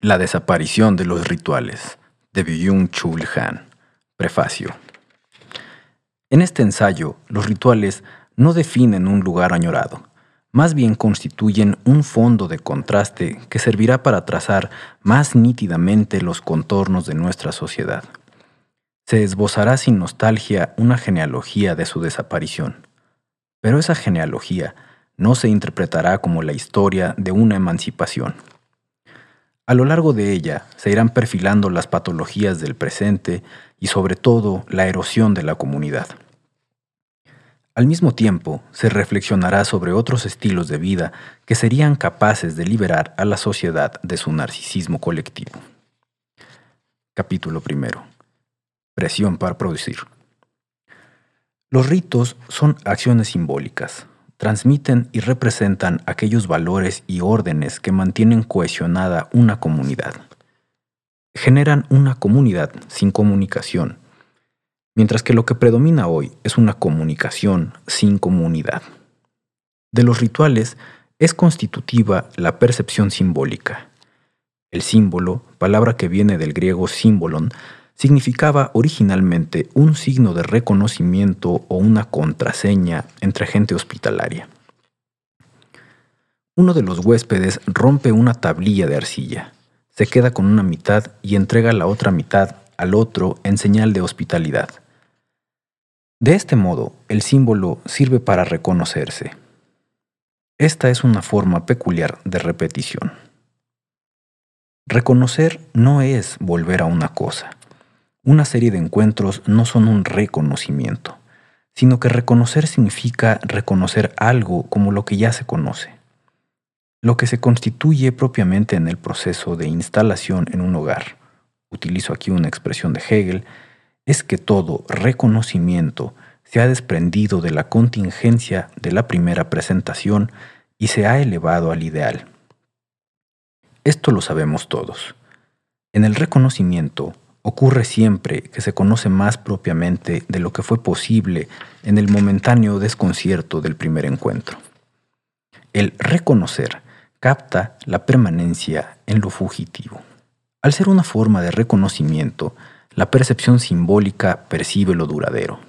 La desaparición de los rituales, de Byung-Chul Han. Prefacio. En este ensayo, los rituales no definen un lugar añorado, más bien constituyen un fondo de contraste que servirá para trazar más nítidamente los contornos de nuestra sociedad. Se esbozará sin nostalgia una genealogía de su desaparición, pero esa genealogía no se interpretará como la historia de una emancipación. A lo largo de ella se irán perfilando las patologías del presente y sobre todo la erosión de la comunidad. Al mismo tiempo, se reflexionará sobre otros estilos de vida que serían capaces de liberar a la sociedad de su narcisismo colectivo. Capítulo primero. Presión para producir. Los ritos son acciones simbólicas. Transmiten y representan aquellos valores y órdenes que mantienen cohesionada una comunidad. Generan una comunidad sin comunicación mientras que lo que predomina hoy es una comunicación sin comunidad. De los rituales es constitutiva la percepción simbólica. El símbolo, palabra que viene del griego símbolon, significaba originalmente un signo de reconocimiento o una contraseña entre gente hospitalaria. Uno de los huéspedes rompe una tablilla de arcilla, se queda con una mitad y entrega la otra mitad al otro en señal de hospitalidad. De este modo, el símbolo sirve para reconocerse. Esta es una forma peculiar de repetición. Reconocer no es volver a una cosa. Una serie de encuentros no son un reconocimiento, sino que reconocer significa reconocer algo como lo que ya se conoce. Lo que se constituye propiamente en el proceso de instalación en un hogar, utilizo aquí una expresión de Hegel, es que todo reconocimiento se ha desprendido de la contingencia de la primera presentación y se ha elevado al ideal. Esto lo sabemos todos. En el reconocimiento ocurre siempre que se conoce más propiamente de lo que fue posible en el momentáneo desconcierto del primer encuentro. El reconocer capta la permanencia en lo fugitivo. Al ser una forma de reconocimiento, la percepción simbólica percibe lo duradero.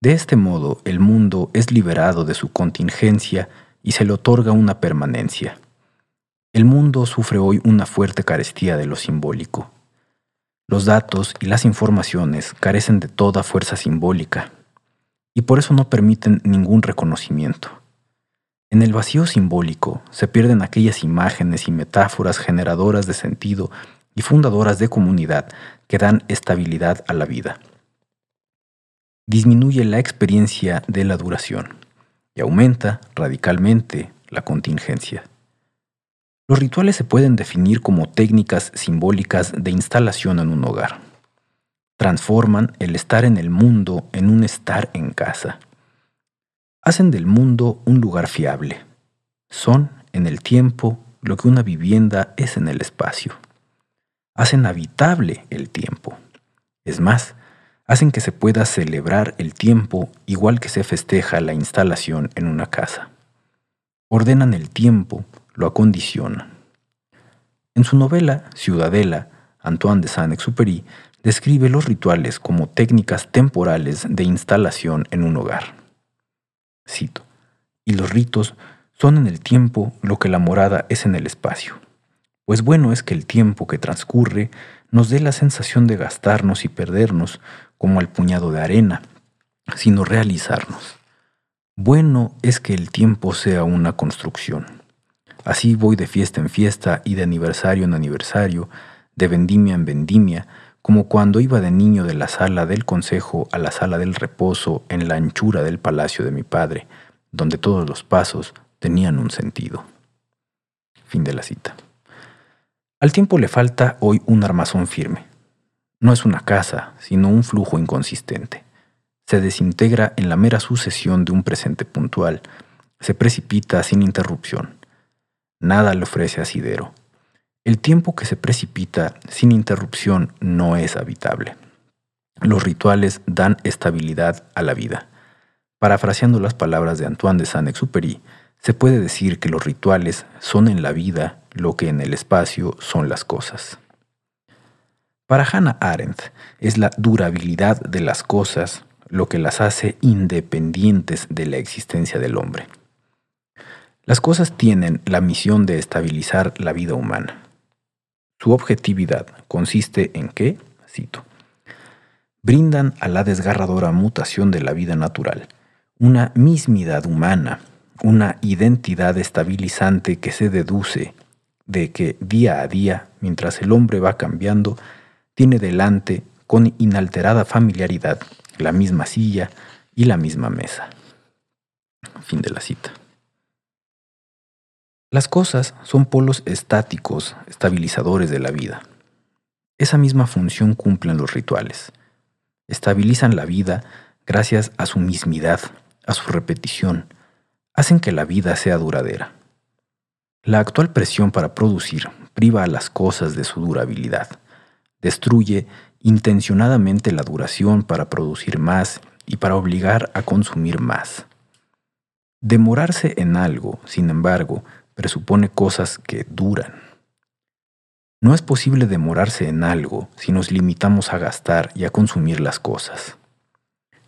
De este modo, el mundo es liberado de su contingencia y se le otorga una permanencia. El mundo sufre hoy una fuerte carestía de lo simbólico. Los datos y las informaciones carecen de toda fuerza simbólica y por eso no permiten ningún reconocimiento. En el vacío simbólico se pierden aquellas imágenes y metáforas generadoras de sentido y fundadoras de comunidad que dan estabilidad a la vida. Disminuye la experiencia de la duración y aumenta radicalmente la contingencia. Los rituales se pueden definir como técnicas simbólicas de instalación en un hogar. Transforman el estar en el mundo en un estar en casa. Hacen del mundo un lugar fiable. Son, en el tiempo, lo que una vivienda es en el espacio hacen habitable el tiempo. Es más, hacen que se pueda celebrar el tiempo igual que se festeja la instalación en una casa. Ordenan el tiempo, lo acondicionan. En su novela Ciudadela, Antoine de Saint-Exupéry describe los rituales como técnicas temporales de instalación en un hogar. Cito, y los ritos son en el tiempo lo que la morada es en el espacio pues bueno es que el tiempo que transcurre nos dé la sensación de gastarnos y perdernos como al puñado de arena, sino realizarnos. Bueno es que el tiempo sea una construcción. Así voy de fiesta en fiesta y de aniversario en aniversario, de vendimia en vendimia, como cuando iba de niño de la sala del consejo a la sala del reposo en la anchura del palacio de mi padre, donde todos los pasos tenían un sentido. Fin de la cita. Al tiempo le falta hoy un armazón firme. No es una casa, sino un flujo inconsistente. Se desintegra en la mera sucesión de un presente puntual, se precipita sin interrupción. Nada le ofrece asidero. El tiempo que se precipita sin interrupción no es habitable. Los rituales dan estabilidad a la vida. Parafraseando las palabras de Antoine de Saint-Exupéry, se puede decir que los rituales son en la vida lo que en el espacio son las cosas. Para Hannah Arendt es la durabilidad de las cosas lo que las hace independientes de la existencia del hombre. Las cosas tienen la misión de estabilizar la vida humana. Su objetividad consiste en que, cito, brindan a la desgarradora mutación de la vida natural una mismidad humana, una identidad estabilizante que se deduce de que día a día, mientras el hombre va cambiando, tiene delante, con inalterada familiaridad, la misma silla y la misma mesa. Fin de la cita. Las cosas son polos estáticos, estabilizadores de la vida. Esa misma función cumplen los rituales. Estabilizan la vida gracias a su mismidad, a su repetición, hacen que la vida sea duradera. La actual presión para producir priva a las cosas de su durabilidad, destruye intencionadamente la duración para producir más y para obligar a consumir más. Demorarse en algo, sin embargo, presupone cosas que duran. No es posible demorarse en algo si nos limitamos a gastar y a consumir las cosas.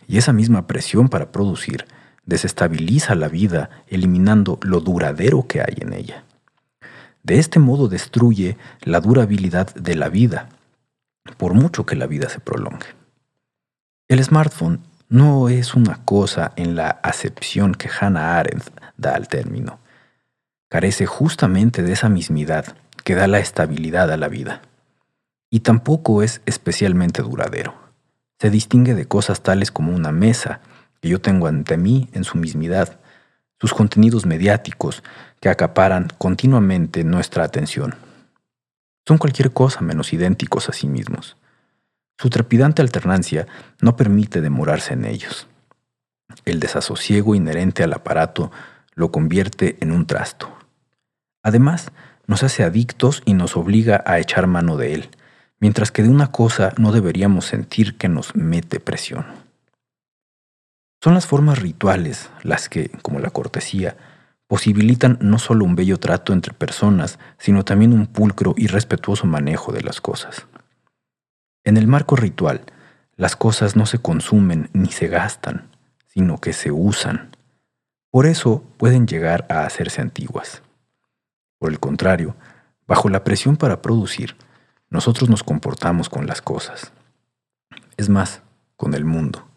Y esa misma presión para producir desestabiliza la vida eliminando lo duradero que hay en ella. De este modo destruye la durabilidad de la vida, por mucho que la vida se prolongue. El smartphone no es una cosa en la acepción que Hannah Arendt da al término. Carece justamente de esa mismidad que da la estabilidad a la vida. Y tampoco es especialmente duradero. Se distingue de cosas tales como una mesa que yo tengo ante mí en su mismidad, sus contenidos mediáticos que acaparan continuamente nuestra atención. Son cualquier cosa menos idénticos a sí mismos. Su trepidante alternancia no permite demorarse en ellos. El desasosiego inherente al aparato lo convierte en un trasto. Además, nos hace adictos y nos obliga a echar mano de él, mientras que de una cosa no deberíamos sentir que nos mete presión. Son las formas rituales las que, como la cortesía, posibilitan no solo un bello trato entre personas, sino también un pulcro y respetuoso manejo de las cosas. En el marco ritual, las cosas no se consumen ni se gastan, sino que se usan. Por eso pueden llegar a hacerse antiguas. Por el contrario, bajo la presión para producir, nosotros nos comportamos con las cosas. Es más, con el mundo,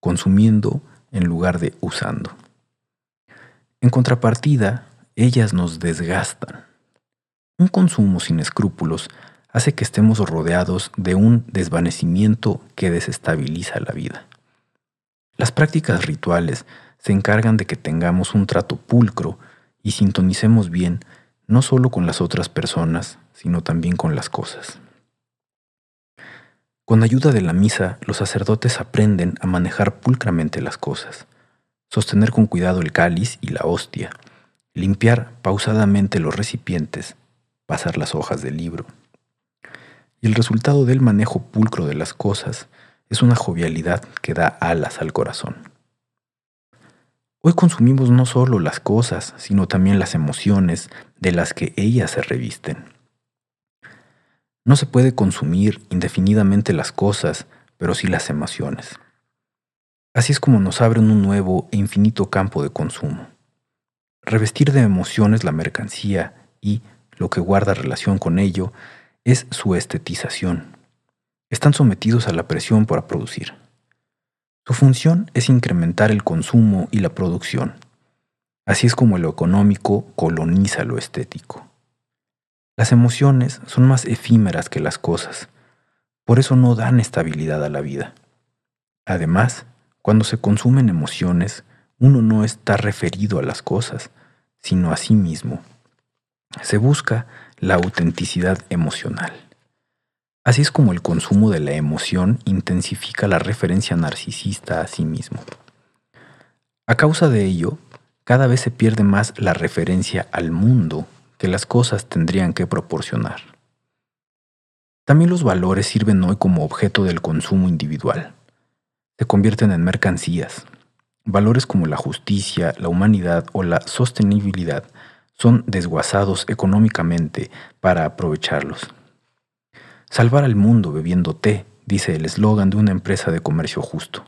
consumiendo en lugar de usando. En contrapartida, ellas nos desgastan. Un consumo sin escrúpulos hace que estemos rodeados de un desvanecimiento que desestabiliza la vida. Las prácticas rituales se encargan de que tengamos un trato pulcro y sintonicemos bien no solo con las otras personas, sino también con las cosas. Con ayuda de la misa, los sacerdotes aprenden a manejar pulcramente las cosas sostener con cuidado el cáliz y la hostia, limpiar pausadamente los recipientes, pasar las hojas del libro. Y el resultado del manejo pulcro de las cosas es una jovialidad que da alas al corazón. Hoy consumimos no solo las cosas, sino también las emociones de las que ellas se revisten. No se puede consumir indefinidamente las cosas, pero sí las emociones. Así es como nos abren un nuevo e infinito campo de consumo. Revestir de emociones la mercancía y, lo que guarda relación con ello, es su estetización. Están sometidos a la presión para producir. Su función es incrementar el consumo y la producción. Así es como lo económico coloniza lo estético. Las emociones son más efímeras que las cosas, por eso no dan estabilidad a la vida. Además, cuando se consumen emociones, uno no está referido a las cosas, sino a sí mismo. Se busca la autenticidad emocional. Así es como el consumo de la emoción intensifica la referencia narcisista a sí mismo. A causa de ello, cada vez se pierde más la referencia al mundo que las cosas tendrían que proporcionar. También los valores sirven hoy como objeto del consumo individual se convierten en mercancías. Valores como la justicia, la humanidad o la sostenibilidad son desguazados económicamente para aprovecharlos. Salvar al mundo bebiendo té, dice el eslogan de una empresa de comercio justo.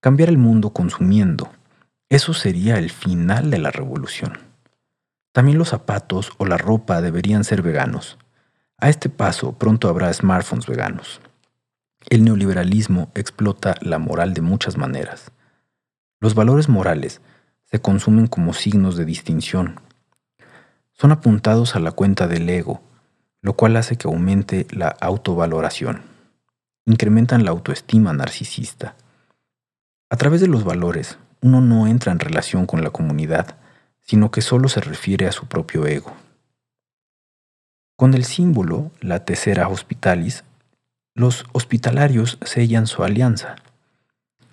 Cambiar el mundo consumiendo. Eso sería el final de la revolución. También los zapatos o la ropa deberían ser veganos. A este paso pronto habrá smartphones veganos. El neoliberalismo explota la moral de muchas maneras. Los valores morales se consumen como signos de distinción. Son apuntados a la cuenta del ego, lo cual hace que aumente la autovaloración. Incrementan la autoestima narcisista. A través de los valores, uno no entra en relación con la comunidad, sino que solo se refiere a su propio ego. Con el símbolo, la tercera hospitalis, los hospitalarios sellan su alianza.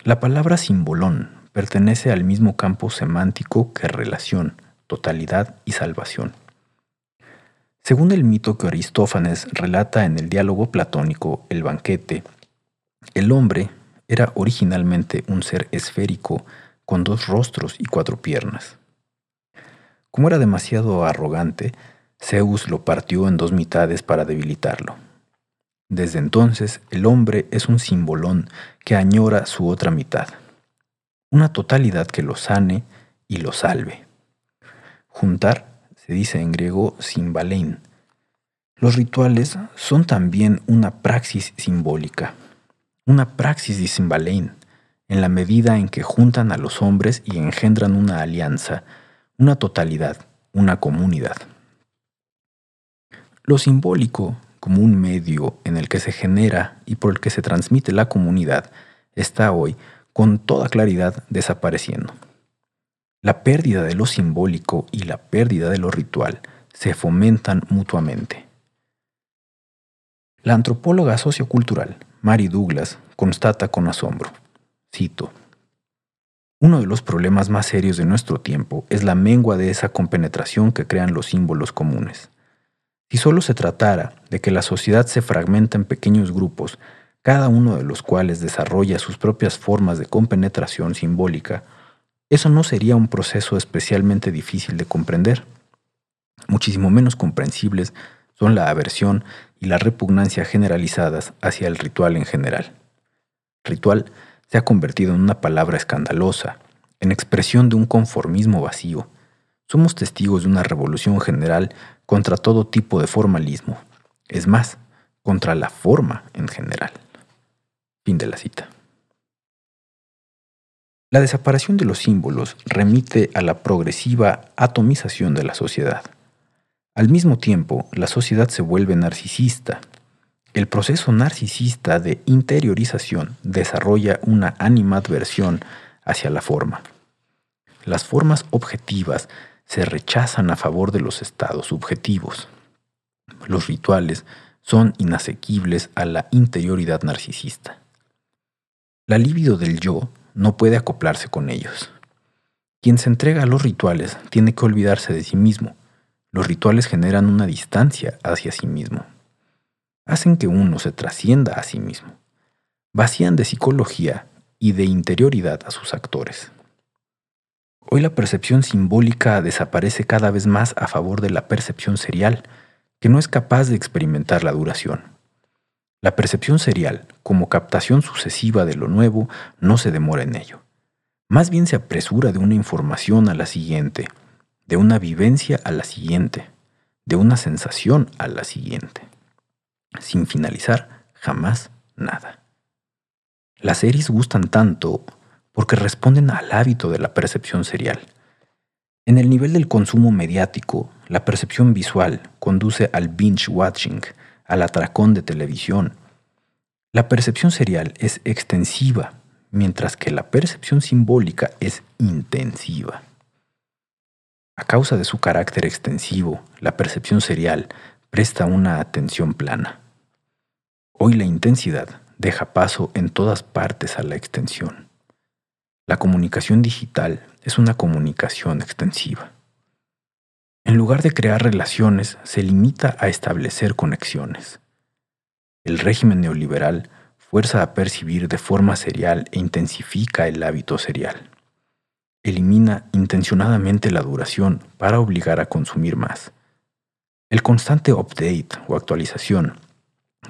La palabra simbolón pertenece al mismo campo semántico que relación, totalidad y salvación. Según el mito que Aristófanes relata en el diálogo platónico El banquete, el hombre era originalmente un ser esférico con dos rostros y cuatro piernas. Como era demasiado arrogante, Zeus lo partió en dos mitades para debilitarlo. Desde entonces, el hombre es un simbolón que añora su otra mitad, una totalidad que lo sane y lo salve. Juntar se dice en griego simbalein. Los rituales son también una praxis simbólica, una praxis de simbalein, en la medida en que juntan a los hombres y engendran una alianza, una totalidad, una comunidad. Lo simbólico, como un medio en el que se genera y por el que se transmite la comunidad, está hoy con toda claridad desapareciendo. La pérdida de lo simbólico y la pérdida de lo ritual se fomentan mutuamente. La antropóloga sociocultural Mary Douglas constata con asombro, cito, uno de los problemas más serios de nuestro tiempo es la mengua de esa compenetración que crean los símbolos comunes. Si solo se tratara de que la sociedad se fragmenta en pequeños grupos, cada uno de los cuales desarrolla sus propias formas de compenetración simbólica, eso no sería un proceso especialmente difícil de comprender. Muchísimo menos comprensibles son la aversión y la repugnancia generalizadas hacia el ritual en general. Ritual se ha convertido en una palabra escandalosa, en expresión de un conformismo vacío. Somos testigos de una revolución general contra todo tipo de formalismo, es más, contra la forma en general. Fin de la cita. La desaparición de los símbolos remite a la progresiva atomización de la sociedad. Al mismo tiempo, la sociedad se vuelve narcisista. El proceso narcisista de interiorización desarrolla una animadversión hacia la forma. Las formas objetivas se rechazan a favor de los estados subjetivos. Los rituales son inasequibles a la interioridad narcisista. La libido del yo no puede acoplarse con ellos. Quien se entrega a los rituales tiene que olvidarse de sí mismo. Los rituales generan una distancia hacia sí mismo. Hacen que uno se trascienda a sí mismo. Vacían de psicología y de interioridad a sus actores. Hoy la percepción simbólica desaparece cada vez más a favor de la percepción serial, que no es capaz de experimentar la duración. La percepción serial, como captación sucesiva de lo nuevo, no se demora en ello. Más bien se apresura de una información a la siguiente, de una vivencia a la siguiente, de una sensación a la siguiente, sin finalizar jamás nada. Las series gustan tanto porque responden al hábito de la percepción serial. En el nivel del consumo mediático, la percepción visual conduce al binge watching, al atracón de televisión. La percepción serial es extensiva, mientras que la percepción simbólica es intensiva. A causa de su carácter extensivo, la percepción serial presta una atención plana. Hoy la intensidad deja paso en todas partes a la extensión. La comunicación digital es una comunicación extensiva. En lugar de crear relaciones, se limita a establecer conexiones. El régimen neoliberal fuerza a percibir de forma serial e intensifica el hábito serial. elimina intencionadamente la duración para obligar a consumir más. El constante update o actualización,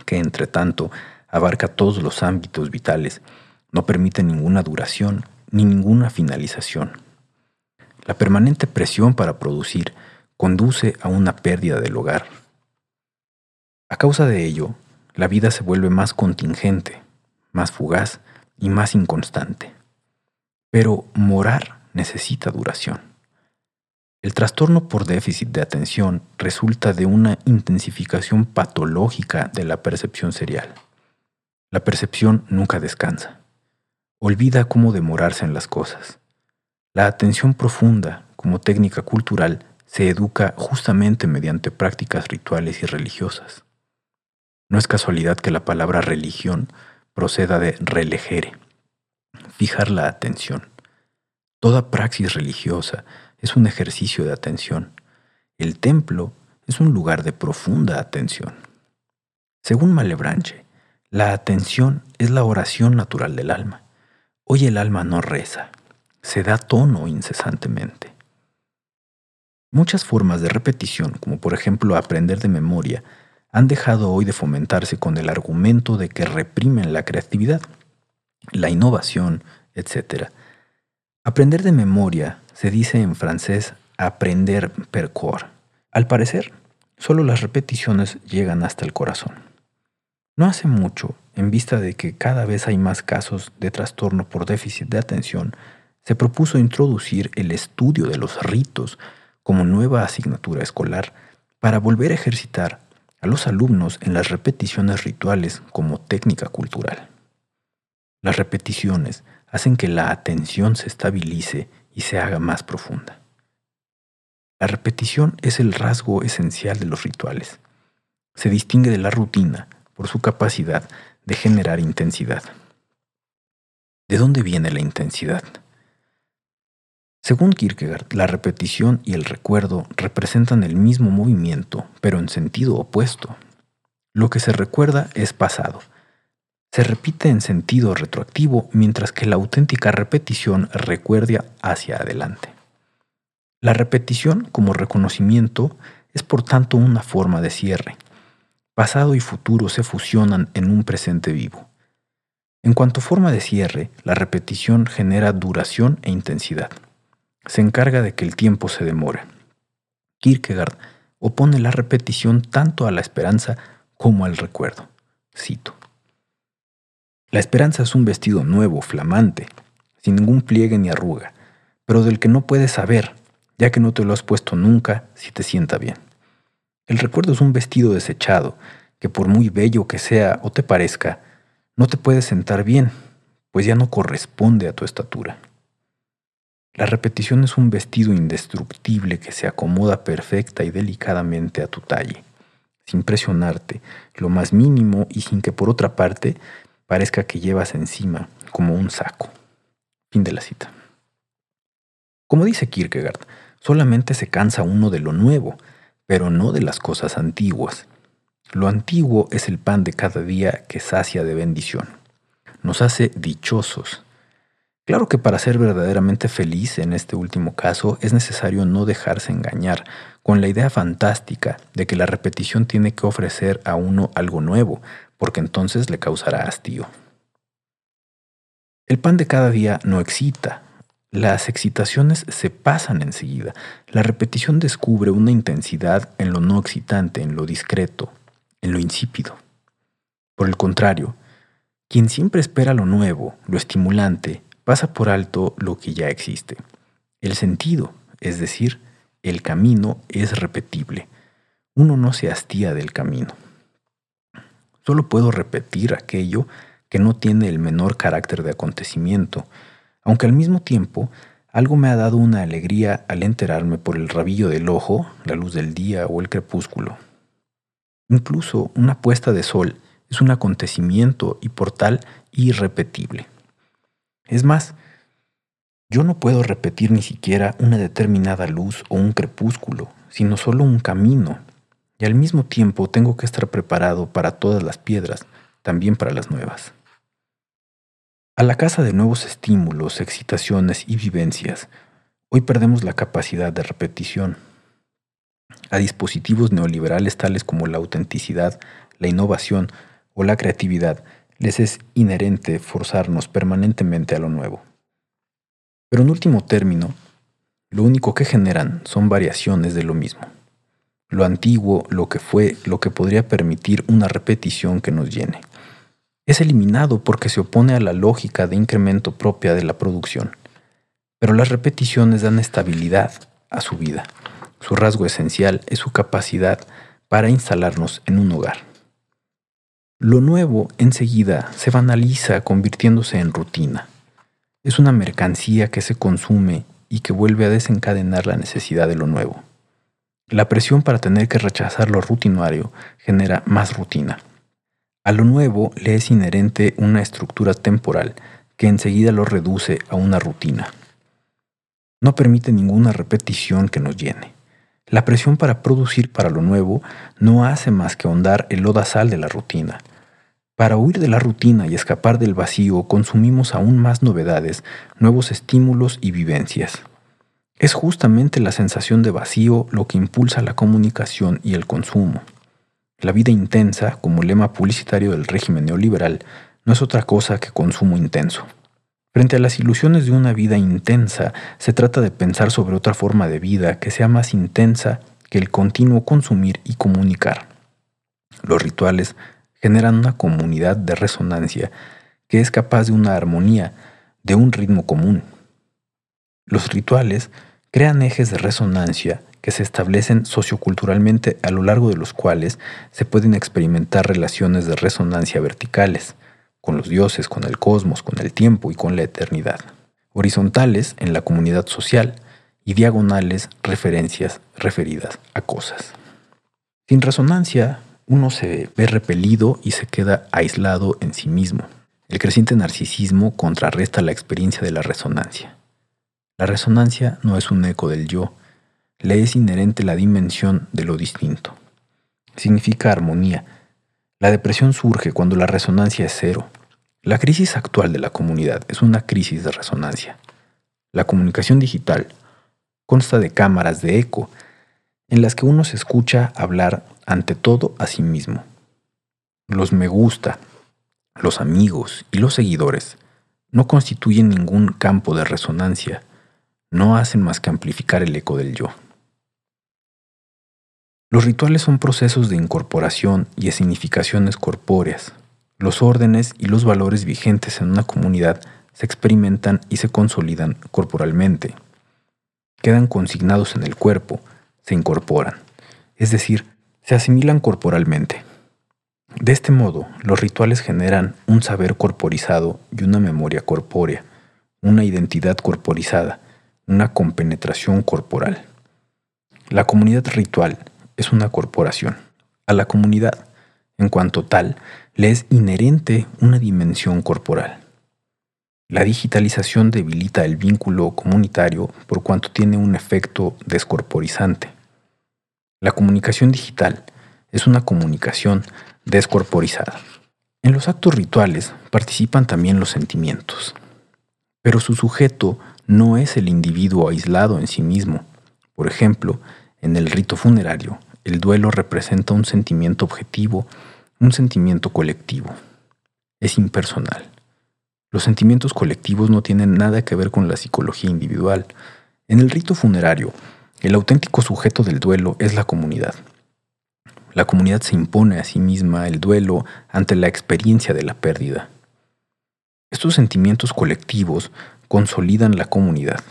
que entre tanto abarca todos los ámbitos vitales, no permite ninguna duración ni ninguna finalización. La permanente presión para producir conduce a una pérdida del hogar. A causa de ello, la vida se vuelve más contingente, más fugaz y más inconstante. Pero morar necesita duración. El trastorno por déficit de atención resulta de una intensificación patológica de la percepción serial. La percepción nunca descansa. Olvida cómo demorarse en las cosas. La atención profunda, como técnica cultural, se educa justamente mediante prácticas rituales y religiosas. No es casualidad que la palabra religión proceda de relegere, fijar la atención. Toda praxis religiosa es un ejercicio de atención. El templo es un lugar de profunda atención. Según Malebranche, la atención es la oración natural del alma. Hoy el alma no reza, se da tono incesantemente. Muchas formas de repetición, como por ejemplo aprender de memoria, han dejado hoy de fomentarse con el argumento de que reprimen la creatividad, la innovación, etc. Aprender de memoria se dice en francés aprender per cor. Al parecer, solo las repeticiones llegan hasta el corazón. No hace mucho, en vista de que cada vez hay más casos de trastorno por déficit de atención, se propuso introducir el estudio de los ritos como nueva asignatura escolar para volver a ejercitar a los alumnos en las repeticiones rituales como técnica cultural. Las repeticiones hacen que la atención se estabilice y se haga más profunda. La repetición es el rasgo esencial de los rituales. Se distingue de la rutina por su capacidad de generar intensidad. ¿De dónde viene la intensidad? Según Kierkegaard, la repetición y el recuerdo representan el mismo movimiento, pero en sentido opuesto. Lo que se recuerda es pasado, se repite en sentido retroactivo mientras que la auténtica repetición recuerda hacia adelante. La repetición como reconocimiento es por tanto una forma de cierre. Pasado y futuro se fusionan en un presente vivo. En cuanto forma de cierre, la repetición genera duración e intensidad. Se encarga de que el tiempo se demore. Kierkegaard opone la repetición tanto a la esperanza como al recuerdo. Cito. La esperanza es un vestido nuevo, flamante, sin ningún pliegue ni arruga, pero del que no puedes saber, ya que no te lo has puesto nunca si te sienta bien. El recuerdo es un vestido desechado, que por muy bello que sea o te parezca, no te puede sentar bien, pues ya no corresponde a tu estatura. La repetición es un vestido indestructible que se acomoda perfecta y delicadamente a tu talle, sin presionarte lo más mínimo y sin que por otra parte parezca que llevas encima como un saco. Fin de la cita. Como dice Kierkegaard, solamente se cansa uno de lo nuevo, pero no de las cosas antiguas. Lo antiguo es el pan de cada día que sacia de bendición. Nos hace dichosos. Claro que para ser verdaderamente feliz en este último caso es necesario no dejarse engañar con la idea fantástica de que la repetición tiene que ofrecer a uno algo nuevo, porque entonces le causará hastío. El pan de cada día no excita. Las excitaciones se pasan enseguida. La repetición descubre una intensidad en lo no excitante, en lo discreto, en lo insípido. Por el contrario, quien siempre espera lo nuevo, lo estimulante, pasa por alto lo que ya existe. El sentido, es decir, el camino es repetible. Uno no se hastía del camino. Solo puedo repetir aquello que no tiene el menor carácter de acontecimiento, aunque al mismo tiempo algo me ha dado una alegría al enterarme por el rabillo del ojo, la luz del día o el crepúsculo. Incluso una puesta de sol es un acontecimiento y por tal irrepetible. Es más, yo no puedo repetir ni siquiera una determinada luz o un crepúsculo, sino solo un camino y al mismo tiempo tengo que estar preparado para todas las piedras, también para las nuevas. A la casa de nuevos estímulos, excitaciones y vivencias, hoy perdemos la capacidad de repetición. A dispositivos neoliberales tales como la autenticidad, la innovación o la creatividad, les es inherente forzarnos permanentemente a lo nuevo. Pero en último término, lo único que generan son variaciones de lo mismo. Lo antiguo, lo que fue, lo que podría permitir una repetición que nos llene. Es eliminado porque se opone a la lógica de incremento propia de la producción. Pero las repeticiones dan estabilidad a su vida. Su rasgo esencial es su capacidad para instalarnos en un hogar. Lo nuevo enseguida se banaliza convirtiéndose en rutina. Es una mercancía que se consume y que vuelve a desencadenar la necesidad de lo nuevo. La presión para tener que rechazar lo rutinario genera más rutina. A lo nuevo le es inherente una estructura temporal que enseguida lo reduce a una rutina. No permite ninguna repetición que nos llene. La presión para producir para lo nuevo no hace más que ahondar el lodazal de la rutina. Para huir de la rutina y escapar del vacío consumimos aún más novedades, nuevos estímulos y vivencias. Es justamente la sensación de vacío lo que impulsa la comunicación y el consumo. La vida intensa, como lema publicitario del régimen neoliberal, no es otra cosa que consumo intenso. Frente a las ilusiones de una vida intensa, se trata de pensar sobre otra forma de vida que sea más intensa que el continuo consumir y comunicar. Los rituales generan una comunidad de resonancia que es capaz de una armonía, de un ritmo común. Los rituales crean ejes de resonancia que se establecen socioculturalmente a lo largo de los cuales se pueden experimentar relaciones de resonancia verticales, con los dioses, con el cosmos, con el tiempo y con la eternidad. Horizontales en la comunidad social y diagonales referencias referidas a cosas. Sin resonancia, uno se ve repelido y se queda aislado en sí mismo. El creciente narcisismo contrarresta la experiencia de la resonancia. La resonancia no es un eco del yo, le es inherente la dimensión de lo distinto. Significa armonía. La depresión surge cuando la resonancia es cero. La crisis actual de la comunidad es una crisis de resonancia. La comunicación digital consta de cámaras de eco en las que uno se escucha hablar ante todo a sí mismo. Los me gusta, los amigos y los seguidores no constituyen ningún campo de resonancia, no hacen más que amplificar el eco del yo. Los rituales son procesos de incorporación y significaciones corpóreas. Los órdenes y los valores vigentes en una comunidad se experimentan y se consolidan corporalmente. Quedan consignados en el cuerpo, se incorporan, es decir, se asimilan corporalmente. De este modo, los rituales generan un saber corporizado y una memoria corpórea, una identidad corporizada, una compenetración corporal. La comunidad ritual es una corporación. A la comunidad, en cuanto tal, le es inherente una dimensión corporal. La digitalización debilita el vínculo comunitario por cuanto tiene un efecto descorporizante. La comunicación digital es una comunicación descorporizada. En los actos rituales participan también los sentimientos, pero su sujeto no es el individuo aislado en sí mismo. Por ejemplo, en el rito funerario, el duelo representa un sentimiento objetivo, un sentimiento colectivo. Es impersonal. Los sentimientos colectivos no tienen nada que ver con la psicología individual. En el rito funerario, el auténtico sujeto del duelo es la comunidad. La comunidad se impone a sí misma el duelo ante la experiencia de la pérdida. Estos sentimientos colectivos consolidan la comunidad.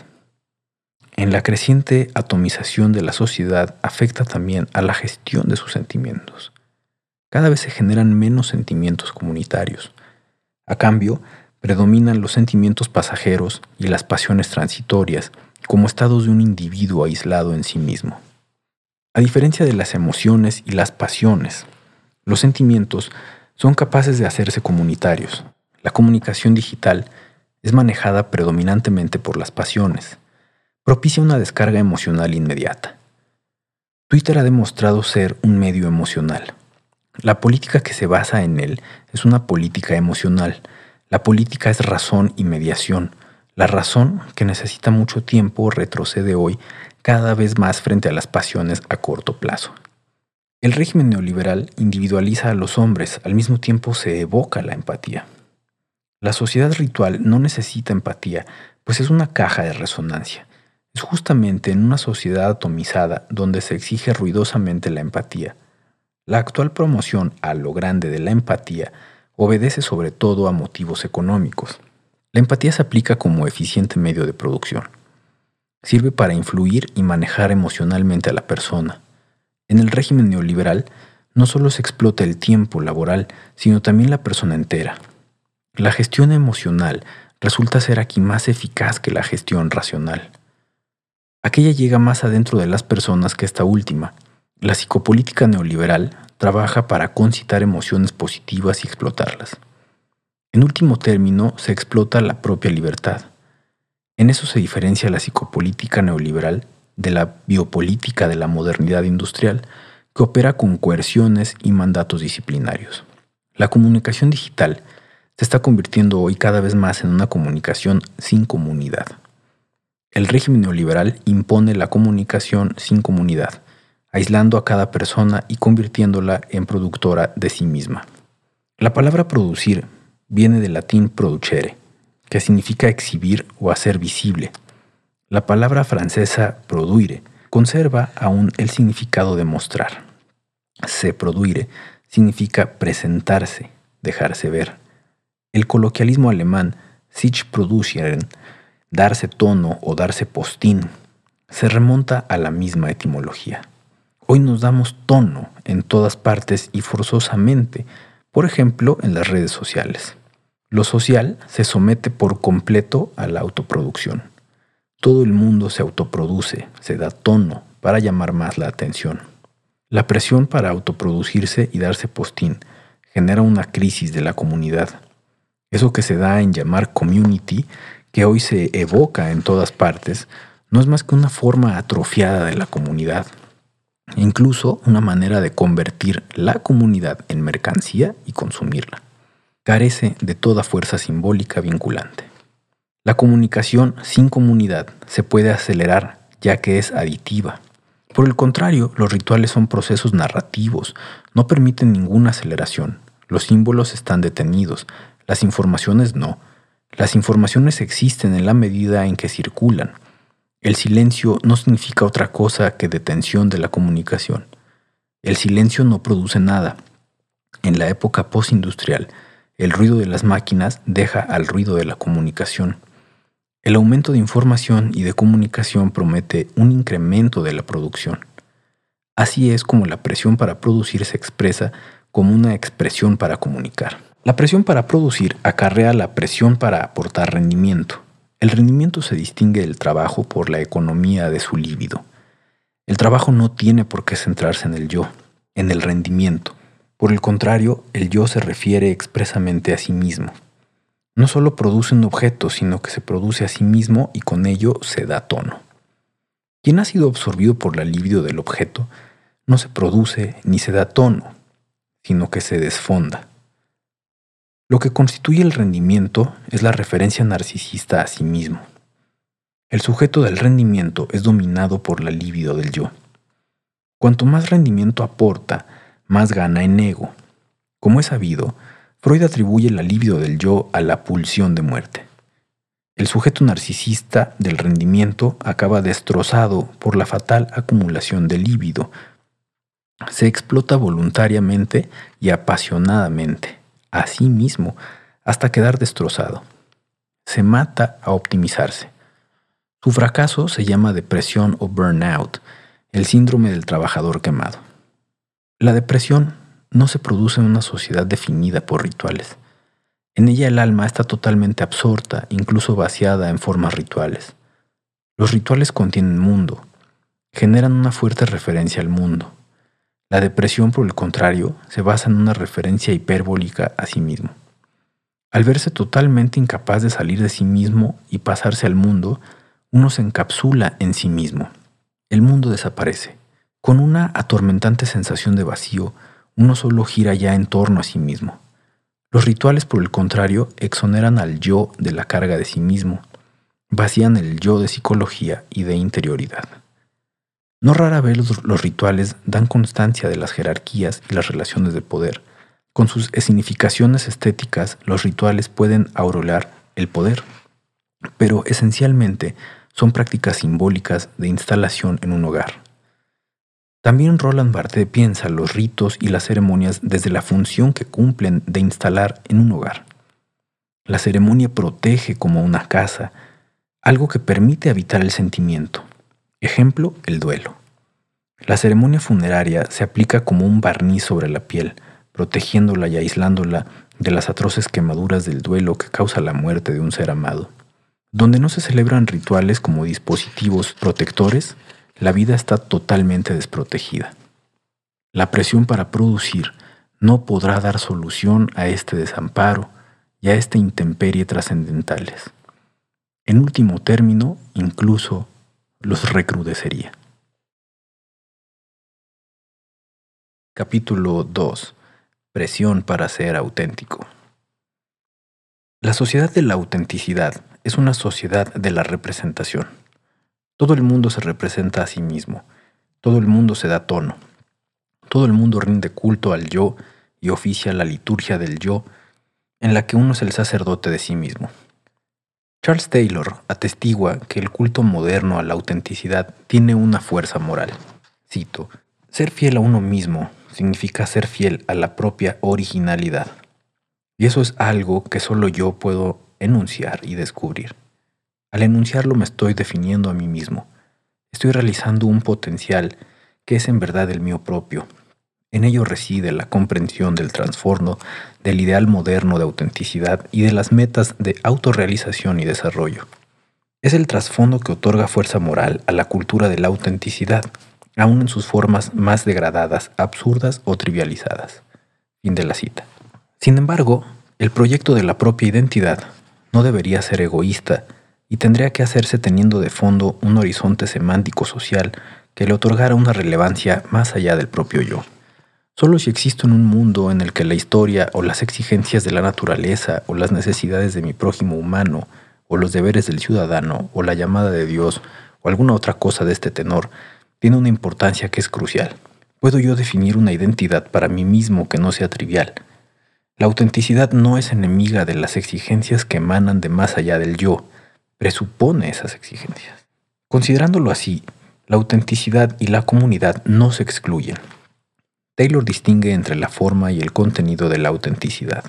En la creciente atomización de la sociedad afecta también a la gestión de sus sentimientos. Cada vez se generan menos sentimientos comunitarios. A cambio, predominan los sentimientos pasajeros y las pasiones transitorias como estados de un individuo aislado en sí mismo. A diferencia de las emociones y las pasiones, los sentimientos son capaces de hacerse comunitarios. La comunicación digital es manejada predominantemente por las pasiones. Propicia una descarga emocional inmediata. Twitter ha demostrado ser un medio emocional. La política que se basa en él es una política emocional La política es razón y mediación. La razón, que necesita mucho tiempo, retrocede hoy cada vez más frente a las pasiones a corto plazo. El régimen neoliberal individualiza a los hombres, al mismo tiempo se evoca la empatía. La sociedad ritual no necesita empatía, pues es una caja de resonancia. Es justamente en una sociedad atomizada donde se exige ruidosamente la empatía. La actual promoción a lo grande de la empatía obedece sobre todo a motivos económicos. La empatía se aplica como eficiente medio de producción. Sirve para influir y manejar emocionalmente a la persona. En el régimen neoliberal no solo se explota el tiempo laboral, sino también la persona entera. La gestión emocional resulta ser aquí más eficaz que la gestión racional. Aquella llega más adentro de las personas que esta última. La psicopolítica neoliberal trabaja para concitar emociones positivas y explotarlas. En último término, se explota la propia libertad. En eso se diferencia la psicopolítica neoliberal de la biopolítica de la modernidad industrial, que opera con coerciones y mandatos disciplinarios. La comunicación digital se está convirtiendo hoy cada vez más en una comunicación sin comunidad. El régimen neoliberal impone la comunicación sin comunidad, aislando a cada persona y convirtiéndola en productora de sí misma. La palabra producir viene del latín producere, que significa exhibir o hacer visible. La palabra francesa produire conserva aún el significado de mostrar. Se produire significa presentarse, dejarse ver. El coloquialismo alemán sich produzieren, darse tono o darse postín, se remonta a la misma etimología. Hoy nos damos tono en todas partes y forzosamente, por ejemplo, en las redes sociales. Lo social se somete por completo a la autoproducción. Todo el mundo se autoproduce, se da tono para llamar más la atención. La presión para autoproducirse y darse postín genera una crisis de la comunidad eso que se da en llamar community, que hoy se evoca en todas partes, no es más que una forma atrofiada de la comunidad, incluso una manera de convertir la comunidad en mercancía y consumirla. Carece de toda fuerza simbólica vinculante. La comunicación sin comunidad se puede acelerar ya que es aditiva. Por el contrario, los rituales son procesos narrativos, no permiten ninguna aceleración. Los símbolos están detenidos, las informaciones no. Las informaciones existen en la medida en que circulan. El silencio no significa otra cosa que detención de la comunicación. El silencio no produce nada. En la época postindustrial, el ruido de las máquinas deja al ruido de la comunicación. El aumento de información y de comunicación promete un incremento de la producción. Así es como la presión para producir se expresa como una expresión para comunicar. La presión para producir acarrea la presión para aportar rendimiento. El rendimiento se distingue del trabajo por la economía de su líbido. El trabajo no tiene por qué centrarse en el yo, en el rendimiento. Por el contrario, el yo se refiere expresamente a sí mismo. No solo produce un objeto, sino que se produce a sí mismo y con ello se da tono. Quien ha sido absorbido por la libido del objeto no se produce ni se da tono, sino que se desfonda. Lo que constituye el rendimiento es la referencia narcisista a sí mismo. El sujeto del rendimiento es dominado por la libido del yo. Cuanto más rendimiento aporta, más gana en ego. Como es sabido, Freud atribuye la libido del yo a la pulsión de muerte. El sujeto narcisista del rendimiento acaba destrozado por la fatal acumulación de líbido. Se explota voluntariamente y apasionadamente a sí mismo hasta quedar destrozado. Se mata a optimizarse. Su fracaso se llama depresión o burnout, el síndrome del trabajador quemado. La depresión no se produce en una sociedad definida por rituales. En ella el alma está totalmente absorta, incluso vaciada en formas rituales. Los rituales contienen mundo, generan una fuerte referencia al mundo. La depresión, por el contrario, se basa en una referencia hiperbólica a sí mismo. Al verse totalmente incapaz de salir de sí mismo y pasarse al mundo, uno se encapsula en sí mismo. El mundo desaparece. Con una atormentante sensación de vacío, uno solo gira ya en torno a sí mismo. Los rituales, por el contrario, exoneran al yo de la carga de sí mismo, vacían el yo de psicología y de interioridad. No rara vez los, rituales dan constancia de las jerarquías y las relaciones de poder. Con sus significaciones estéticas, los rituales pueden aurolar el poder, pero esencialmente son prácticas simbólicas de instalación en un hogar. También Roland Barthes piensa los ritos y las ceremonias desde la función que cumplen de instalar en un hogar. La ceremonia protege como una casa, algo que permite habitar el sentimiento. Ejemplo, el duelo. La ceremonia funeraria se aplica como un barniz sobre la piel, protegiéndola y aislándola de las atroces quemaduras del duelo que causa la muerte de un ser amado. Donde no se celebran rituales como dispositivos protectores, la vida está totalmente desprotegida. La presión para producir no podrá dar solución a este desamparo y a esta intemperie trascendentales. En último término, incluso los recrudecería. Capítulo 2. Presión para ser auténtico. La sociedad de la autenticidad es una sociedad de la representación. Todo el mundo se representa a sí mismo, todo el mundo se da tono, todo el mundo rinde culto al yo y oficia la liturgia del yo, en la que uno es el sacerdote de sí mismo. Charles Taylor atestigua que el culto moderno a la autenticidad tiene una fuerza moral. Cito, ser fiel a uno mismo significa ser fiel a la propia originalidad. Y eso es algo que solo yo puedo enunciar y descubrir. Al enunciarlo me estoy definiendo a mí mismo. Estoy realizando un potencial que es en verdad el mío propio. En ello reside la comprensión del trasfondo, del ideal moderno de autenticidad y de las metas de autorrealización y desarrollo. Es el trasfondo que otorga fuerza moral a la cultura de la autenticidad, aun en sus formas más degradadas, absurdas o trivializadas. Fin de la cita. Sin embargo, el proyecto de la propia identidad no debería ser egoísta, y tendría que hacerse teniendo de fondo un horizonte semántico social que le otorgara una relevancia más allá del propio yo. Solo si existo en un mundo en el que la historia o las exigencias de la naturaleza o las necesidades de mi prójimo humano o los deberes del ciudadano o la llamada de Dios o alguna otra cosa de este tenor tiene una importancia que es crucial. Puedo yo definir una identidad para mí mismo que no sea trivial. La autenticidad no es enemiga de las exigencias que emanan de más allá del yo, presupone esas exigencias. Considerándolo así, la autenticidad y la comunidad no se excluyen. Taylor distingue entre la forma y el contenido de la autenticidad.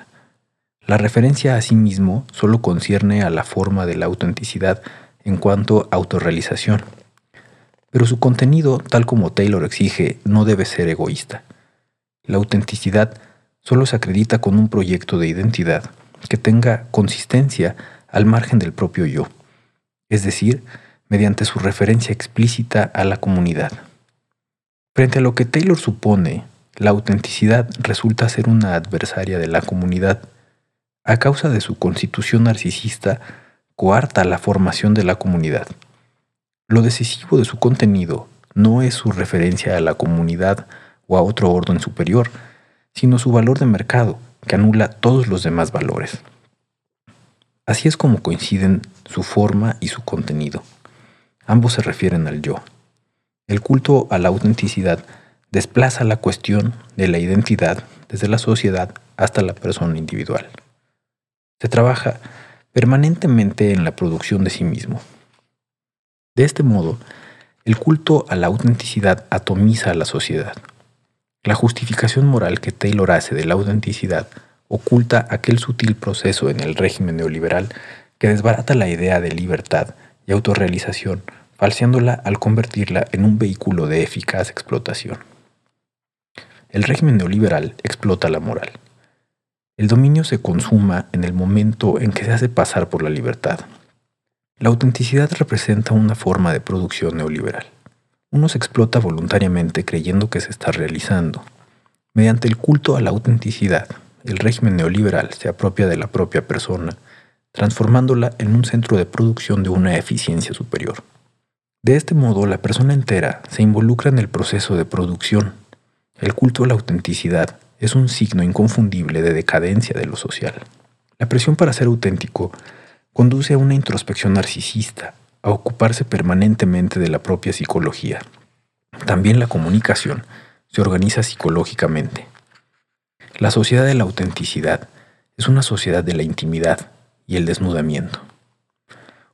La referencia a sí mismo solo concierne a la forma de la autenticidad en cuanto a autorrealización. Pero su contenido, tal como Taylor exige, no debe ser egoísta. La autenticidad solo se acredita con un proyecto de identidad que tenga consistencia al margen del propio yo, es decir, mediante su referencia explícita a la comunidad. Frente a lo que Taylor supone, la autenticidad resulta ser una adversaria de la comunidad. A causa de su constitución narcisista, coarta la formación de la comunidad. Lo decisivo de su contenido no es su referencia a la comunidad o a otro orden superior, sino su valor de mercado, que anula todos los demás valores. Así es como coinciden su forma y su contenido. Ambos se refieren al yo. El culto a la autenticidad desplaza la cuestión de la identidad desde la sociedad hasta la persona individual. Se trabaja permanentemente en la producción de sí mismo. De este modo, el culto a la autenticidad atomiza a la sociedad. La justificación moral que Taylor hace de la autenticidad oculta aquel sutil proceso en el régimen neoliberal que desbarata la idea de libertad y autorrealización, falseándola al convertirla en un vehículo de eficaz explotación. El régimen neoliberal explota la moral. El dominio se consuma en el momento en que se hace pasar por la libertad. La autenticidad representa una forma de producción neoliberal. Uno se explota voluntariamente creyendo que se está realizando. Mediante el culto a la autenticidad, el régimen neoliberal se apropia de la propia persona, transformándola en un centro de producción de una eficiencia superior. De este modo, la persona entera se involucra en el proceso de producción. El culto a la autenticidad es un signo inconfundible de decadencia de lo social. La presión para ser auténtico conduce a una introspección narcisista, a ocuparse permanentemente de la propia psicología. También la comunicación se organiza psicológicamente. La sociedad de la autenticidad es una sociedad de la intimidad y el desnudamiento.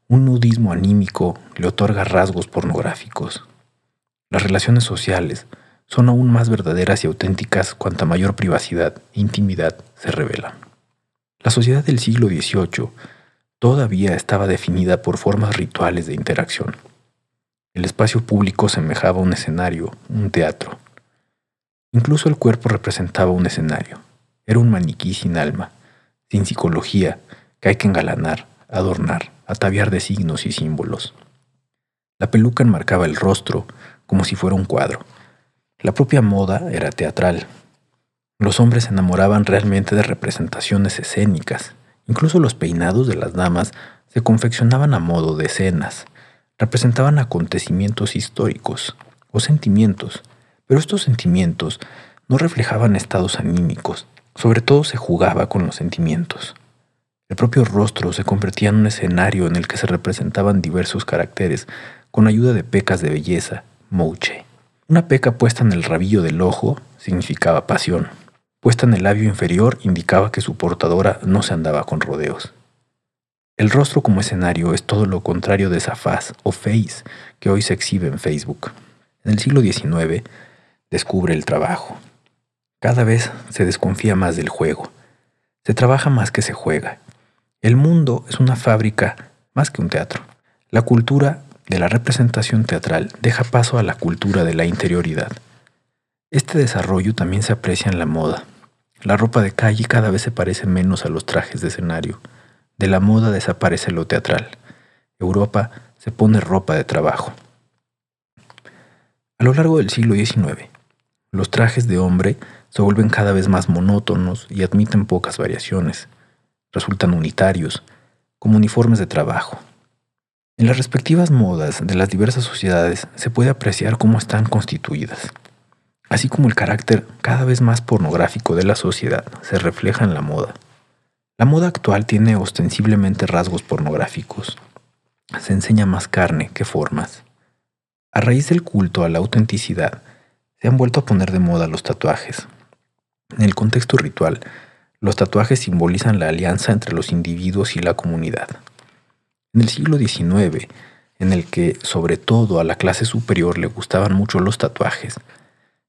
Un nudismo anímico le otorga rasgos pornográficos. Las relaciones sociales son aún más verdaderas y auténticas cuanta mayor privacidad e intimidad se revelan. La sociedad del siglo XVIII todavía estaba definida por formas rituales de interacción. El espacio público semejaba un escenario, un teatro. Incluso el cuerpo representaba un escenario. Era un maniquí sin alma, sin psicología, que hay que engalanar, adornar, ataviar de signos y símbolos. La peluca enmarcaba el rostro como si fuera un cuadro. La propia moda era teatral. Los hombres se enamoraban realmente de representaciones escénicas. Incluso los peinados de las damas se confeccionaban a modo de escenas. Representaban acontecimientos históricos o sentimientos, pero estos sentimientos no reflejaban estados anímicos. Sobre todo se jugaba con los sentimientos. El propio rostro se convertía en un escenario en el que se representaban diversos caracteres con ayuda de pecas de belleza, mouche. Una peca puesta en el rabillo del ojo significaba pasión. Puesta en el labio inferior indicaba que su portadora no se andaba con rodeos. El rostro como escenario es todo lo contrario de esa faz o face que hoy se exhibe en Facebook. En el siglo XIX descubre el trabajo. Cada vez se desconfía más del juego. Se trabaja más que se juega. El mundo es una fábrica más que un teatro. La cultura de la representación teatral deja paso a la cultura de la interioridad. Este desarrollo también se aprecia en la moda. La ropa de calle cada vez se parece menos a los trajes de escenario. De la moda desaparece lo teatral. Europa se pone ropa de trabajo. A lo largo del siglo XIX, los trajes de hombre se vuelven cada vez más monótonos y admiten pocas variaciones resultan unitarios, como uniformes de trabajo. En las respectivas modas de las diversas sociedades se puede apreciar cómo están constituidas, así como el carácter cada vez más pornográfico de la sociedad se refleja en la moda. La moda actual tiene ostensiblemente rasgos pornográficos. Se enseña más carne que formas. A raíz del culto a la autenticidad, se han vuelto a poner de moda los tatuajes. En el contexto ritual, los tatuajes simbolizan la alianza entre los individuos y la comunidad. En el siglo XIX, en el que sobre todo a la clase superior le gustaban mucho los tatuajes,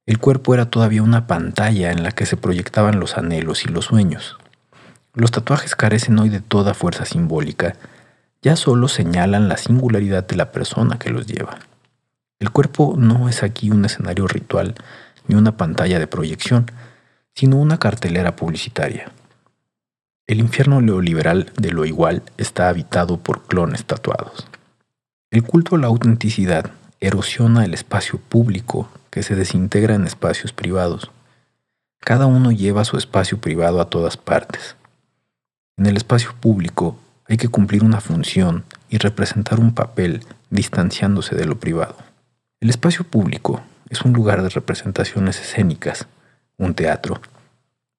el cuerpo era todavía una pantalla en la que se proyectaban los anhelos y los sueños. Los tatuajes carecen hoy de toda fuerza simbólica, ya solo señalan la singularidad de la persona que los lleva. El cuerpo no es aquí un escenario ritual ni una pantalla de proyección, sino una cartelera publicitaria. El infierno neoliberal de lo igual está habitado por clones tatuados. El culto a la autenticidad erosiona el espacio público que se desintegra en espacios privados. Cada uno lleva su espacio privado a todas partes. En el espacio público hay que cumplir una función y representar un papel distanciándose de lo privado. El espacio público es un lugar de representaciones escénicas un teatro.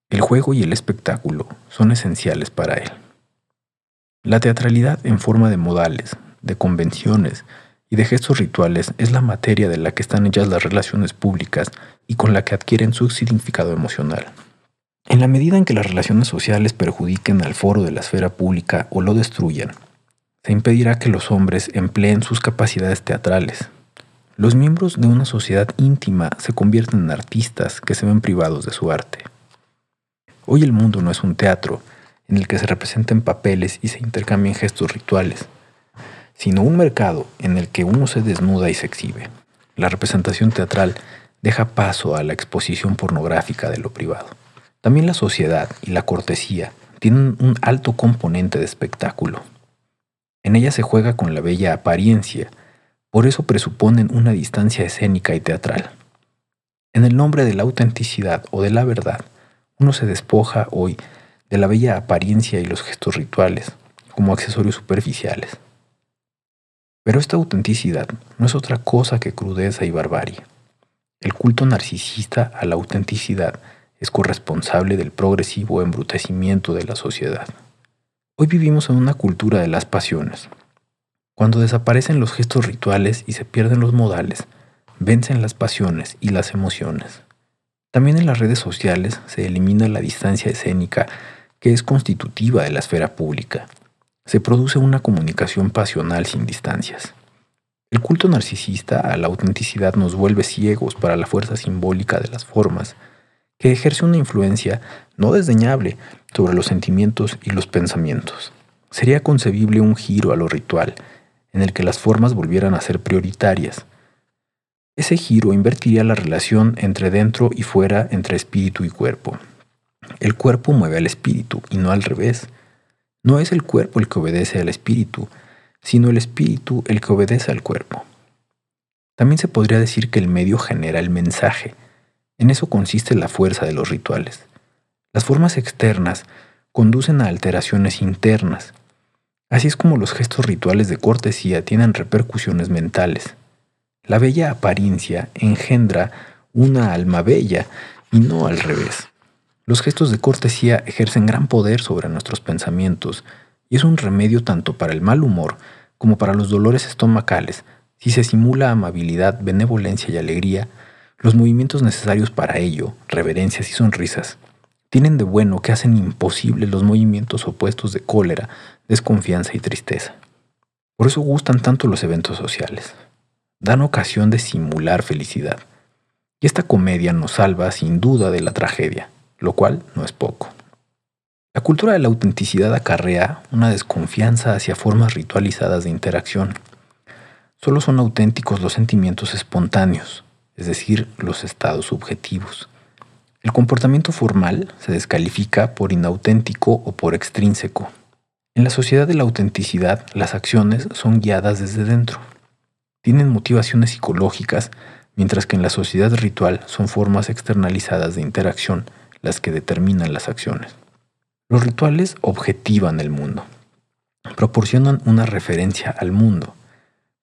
El juego y el espectáculo son esenciales para él. La teatralidad en forma de modales, de convenciones y de gestos rituales es la materia de la que están hechas las relaciones públicas y con la que adquieren su significado emocional. En la medida en que las relaciones sociales perjudiquen al foro de la esfera pública o lo destruyan, se impedirá que los hombres empleen sus capacidades teatrales, los miembros de una sociedad íntima se convierten en artistas que se ven privados de su arte. Hoy el mundo no es un teatro en el que se representen papeles y se intercambien gestos rituales, sino un mercado en el que uno se desnuda y se exhibe. La representación teatral deja paso a la exposición pornográfica de lo privado. También la sociedad y la cortesía tienen un alto componente de espectáculo. En ella se juega con la bella apariencia, por eso presuponen una distancia escénica y teatral. En el nombre de la autenticidad o de la verdad, uno se despoja hoy de la bella apariencia y los gestos rituales como accesorios superficiales. Pero esta autenticidad no es otra cosa que crudeza y barbarie. El culto narcisista a la autenticidad es corresponsable del progresivo embrutecimiento de la sociedad. Hoy vivimos en una cultura de las pasiones. Cuando desaparecen los gestos rituales y se pierden los modales, vencen las pasiones y las emociones. También en las redes sociales se elimina la distancia escénica que es constitutiva de la esfera pública. Se produce una comunicación pasional sin distancias. El culto narcisista a la autenticidad nos vuelve ciegos para la fuerza simbólica de las formas, que ejerce una influencia no desdeñable sobre los sentimientos y los pensamientos. Sería concebible un giro a lo ritual, en el que las formas volvieran a ser prioritarias. Ese giro invertiría la relación entre dentro y fuera, entre espíritu y cuerpo. El cuerpo mueve al espíritu y no al revés. No es el cuerpo el que obedece al espíritu, sino el espíritu el que obedece al cuerpo. También se podría decir que el medio genera el mensaje, en eso consiste la fuerza de los rituales. Las formas externas conducen a alteraciones internas. Así es como los gestos rituales de cortesía tienen repercusiones mentales. La bella apariencia engendra una alma bella y no al revés. Los gestos de cortesía ejercen gran poder sobre nuestros pensamientos y es un remedio tanto para el mal humor como para los dolores estomacales si se simula amabilidad, benevolencia y alegría los movimientos necesarios para ello, reverencias y sonrisas, tienen de bueno que hacen imposible los movimientos opuestos de cólera, desconfianza y tristeza. Por eso gustan tanto los eventos sociales. Dan ocasión de simular felicidad. Y esta comedia nos salva sin duda de la tragedia, lo cual no es poco. La cultura de la autenticidad acarrea una desconfianza hacia formas ritualizadas de interacción. Solo son auténticos los sentimientos espontáneos, es decir, los estados subjetivos. El comportamiento formal se descalifica por inauténtico o por extrínseco. En la sociedad de la autenticidad, las acciones son guiadas desde dentro. Tienen motivaciones psicológicas, mientras que en la sociedad ritual son formas externalizadas de interacción las que determinan las acciones. Los rituales objetivan el mundo, proporcionan una referencia al mundo,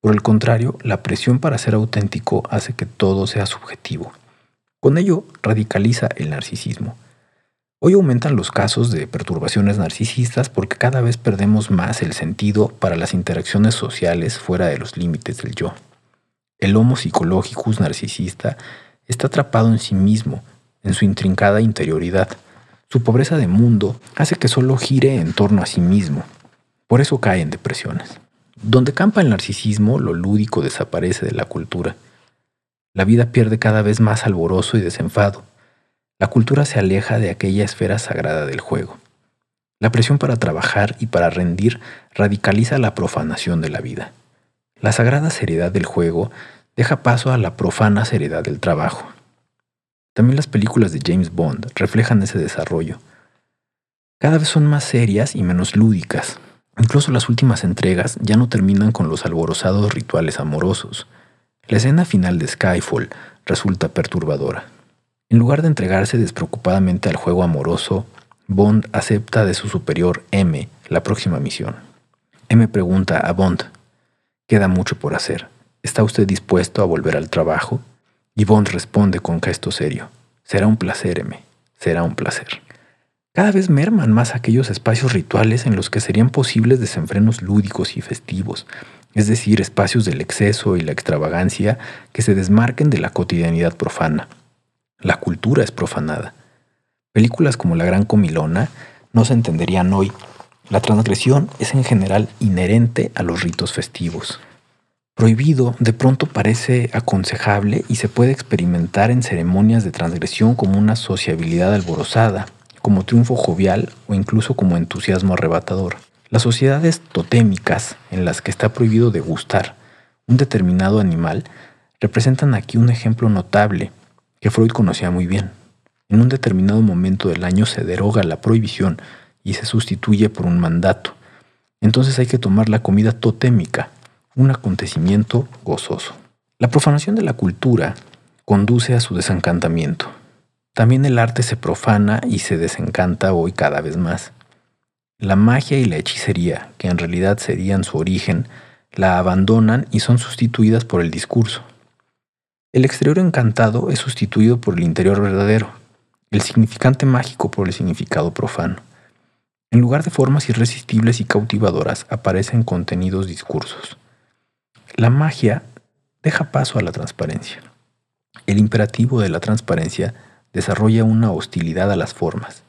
por el contrario, la presión para ser auténtico hace que todo sea subjetivo. Con ello radicaliza el narcisismo. Hoy aumentan los casos de perturbaciones narcisistas porque cada vez perdemos más el sentido para las interacciones sociales fuera de los límites del yo. El homo psicologicus narcisista está atrapado en sí mismo, en su intrincada interioridad. Su pobreza de mundo hace que solo gire en torno a sí mismo. Por eso cae en depresiones. Donde campa el narcisismo, lo lúdico desaparece de la cultura. La vida pierde cada vez más alborozo y desenfado. La cultura se aleja de aquella esfera sagrada del juego. La presión para trabajar y para rendir radicaliza la profanación de la vida. La sagrada seriedad del juego deja paso a la profana seriedad del trabajo. También las películas de James Bond reflejan ese desarrollo. Cada vez son más serias y menos lúdicas, Incluso las últimas entregas ya no terminan con los alborozados rituales amorosos. La escena final de Skyfall resulta perturbadora. En lugar de entregarse despreocupadamente al juego amoroso, Bond acepta de su superior M la próxima misión. M pregunta a Bond, queda mucho por hacer. ¿Está usted dispuesto a volver al trabajo? Y Bond responde con gesto serio, será un placer, M, será un placer. Cada vez merman más aquellos espacios rituales en los que serían posibles desenfrenos lúdicos y festivos, es decir, espacios del exceso y la extravagancia que se desmarquen de la cotidianidad profana. La cultura es profanada. Películas como La Gran Comilona no se entenderían hoy. La transgresión es en general inherente a los ritos festivos. Prohibido de pronto parece aconsejable y se puede experimentar en ceremonias de transgresión como una sociabilidad alborozada, como triunfo jovial o incluso como entusiasmo arrebatador. Las sociedades totémicas en las que está prohibido degustar un determinado animal representan aquí un ejemplo notable que Freud conocía muy bien. En un determinado momento del año se deroga la prohibición y se sustituye por un mandato. Entonces hay que tomar la comida totémica, un acontecimiento gozoso. La profanación de la cultura conduce a su desencantamiento. También el arte se profana y se desencanta hoy cada vez más. La magia y la hechicería, que en realidad serían su origen, la abandonan y son sustituidas por el discurso. El exterior encantado es sustituido por el interior verdadero. el significante mágico por el significado profano. En lugar de formas irresistibles y cautivadoras aparecen contenidos discursos. La magia deja paso a la transparencia. El imperativo de la transparencia desarrolla una hostilidad a las formas.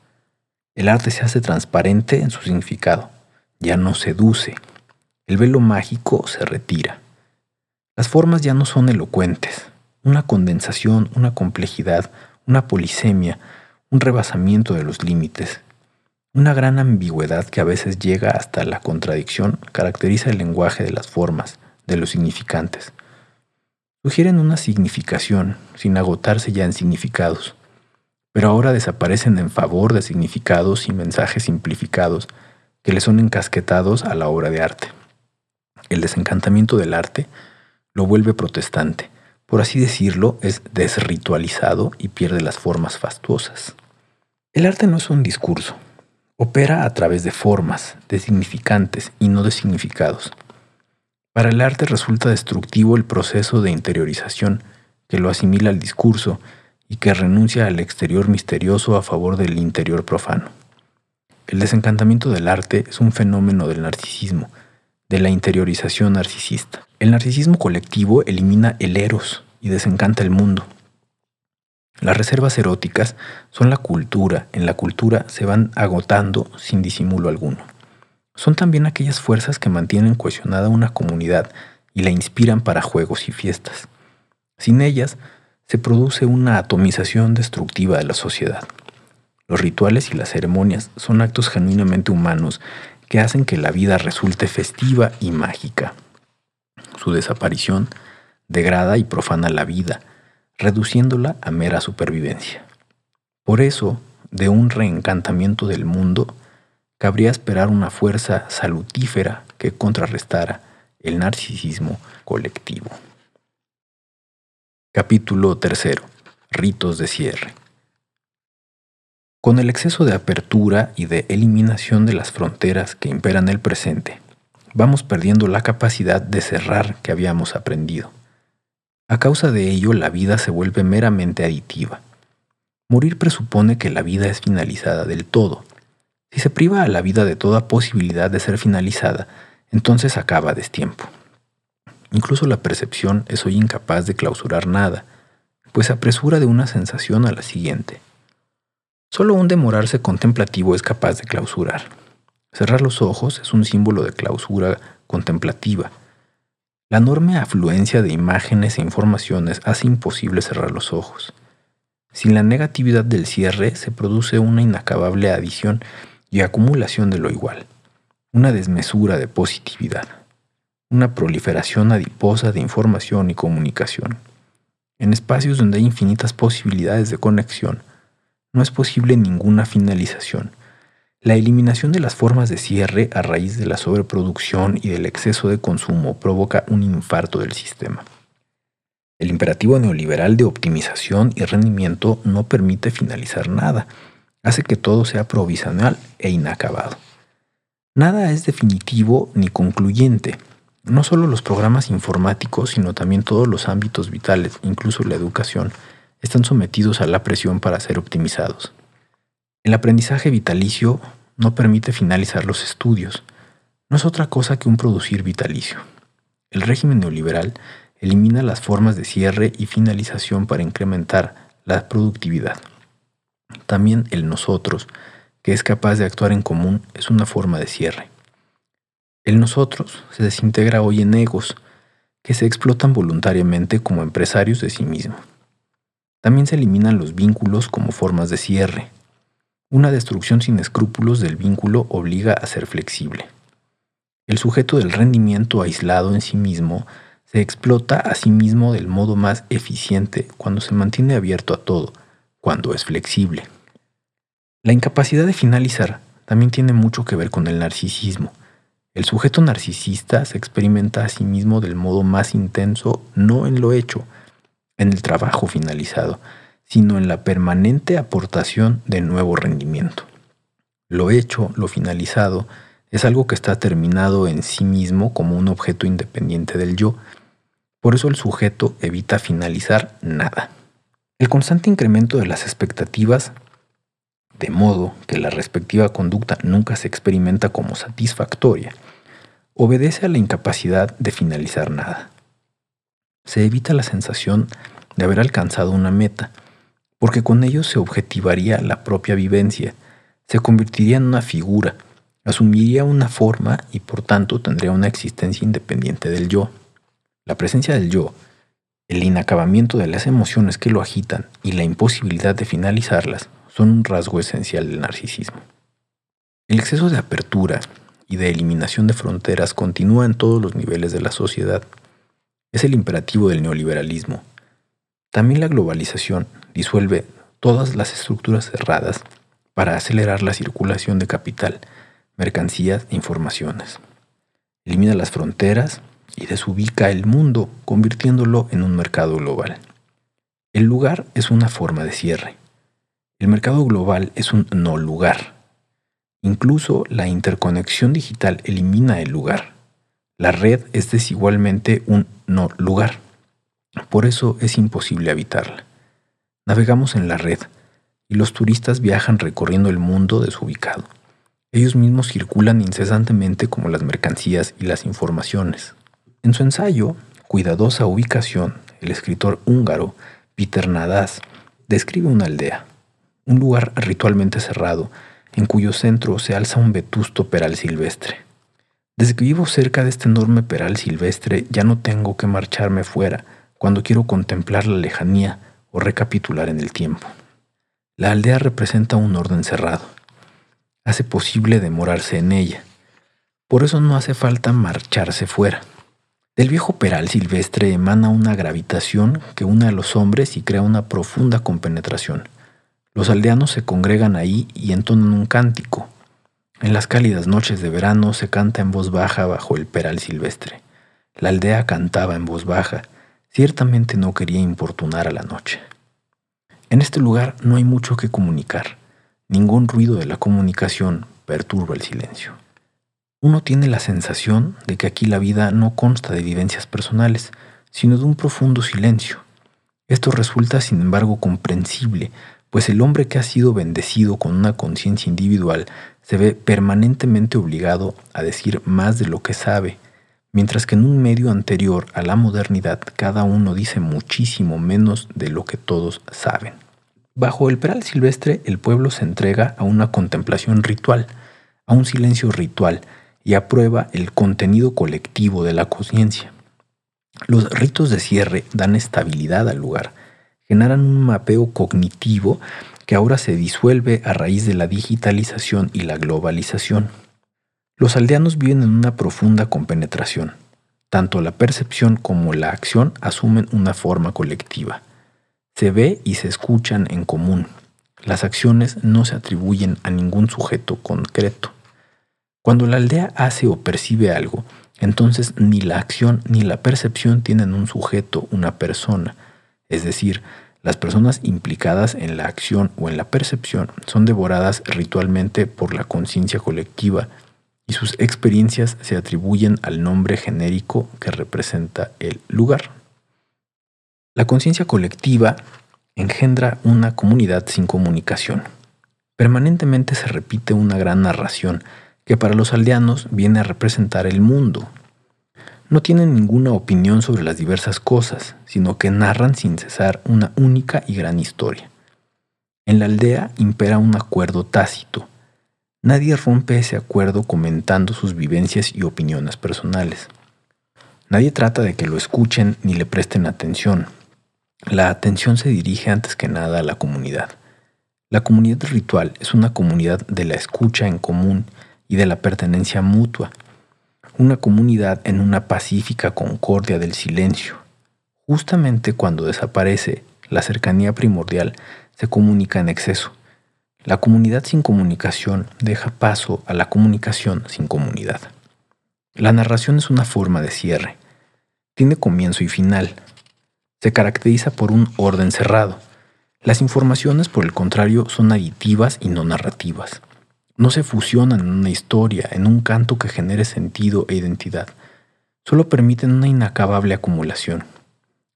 El arte se hace transparente en su significado, ya no seduce. El velo mágico se retira. Las formas ya no son elocuentes. Una condensación, una complejidad, una polisemia, un rebasamiento de los límites. Una gran ambigüedad que a veces llega hasta la contradicción caracteriza el lenguaje de las formas, de los significantes. Sugieren una significación sin agotarse ya en significados pero ahora desaparecen en favor de significados y mensajes simplificados que le son encasquetados a la obra de arte. El desencantamiento del arte lo vuelve protestante, por así decirlo, es desritualizado y pierde las formas fastuosas. El arte no es un discurso, opera a través de formas, de significantes y no de significados. Para el arte resulta destructivo el proceso de interiorización que lo asimila al discurso y que renuncia al exterior misterioso a favor del interior profano. El desencantamiento del arte es un fenómeno del narcisismo, de la interiorización narcisista. El narcisismo colectivo elimina el eros y desencanta el mundo. Las reservas eróticas son la cultura, en la cultura se van agotando sin disimulo alguno. Son también aquellas fuerzas que mantienen cohesionada una comunidad y la inspiran para juegos y fiestas. Sin ellas, se produce una atomización destructiva de la sociedad. Los rituales y las ceremonias son actos genuinamente humanos que hacen que la vida resulte festiva y mágica. Su desaparición degrada y profana la vida, reduciéndola a mera supervivencia. Por eso, de un reencantamiento del mundo, cabría esperar una fuerza salutífera que contrarrestara el narcisismo colectivo. Capítulo 3. Ritos de cierre. Con el exceso de apertura y de eliminación de las fronteras que imperan el presente, vamos perdiendo la capacidad de cerrar que habíamos aprendido. A causa de ello, la vida se vuelve meramente aditiva. Morir presupone que la vida es finalizada del todo. Si se priva a la vida de toda posibilidad de ser finalizada, entonces acaba destiempo. Incluso la percepción es hoy incapaz de clausurar nada, pues apresura de una sensación a la siguiente. Solo un demorarse contemplativo es capaz de clausurar. Cerrar los ojos es un símbolo de clausura contemplativa. La enorme afluencia de imágenes e informaciones hace imposible cerrar los ojos. Sin la negatividad del cierre se produce una inacabable adición y acumulación de lo igual, una desmesura de positividad una proliferación adiposa de información y comunicación. En espacios donde hay infinitas posibilidades de conexión, no es posible ninguna finalización. La eliminación de las formas de cierre a raíz de la sobreproducción y del exceso de consumo provoca un infarto del sistema. El imperativo neoliberal de optimización y rendimiento no permite finalizar nada, hace que todo sea provisional e inacabado. Nada es definitivo ni concluyente, no solo los programas informáticos, sino también todos los ámbitos vitales, incluso la educación, están sometidos a la presión para ser optimizados. El aprendizaje vitalicio no permite finalizar los estudios. No es otra cosa que un producir vitalicio. El régimen neoliberal elimina las formas de cierre y finalización para incrementar la productividad. También el nosotros, que es capaz de actuar en común, es una forma de cierre. El nosotros se desintegra hoy en egos que se explotan voluntariamente como empresarios de sí mismo. También se eliminan los vínculos como formas de cierre. Una destrucción sin escrúpulos del vínculo obliga a ser flexible. El sujeto del rendimiento aislado en sí mismo se explota a sí mismo del modo más eficiente cuando se mantiene abierto a todo, cuando es flexible. La incapacidad de finalizar también tiene mucho que ver con el narcisismo el sujeto narcisista se experimenta a sí mismo del modo más intenso, no en lo hecho, en el trabajo finalizado, sino en la permanente aportación de nuevo rendimiento. Lo hecho, lo finalizado, es algo que está terminado en sí mismo como un objeto independiente del yo. Por eso el sujeto evita finalizar nada. El constante incremento de las expectativas de modo que la respectiva conducta nunca se experimenta como satisfactoria, obedece a la incapacidad de finalizar nada. Se evita la sensación de haber alcanzado una meta, porque con ello se objetivaría la propia vivencia, se convertiría en una figura, asumiría una forma y por tanto tendría una existencia independiente del yo. La presencia del yo, el inacabamiento de las emociones que lo agitan y la imposibilidad de finalizarlas son un rasgo esencial del narcisismo. El exceso de apertura y de eliminación de fronteras continúa en todos los niveles de la sociedad. Es el imperativo del neoliberalismo. También la globalización disuelve todas las estructuras cerradas para acelerar la circulación de capital, mercancías e informaciones. Elimina las fronteras y desubica el mundo, convirtiéndolo en un mercado global. El lugar es una forma de cierre. El mercado global es un no lugar. Incluso la interconexión digital elimina el lugar. La red es desigualmente un no lugar. Por eso es imposible habitarla. Navegamos en la red y los turistas viajan recorriendo el mundo desubicado. Ellos mismos circulan incesantemente como las mercancías y las informaciones. En su ensayo, Cuidadosa ubicación, el escritor húngaro Peter Nadaz describe una aldea, un lugar ritualmente cerrado, en cuyo centro se alza un vetusto peral silvestre. Desde que vivo cerca de este enorme peral silvestre ya no tengo que marcharme fuera cuando quiero contemplar la lejanía o recapitular en el tiempo. La aldea representa un orden cerrado. Hace posible demorarse en ella. Por eso no hace falta marcharse fuera. Del viejo peral silvestre emana una gravitación que une a los hombres y crea una profunda compenetración. Los aldeanos se congregan ahí y entonan un cántico. En las cálidas noches de verano se canta en voz baja bajo el peral silvestre. La aldea cantaba en voz baja, ciertamente no quería importunar a la noche. En este lugar no hay mucho que comunicar. Ningún ruido de la comunicación perturba el silencio. Uno tiene la sensación de que aquí la vida no consta de vivencias personales, sino de un profundo silencio. Esto resulta, sin embargo, comprensible, pues el hombre que ha sido bendecido con una conciencia individual se ve permanentemente obligado a decir más de lo que sabe, mientras que en un medio anterior a la modernidad cada uno dice muchísimo menos de lo que todos saben. Bajo el peral silvestre el pueblo se entrega a una contemplación ritual, a un silencio ritual, y aprueba el contenido colectivo de la conciencia. Los ritos de cierre dan estabilidad al lugar, generan un mapeo cognitivo que ahora se disuelve a raíz de la digitalización y la globalización. Los aldeanos viven en una profunda compenetración. Tanto la percepción como la acción asumen una forma colectiva. Se ve y se escuchan en común. Las acciones no se atribuyen a ningún sujeto concreto. Cuando la aldea hace o percibe algo, entonces ni la acción ni la percepción tienen un sujeto, una persona. Es decir, las personas implicadas en la acción o en la percepción son devoradas ritualmente por la conciencia colectiva y sus experiencias se atribuyen al nombre genérico que representa el lugar. La conciencia colectiva engendra una comunidad sin comunicación. Permanentemente se repite una gran narración que para los aldeanos viene a representar el mundo. No tienen ninguna opinión sobre las diversas cosas, sino que narran sin cesar una única y gran historia. En la aldea impera un acuerdo tácito, Nadie rompe ese acuerdo comentando sus vivencias y opiniones personales. Nadie trata de que lo escuchen ni le presten atención. La atención se dirige antes que nada a la comunidad. La comunidad ritual es una comunidad de la escucha en común y de la pertenencia mutua. Una comunidad en una pacífica concordia del silencio. Justamente cuando desaparece la cercanía primordial, se comunica en exceso. La comunidad sin comunicación deja paso a la comunicación sin comunidad. La narración es una forma de cierre. Tiene comienzo y final. Se caracteriza por un orden cerrado. Las informaciones, por el contrario, son aditivas y no narrativas. No se fusionan en una historia, en un canto que genere sentido e identidad. Solo permiten una inacabable acumulación.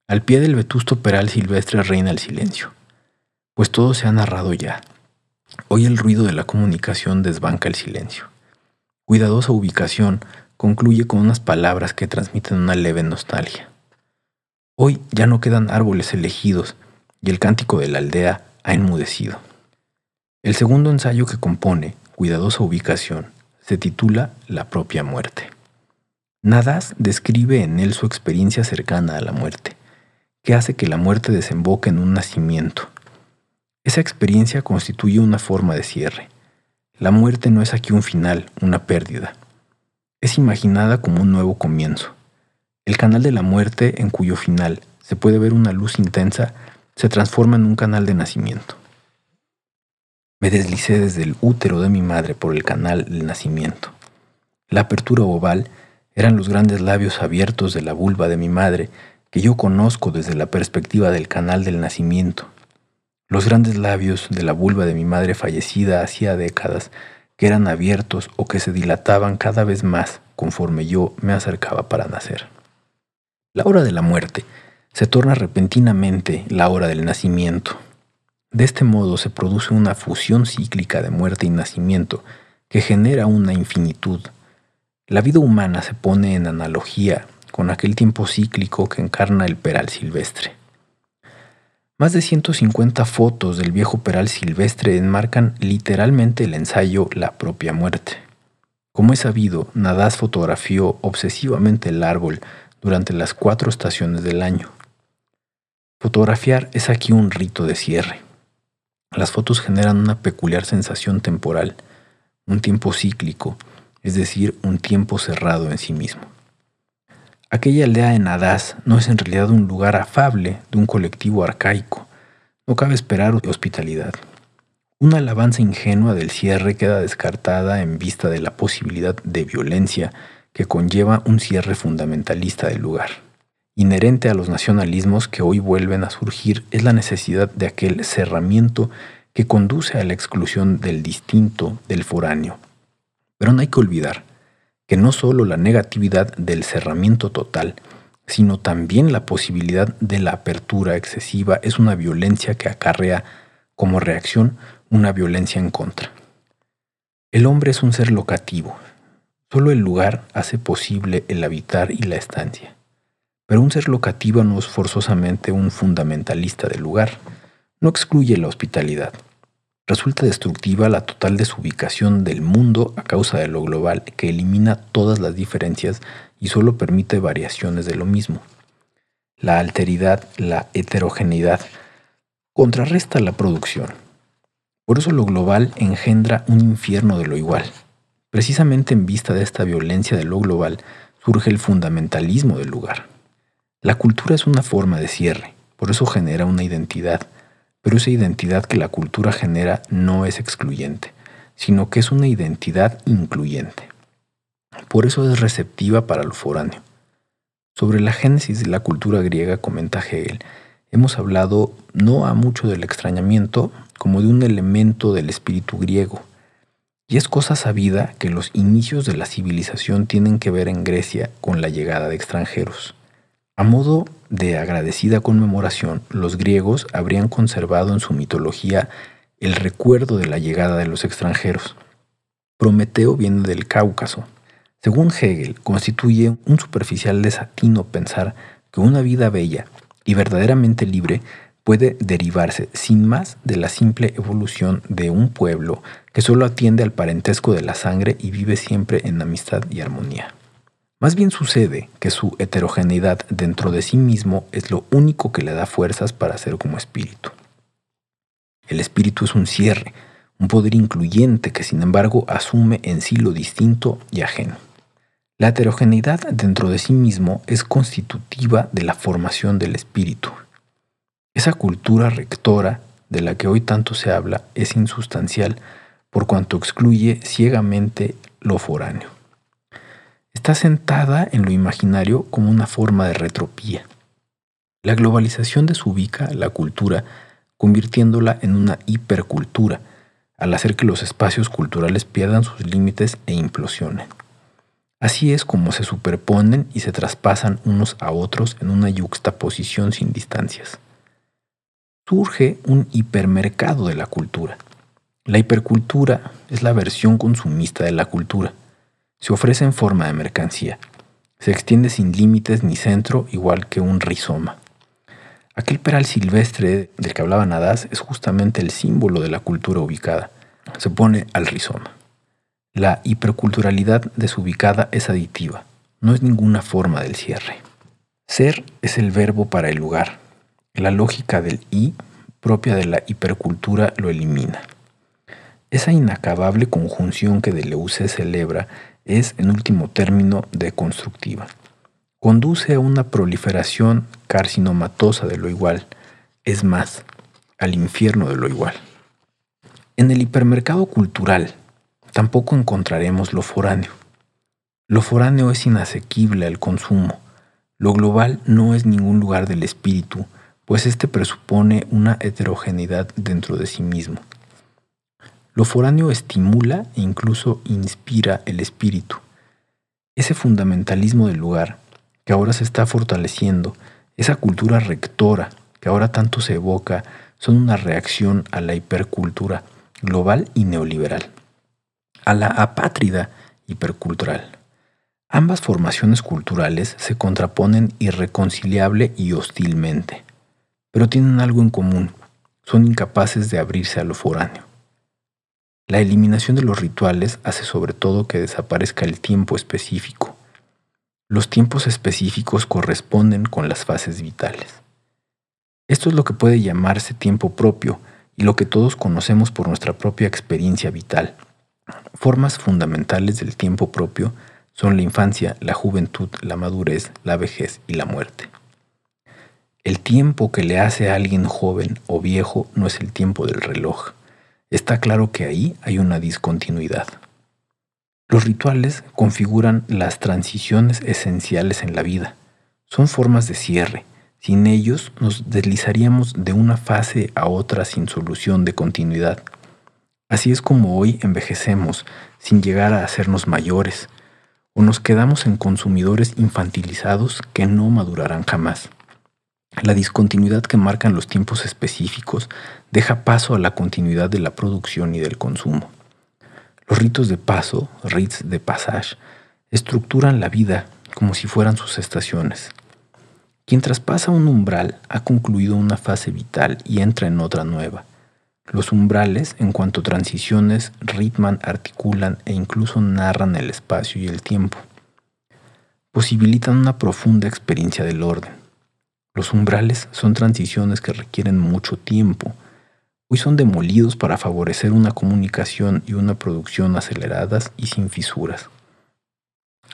Al pie del vetusto peral silvestre reina el silencio, pues todo se ha narrado ya Hoy el ruido de la comunicación desbanca el silencio. Cuidadosa ubicación concluye con unas palabras que transmiten una leve nostalgia. Hoy ya no quedan árboles elegidos y el cántico de la aldea ha enmudecido. El segundo ensayo que compone, Cuidadosa ubicación, se titula La propia muerte. Nadas describe en él su experiencia cercana a la muerte, que hace que la muerte desemboque en un nacimiento. Esa experiencia constituye una forma de cierre. La muerte no es aquí un final, una pérdida. Es imaginada como un nuevo comienzo. El canal de la muerte, en cuyo final se puede ver una luz intensa, se transforma en un canal de nacimiento. Me deslicé desde el útero de mi madre por el canal del nacimiento. La apertura oval eran los grandes labios abiertos de la vulva de mi madre que yo conozco desde la perspectiva del canal del nacimiento. Los grandes labios de la vulva de mi madre fallecida hacía décadas que eran abiertos o que se dilataban cada vez más conforme yo me acercaba para nacer. La hora de la muerte se torna repentinamente la hora del nacimiento, de este modo se produce una fusión cíclica de muerte y nacimiento que genera una infinitud. La vida humana se pone en analogía con aquel tiempo cíclico que encarna el peral silvestre. Más de 150 fotos del viejo peral silvestre enmarcan literalmente el ensayo La propia muerte. Como es sabido, Nadaz fotografió obsesivamente el árbol durante las cuatro estaciones del año. Fotografiar es aquí un rito de cierre. Las fotos generan una peculiar sensación temporal, un tiempo cíclico, es decir, un tiempo cerrado en sí mismo. Aquella aldea de Nadaz no es en realidad un lugar afable de un colectivo arcaico. No cabe esperar hospitalidad. Una alabanza ingenua del cierre queda descartada en vista de la posibilidad de violencia que conlleva un cierre fundamentalista del lugar. Inherente a los nacionalismos que hoy vuelven a surgir es la necesidad de aquel cerramiento que conduce a la exclusión del distinto, del foráneo. Pero no hay que olvidar que no solo la negatividad del cerramiento total, sino también la posibilidad de la apertura excesiva es una violencia que acarrea como reacción una violencia en contra. El hombre es un ser locativo. Solo el lugar hace posible el habitar y la estancia. Pero un ser locativo no es forzosamente un fundamentalista del lugar, no excluye la hospitalidad. Resulta destructiva la total desubicación del mundo a causa de lo global, que elimina todas las diferencias y solo permite variaciones de lo mismo. La alteridad, la heterogeneidad, contrarresta la producción. Por eso lo global engendra un infierno de lo igual. Precisamente en vista de esta violencia de lo global surge el fundamentalismo del lugar. La cultura es una forma de cierre, por eso genera una identidad, pero esa identidad que la cultura genera no es excluyente, sino que es una identidad incluyente. Por eso es receptiva para lo foráneo. Sobre la génesis de la cultura griega, comenta Hegel, hemos hablado no a mucho del extrañamiento como de un elemento del espíritu griego. Y es cosa sabida que los inicios de la civilización tienen que ver en Grecia con la llegada de extranjeros. A modo de agradecida conmemoración, los griegos habrían conservado en su mitología el recuerdo de la llegada de los extranjeros. Prometeo viene del Cáucaso. Según Hegel, constituye un superficial desatino pensar que una vida bella y verdaderamente libre puede derivarse sin más de la simple evolución de un pueblo que solo atiende al parentesco de la sangre y vive siempre en amistad y armonía. Más bien sucede que su heterogeneidad dentro de sí mismo es lo único que le da fuerzas para ser como espíritu. El espíritu es un cierre, un poder incluyente que sin embargo asume en sí lo distinto y ajeno. La heterogeneidad dentro de sí mismo es constitutiva de la formación del espíritu. Esa cultura rectora de la que hoy tanto se habla es insustancial por cuanto excluye ciegamente lo foráneo está sentada en lo imaginario como una forma de retropía. La globalización desubica la cultura, convirtiéndola en una hipercultura, al hacer que los espacios culturales pierdan sus límites e implosionen. Así es como se superponen y se traspasan unos a otros en una yuxtaposición sin distancias. Surge un hipermercado de la cultura. La hipercultura es la versión consumista de la cultura. Se ofrece en forma de mercancía. Se extiende sin límites ni centro, igual que un rizoma. Aquel peral silvestre del que hablaba Nadaz es justamente el símbolo de la cultura ubicada. Se pone al rizoma. La hiperculturalidad desubicada es aditiva, no es ninguna forma del cierre. Ser es el verbo para el lugar. La lógica del i, propia de la hipercultura, lo elimina. Esa inacabable conjunción que Deleuze celebra es, en último término, deconstructiva. Conduce a una proliferación carcinomatosa de lo igual, es más, al infierno de lo igual. En el hipermercado cultural tampoco encontraremos lo foráneo. Lo foráneo es inasequible al consumo. Lo global no es ningún lugar del espíritu, pues éste presupone una heterogeneidad dentro de sí mismo. Lo foráneo estimula e incluso inspira el espíritu. Ese fundamentalismo del lugar, que ahora se está fortaleciendo, esa cultura rectora que ahora tanto se evoca, son una reacción a la hipercultura global y neoliberal, a la apátrida hipercultural. Ambas formaciones culturales se contraponen irreconciliable y hostilmente, pero tienen algo en común, son incapaces de abrirse a lo foráneo. La eliminación de los rituales hace sobre todo que desaparezca el tiempo específico. Los tiempos específicos corresponden con las fases vitales. Esto es lo que puede llamarse tiempo propio, y lo que todos conocemos por nuestra propia experiencia vital. Formas fundamentales del tiempo propio son la infancia, la juventud, la madurez, la vejez y la muerte. El tiempo que le hace a alguien joven o viejo no es el tiempo del reloj. Está claro que ahí hay una discontinuidad. Los rituales configuran las transiciones esenciales en la vida. Son formas de cierre, sin ellos nos deslizaríamos de una fase a otra sin solución de continuidad. Así es como hoy envejecemos sin llegar a hacernos mayores, o nos quedamos en consumidores infantilizados que no madurarán jamás. La discontinuidad que marcan los tiempos específicos deja paso a la continuidad de la producción y del consumo. Los ritos de paso, rites de passage, estructuran la vida como si fueran sus estaciones. Quien traspasa un umbral ha concluido una fase vital y entra en otra nueva. Los umbrales, en cuanto transiciones, ritman, articulan e incluso narran el espacio y el tiempo. Posibilitan una profunda experiencia del orden. Los umbrales son transiciones que requieren mucho tiempo. Hoy son demolidos para favorecer una comunicación y una producción aceleradas y sin fisuras.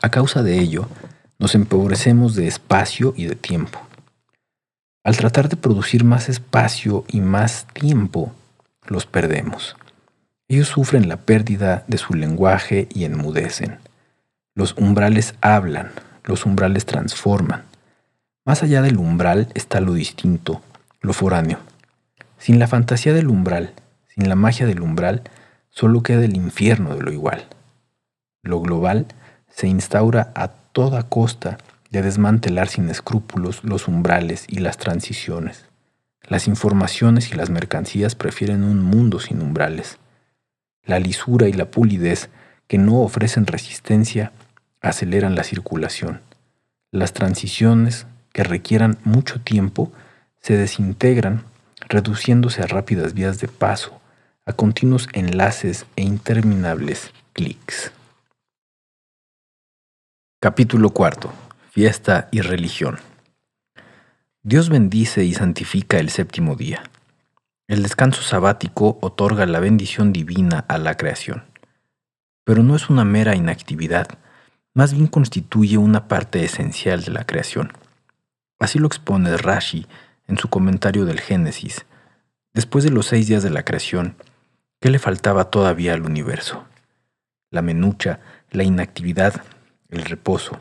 A causa de ello, nos empobrecemos de espacio y de tiempo. Al tratar de producir más espacio y más tiempo, los perdemos. Ellos sufren la pérdida de su lenguaje y enmudecen. Los umbrales hablan, los umbrales transforman. Más allá del umbral está lo distinto, lo foráneo. Sin la fantasía del umbral, sin la magia del umbral, solo queda el infierno de lo igual. Lo global se instaura a toda costa de desmantelar sin escrúpulos los umbrales y las transiciones. Las informaciones y las mercancías prefieren un mundo sin umbrales. La lisura y la pulidez que no ofrecen resistencia aceleran la circulación. Las transiciones que requieran mucho tiempo se desintegran reduciéndose a rápidas vías de paso, a continuos enlaces e interminables clics. Capítulo cuarto. Fiesta y religión. Dios bendice y santifica el séptimo día. El descanso sabático otorga la bendición divina a la creación. Pero no es una mera inactividad, más bien constituye una parte esencial de la creación. Así lo expone Rashi en su comentario del Génesis. Después de los seis días de la creación, ¿qué le faltaba todavía al universo? La menucha, la inactividad, el reposo.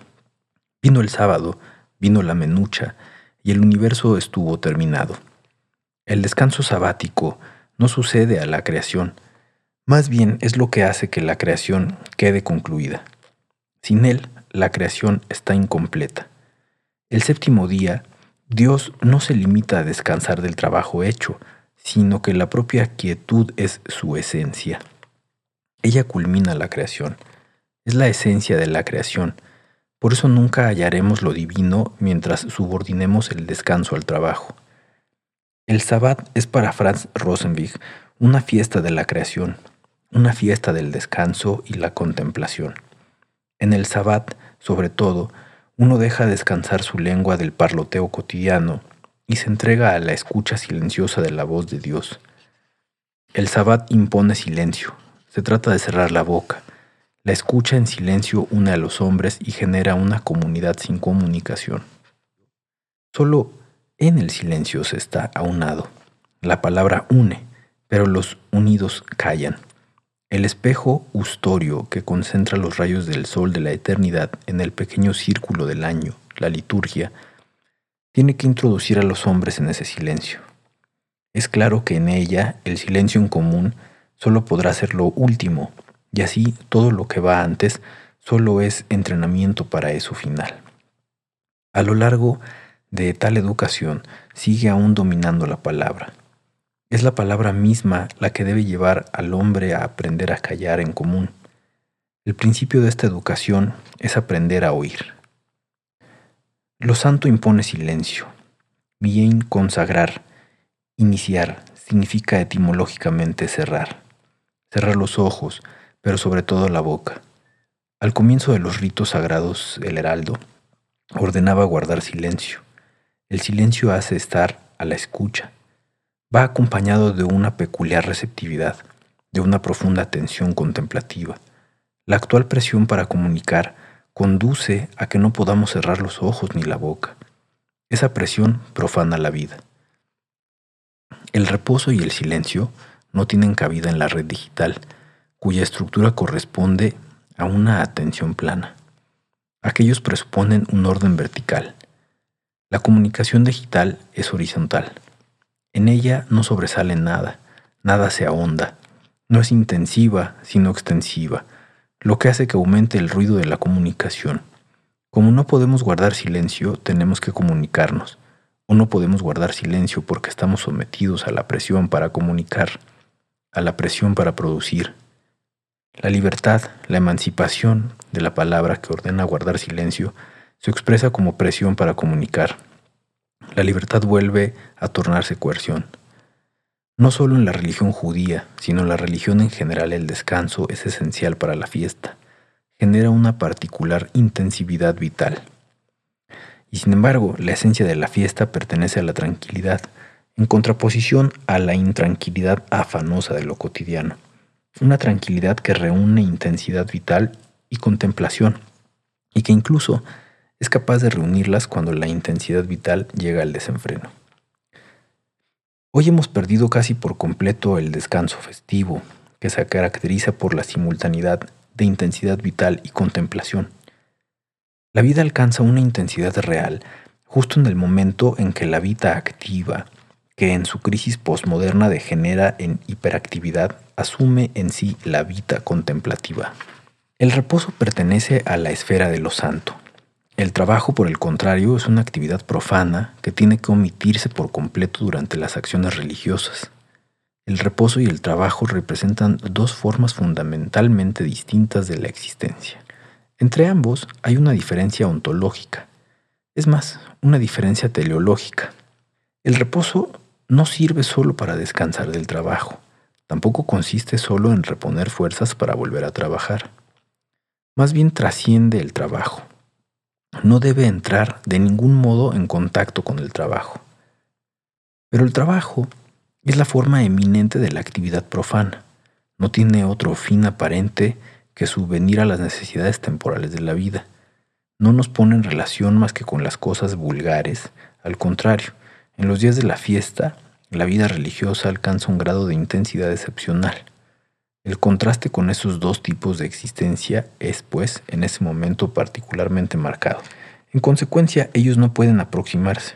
Vino el sábado, vino la menucha, y el universo estuvo terminado. El descanso sabático no sucede a la creación, más bien es lo que hace que la creación quede concluida. Sin él, la creación está incompleta. El séptimo día, Dios no se limita a descansar del trabajo hecho, sino que la propia quietud es su esencia. Ella culmina la creación, es la esencia de la creación. Por eso nunca hallaremos lo divino mientras subordinemos el descanso al trabajo. El Sabbat es para Franz Rosenwig una fiesta de la creación, una fiesta del descanso y la contemplación. En el Sabbat, sobre todo, uno deja descansar su lengua del parloteo cotidiano y se entrega a la escucha silenciosa de la voz de Dios. El Sabbat impone silencio, se trata de cerrar la boca. La escucha en silencio une a los hombres y genera una comunidad sin comunicación. Solo en el silencio se está aunado. La palabra une, pero los unidos callan. El espejo ustorio que concentra los rayos del sol de la eternidad en el pequeño círculo del año, la liturgia, tiene que introducir a los hombres en ese silencio. Es claro que en ella el silencio en común solo podrá ser lo último, y así todo lo que va antes solo es entrenamiento para eso final. A lo largo de tal educación sigue aún dominando la palabra. Es la palabra misma la que debe llevar al hombre a aprender a callar en común. El principio de esta educación es aprender a oír. Lo santo impone silencio. Bien consagrar, iniciar, significa etimológicamente cerrar. Cerrar los ojos, pero sobre todo la boca. Al comienzo de los ritos sagrados, el heraldo ordenaba guardar silencio. El silencio hace estar a la escucha va acompañado de una peculiar receptividad, de una profunda atención contemplativa. La actual presión para comunicar conduce a que no podamos cerrar los ojos ni la boca. Esa presión profana la vida. El reposo y el silencio no tienen cabida en la red digital, cuya estructura corresponde a una atención plana. Aquellos presuponen un orden vertical. La comunicación digital es horizontal. En ella no sobresale nada, nada se ahonda, no es intensiva, sino extensiva, lo que hace que aumente el ruido de la comunicación. Como no podemos guardar silencio, tenemos que comunicarnos, o no podemos guardar silencio porque estamos sometidos a la presión para comunicar, a la presión para producir. La libertad, la emancipación de la palabra que ordena guardar silencio, se expresa como presión para comunicar la libertad vuelve a tornarse coerción. No solo en la religión judía, sino en la religión en general el descanso es esencial para la fiesta. Genera una particular intensividad vital. Y sin embargo, la esencia de la fiesta pertenece a la tranquilidad, en contraposición a la intranquilidad afanosa de lo cotidiano. Una tranquilidad que reúne intensidad vital y contemplación, y que incluso es capaz de reunirlas cuando la intensidad vital llega al desenfreno. Hoy hemos perdido casi por completo el descanso festivo, que se caracteriza por la simultaneidad de intensidad vital y contemplación. La vida alcanza una intensidad real justo en el momento en que la vida activa, que en su crisis postmoderna degenera en hiperactividad, asume en sí la vida contemplativa. El reposo pertenece a la esfera de lo santo, el trabajo, por el contrario, es una actividad profana que tiene que omitirse por completo durante las acciones religiosas. El reposo y el trabajo representan dos formas fundamentalmente distintas de la existencia. Entre ambos hay una diferencia ontológica, es más, una diferencia teleológica. El reposo no sirve solo para descansar del trabajo, tampoco consiste solo en reponer fuerzas para volver a trabajar. Más bien trasciende el trabajo no debe entrar de ningún modo en contacto con el trabajo. Pero el trabajo es la forma eminente de la actividad profana. No tiene otro fin aparente que subvenir a las necesidades temporales de la vida. No nos pone en relación más que con las cosas vulgares. Al contrario, en los días de la fiesta, la vida religiosa alcanza un grado de intensidad excepcional. El contraste con esos dos tipos de existencia es, pues, en ese momento particularmente marcado. En consecuencia, ellos no pueden aproximarse.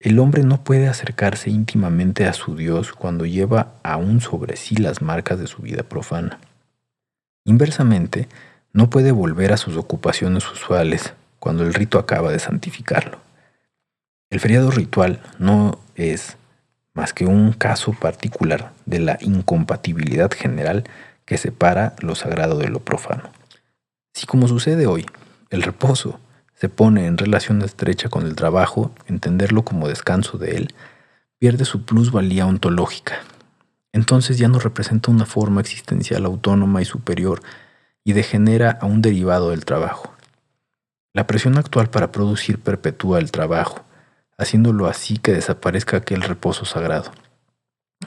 El hombre no puede acercarse íntimamente a su Dios cuando lleva aún sobre sí las marcas de su vida profana. Inversamente, no puede volver a sus ocupaciones usuales cuando el rito acaba de santificarlo. El feriado ritual no es más que un caso particular de la incompatibilidad general que separa lo sagrado de lo profano. Si como sucede hoy, el reposo se pone en relación estrecha con el trabajo, entenderlo como descanso de él, pierde su plusvalía ontológica. Entonces ya no representa una forma existencial autónoma y superior y degenera a un derivado del trabajo. La presión actual para producir perpetúa el trabajo, haciéndolo así que desaparezca aquel reposo sagrado.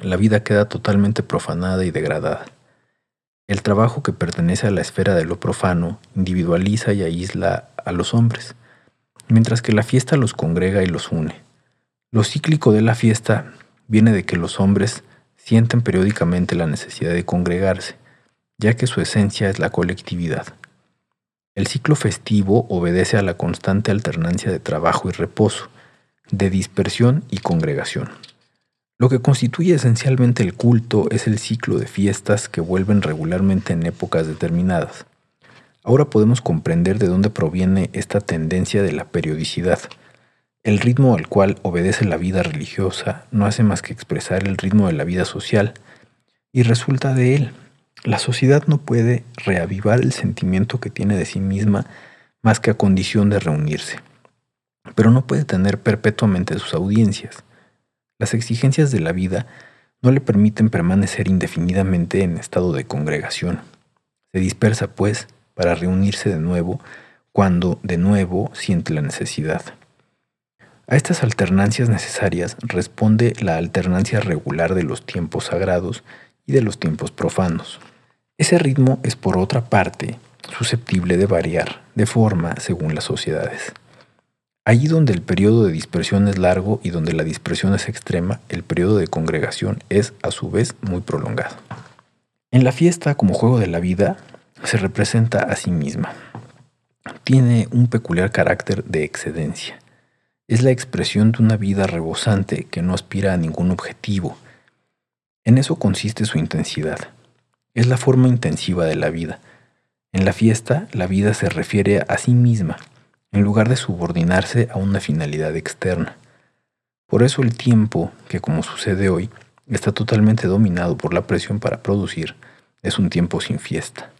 La vida queda totalmente profanada y degradada. El trabajo que pertenece a la esfera de lo profano individualiza y aísla a los hombres, mientras que la fiesta los congrega y los une. Lo cíclico de la fiesta viene de que los hombres sienten periódicamente la necesidad de congregarse, ya que su esencia es la colectividad. El ciclo festivo obedece a la constante alternancia de trabajo y reposo, de dispersión y congregación. Lo que constituye esencialmente el culto es el ciclo de fiestas que vuelven regularmente en épocas determinadas. Ahora podemos comprender de dónde proviene esta tendencia de la periodicidad. El ritmo al cual obedece la vida religiosa no hace más que expresar el ritmo de la vida social, y resulta de él. La sociedad no puede reavivar el sentimiento que tiene de sí misma más que a condición de reunirse, pero no puede tener perpetuamente sus audiencias. Las exigencias de la vida no le permiten permanecer indefinidamente en estado de congregación. Se dispersa, pues, para reunirse de nuevo cuando de nuevo siente la necesidad. A estas alternancias necesarias responde la alternancia regular de los tiempos sagrados y de los tiempos profanos. Ese ritmo es por otra parte susceptible de variar de forma según las sociedades. Allí donde el periodo de dispersión es largo y donde la dispersión es extrema, el periodo de congregación es a su vez muy prolongado. En la fiesta como juego de la vida, se representa a sí misma. Tiene un peculiar carácter de excedencia. Es la expresión de una vida rebosante que no aspira a ningún objetivo. En eso consiste su intensidad. Es la forma intensiva de la vida. En la fiesta, la vida se refiere a sí misma, en lugar de subordinarse a una finalidad externa. Por eso el tiempo, que como sucede hoy, está totalmente dominado por la presión para producir, es un tiempo sin fiesta.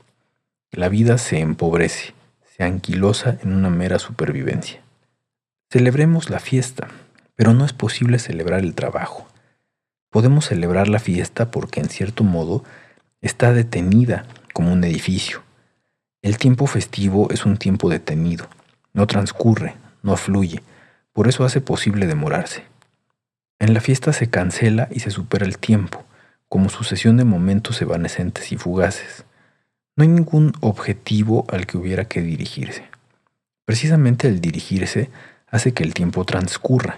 La vida se empobrece, se anquilosa en una mera supervivencia. Celebremos la fiesta, pero no es posible celebrar el trabajo. Podemos celebrar la fiesta porque en cierto modo está detenida como un edificio. El tiempo festivo es un tiempo detenido, no transcurre, no fluye, por eso hace posible demorarse. En la fiesta se cancela y se supera el tiempo, como sucesión de momentos evanescentes y fugaces. No hay ningún objetivo al que hubiera que dirigirse. Precisamente el dirigirse hace que el tiempo transcurra.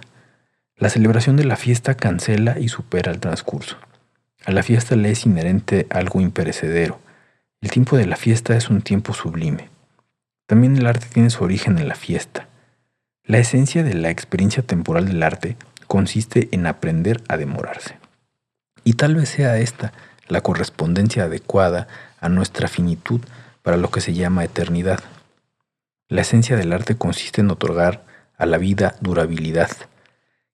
La celebración de la fiesta cancela y supera el transcurso. A la fiesta le es inherente algo imperecedero. El tiempo de la fiesta es un tiempo sublime. También el arte tiene su origen en la fiesta. La esencia de la experiencia temporal del arte consiste en aprender a demorarse. Y tal vez sea esta la correspondencia adecuada a nuestra finitud para lo que se llama eternidad. La esencia del arte consiste en otorgar a la vida durabilidad,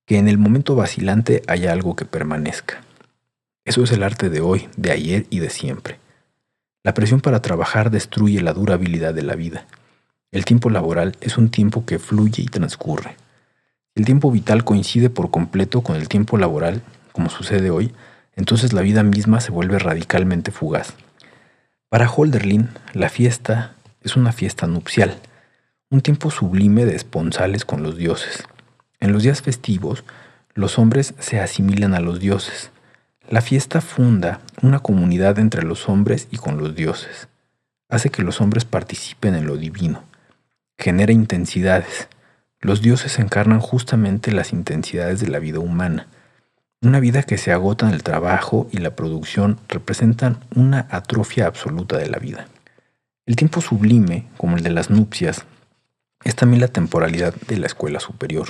que en el momento vacilante haya algo que permanezca. Eso es el arte de hoy, de ayer y de siempre. La presión para trabajar destruye la durabilidad de la vida. El tiempo laboral es un tiempo que fluye y transcurre. El tiempo vital coincide por completo con el tiempo laboral, como sucede hoy, entonces la vida misma se vuelve radicalmente fugaz. Para Holderlin, la fiesta es una fiesta nupcial, un tiempo sublime de esponsales con los dioses. En los días festivos, los hombres se asimilan a los dioses. La fiesta funda una comunidad entre los hombres y con los dioses. Hace que los hombres participen en lo divino. Genera intensidades. Los dioses encarnan justamente las intensidades de la vida humana una vida que se agota en el trabajo y la producción representan una atrofia absoluta de la vida. El tiempo sublime, como el de las nupcias, es también la temporalidad de la escuela superior.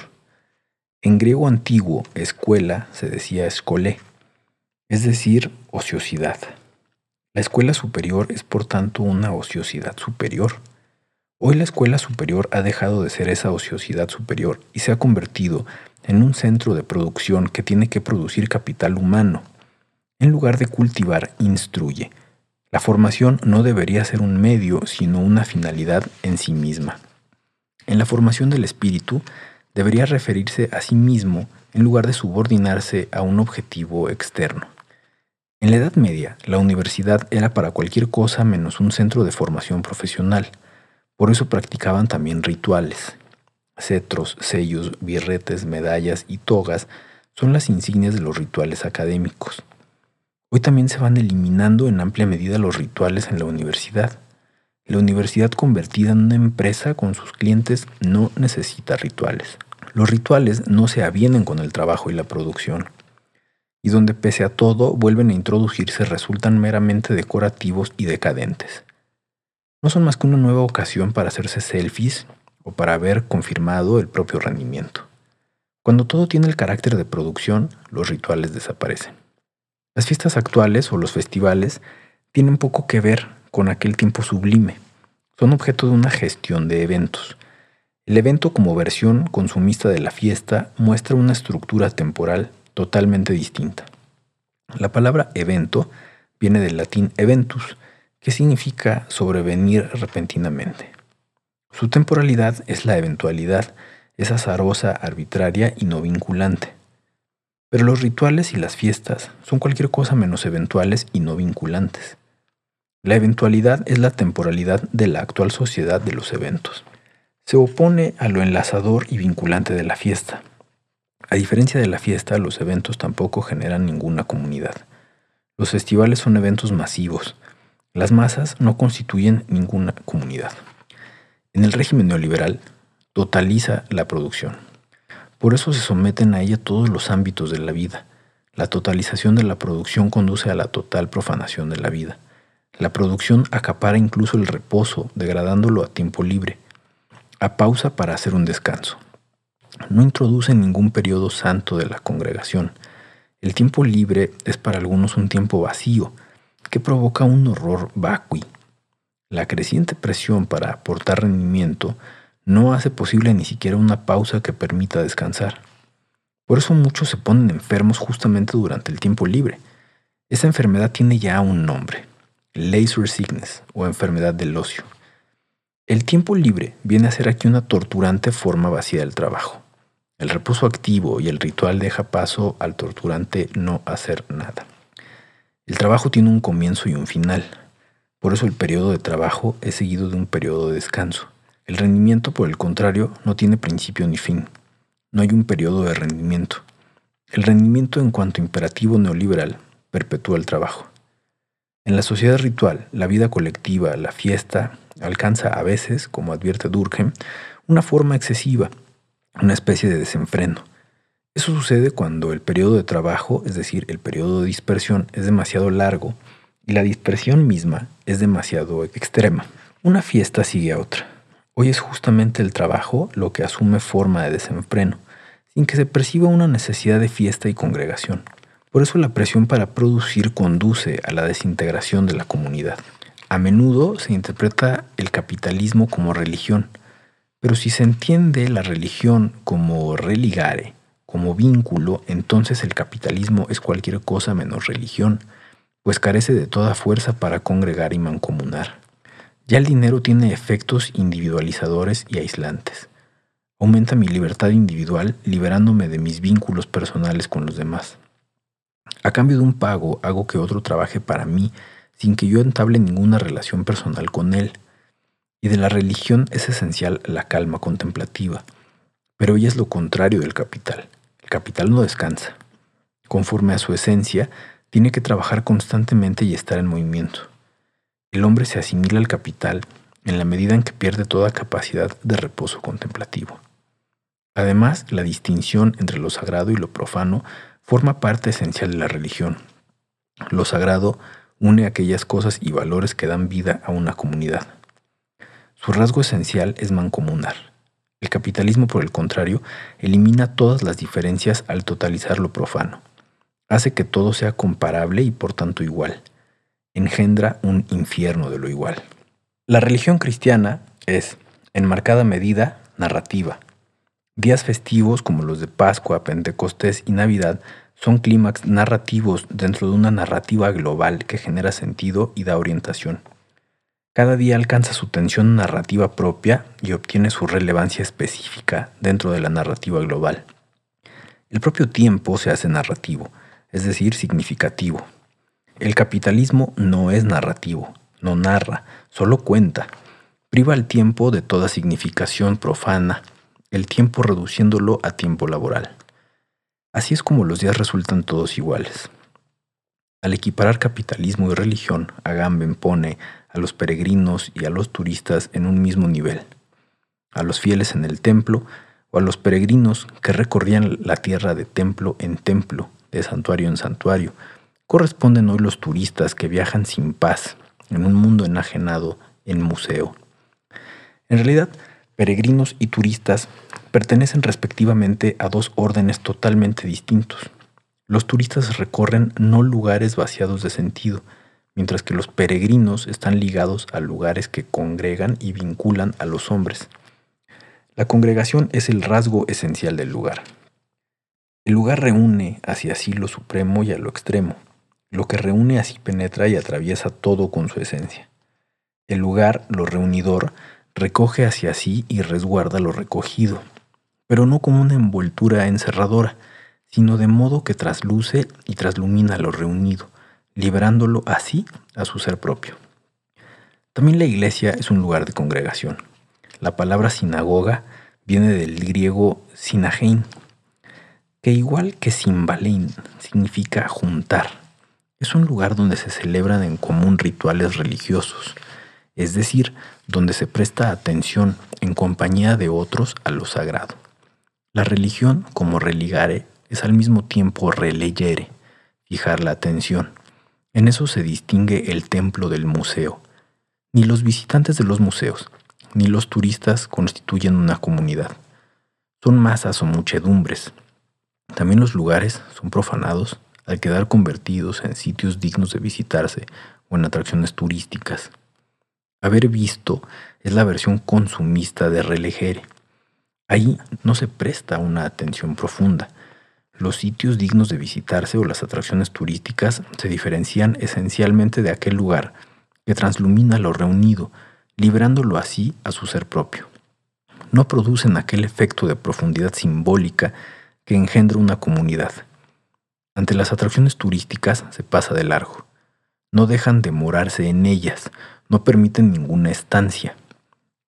En griego antiguo, escuela se decía escolé, es decir, ociosidad. La escuela superior es por tanto una ociosidad superior, Hoy la escuela superior ha dejado de ser esa ociosidad superior y se ha convertido en un centro de producción que tiene que producir capital humano. En lugar de cultivar, instruye. La formación no debería ser un medio, sino una finalidad en sí misma. En la formación del espíritu debería referirse a sí mismo en lugar de subordinarse a un objetivo externo. En la Edad Media, la universidad era para cualquier cosa menos un centro de formación profesional. Por eso practicaban también rituales. Cetros, sellos, birretes, medallas y togas son las insignias de los rituales académicos. Hoy también se van eliminando en amplia medida los rituales en la universidad. La universidad convertida en una empresa con sus clientes no necesita rituales. Los rituales no se avienen con el trabajo y la producción, y donde pese a todo vuelven a introducirse resultan meramente decorativos y decadentes no son más que una nueva ocasión para hacerse selfies o para haber confirmado el propio rendimiento. Cuando todo tiene el carácter de producción, los rituales desaparecen. Las fiestas actuales o los festivales tienen poco que ver con aquel tiempo sublime. Son objeto de una gestión de eventos. El evento como versión consumista de la fiesta muestra una estructura temporal totalmente distinta. La palabra evento viene del latín eventus, ¿Qué significa sobrevenir repentinamente. Su temporalidad es la eventualidad, es azarosa, arbitraria y no vinculante. Pero los rituales y las fiestas son cualquier cosa menos eventuales y no vinculantes. La eventualidad es la temporalidad de la actual sociedad de los eventos. Se opone a lo enlazador y vinculante de la fiesta. A diferencia de la fiesta, los eventos tampoco generan ninguna comunidad. Los festivales son eventos masivos, las masas no constituyen ninguna comunidad. En el régimen neoliberal, totaliza la producción. Por eso se someten a ella todos los ámbitos de la vida. La totalización de la producción conduce a la total profanación de la vida. La producción acapara incluso el reposo, degradándolo a tiempo libre, a pausa para hacer un descanso. No introduce ningún periodo santo de la congregación. El tiempo libre es para algunos un tiempo vacío, que provoca un horror vacui. La creciente presión para aportar rendimiento no hace posible ni siquiera una pausa que permita descansar. Por eso muchos se ponen enfermos justamente durante el tiempo libre. Esa enfermedad tiene ya un nombre, laser sickness o enfermedad del ocio. El tiempo libre viene a ser aquí una torturante forma vacía del trabajo. El reposo activo y el ritual deja paso al torturante no hacer nada. El trabajo tiene un comienzo y un final. Por eso el periodo de trabajo es seguido de un periodo de descanso. El rendimiento, por el contrario, no tiene principio ni fin. No hay un periodo de rendimiento. El rendimiento en cuanto imperativo neoliberal perpetúa el trabajo. En la sociedad ritual, la vida colectiva, la fiesta, alcanza a veces, como advierte Durkheim, una forma excesiva, una especie de desenfreno. Eso sucede cuando el periodo de trabajo, es decir, el periodo de dispersión, es demasiado largo y la dispersión misma es demasiado extrema. Una fiesta sigue a otra. Hoy es justamente el trabajo lo que asume forma de desenfreno, sin que se perciba una necesidad de fiesta y congregación. Por eso la presión para producir conduce a la desintegración de la comunidad. A menudo se interpreta el capitalismo como religión, pero si se entiende la religión como religare, como vínculo, entonces el capitalismo es cualquier cosa menos religión, pues carece de toda fuerza para congregar y mancomunar. Ya el dinero tiene efectos individualizadores y aislantes. Aumenta mi libertad individual liberándome de mis vínculos personales con los demás. A cambio de un pago hago que otro trabaje para mí sin que yo entable ninguna relación personal con él. Y de la religión es esencial la calma contemplativa, pero ella es lo contrario del capital capital no descansa. Conforme a su esencia, tiene que trabajar constantemente y estar en movimiento. El hombre se asimila al capital en la medida en que pierde toda capacidad de reposo contemplativo. Además, la distinción entre lo sagrado y lo profano forma parte esencial de la religión. Lo sagrado une aquellas cosas y valores que dan vida a una comunidad. Su rasgo esencial es mancomunar. El capitalismo, por el contrario, elimina todas las diferencias al totalizar lo profano. Hace que todo sea comparable y por tanto igual. Engendra un infierno de lo igual. La religión cristiana es, en marcada medida narrativa. Días festivos como los de Pascua, Pentecostés y Navidad son clímax narrativos dentro de una narrativa global que genera sentido y da orientación. Cada día alcanza su tensión narrativa propia y obtiene su relevancia específica dentro de la narrativa global. El propio tiempo se hace narrativo, es decir, significativo. El capitalismo no es narrativo, no narra, solo cuenta. Priva al tiempo de toda significación profana, el tiempo reduciéndolo a tiempo laboral. Así es como los días resultan todos iguales. Al equiparar capitalismo y religión, Agamben pone a los peregrinos y a los turistas en un mismo nivel, a los fieles en el templo o a los peregrinos que recorrían la tierra de templo en templo, de santuario en santuario, corresponden hoy los turistas que viajan sin paz en un mundo enajenado en museo. En realidad, peregrinos y turistas pertenecen respectivamente a dos órdenes totalmente distintos. Los turistas recorren no lugares vaciados de sentido, mientras que los peregrinos están ligados a lugares que congregan y vinculan a los hombres. La congregación es el rasgo esencial del lugar. El lugar reúne hacia sí lo supremo y a lo extremo. Lo que reúne así penetra y atraviesa todo con su esencia. El lugar, lo reunidor, recoge hacia sí y resguarda lo recogido, pero no como una envoltura encerradora, sino de modo que trasluce y traslumina lo reunido, liberándolo así a su ser propio. También la iglesia es un lugar de congregación. La palabra sinagoga viene del griego sinagein, que igual que simbalein significa juntar. Es un lugar donde se celebran en común rituales religiosos, es decir, donde se presta atención en compañía de otros a lo sagrado. La religión, como religare, es al mismo tiempo releyere, fijar la atención. En eso se distingue el templo del museo. Ni los visitantes de los museos, ni los turistas constituyen una comunidad. Son masas o muchedumbres. También los lugares son profanados al quedar convertidos en sitios dignos de visitarse o en atracciones turísticas. Haber visto es la versión consumista de relegere Ahí no se presta una atención profunda. Los sitios dignos de visitarse o las atracciones turísticas se diferencian esencialmente de aquel lugar que translumina lo reunido, librándolo así a su ser propio. No producen aquel efecto de profundidad simbólica que engendra una comunidad. Ante las atracciones turísticas se pasa de largo. No dejan de morarse en ellas, no permiten ninguna estancia.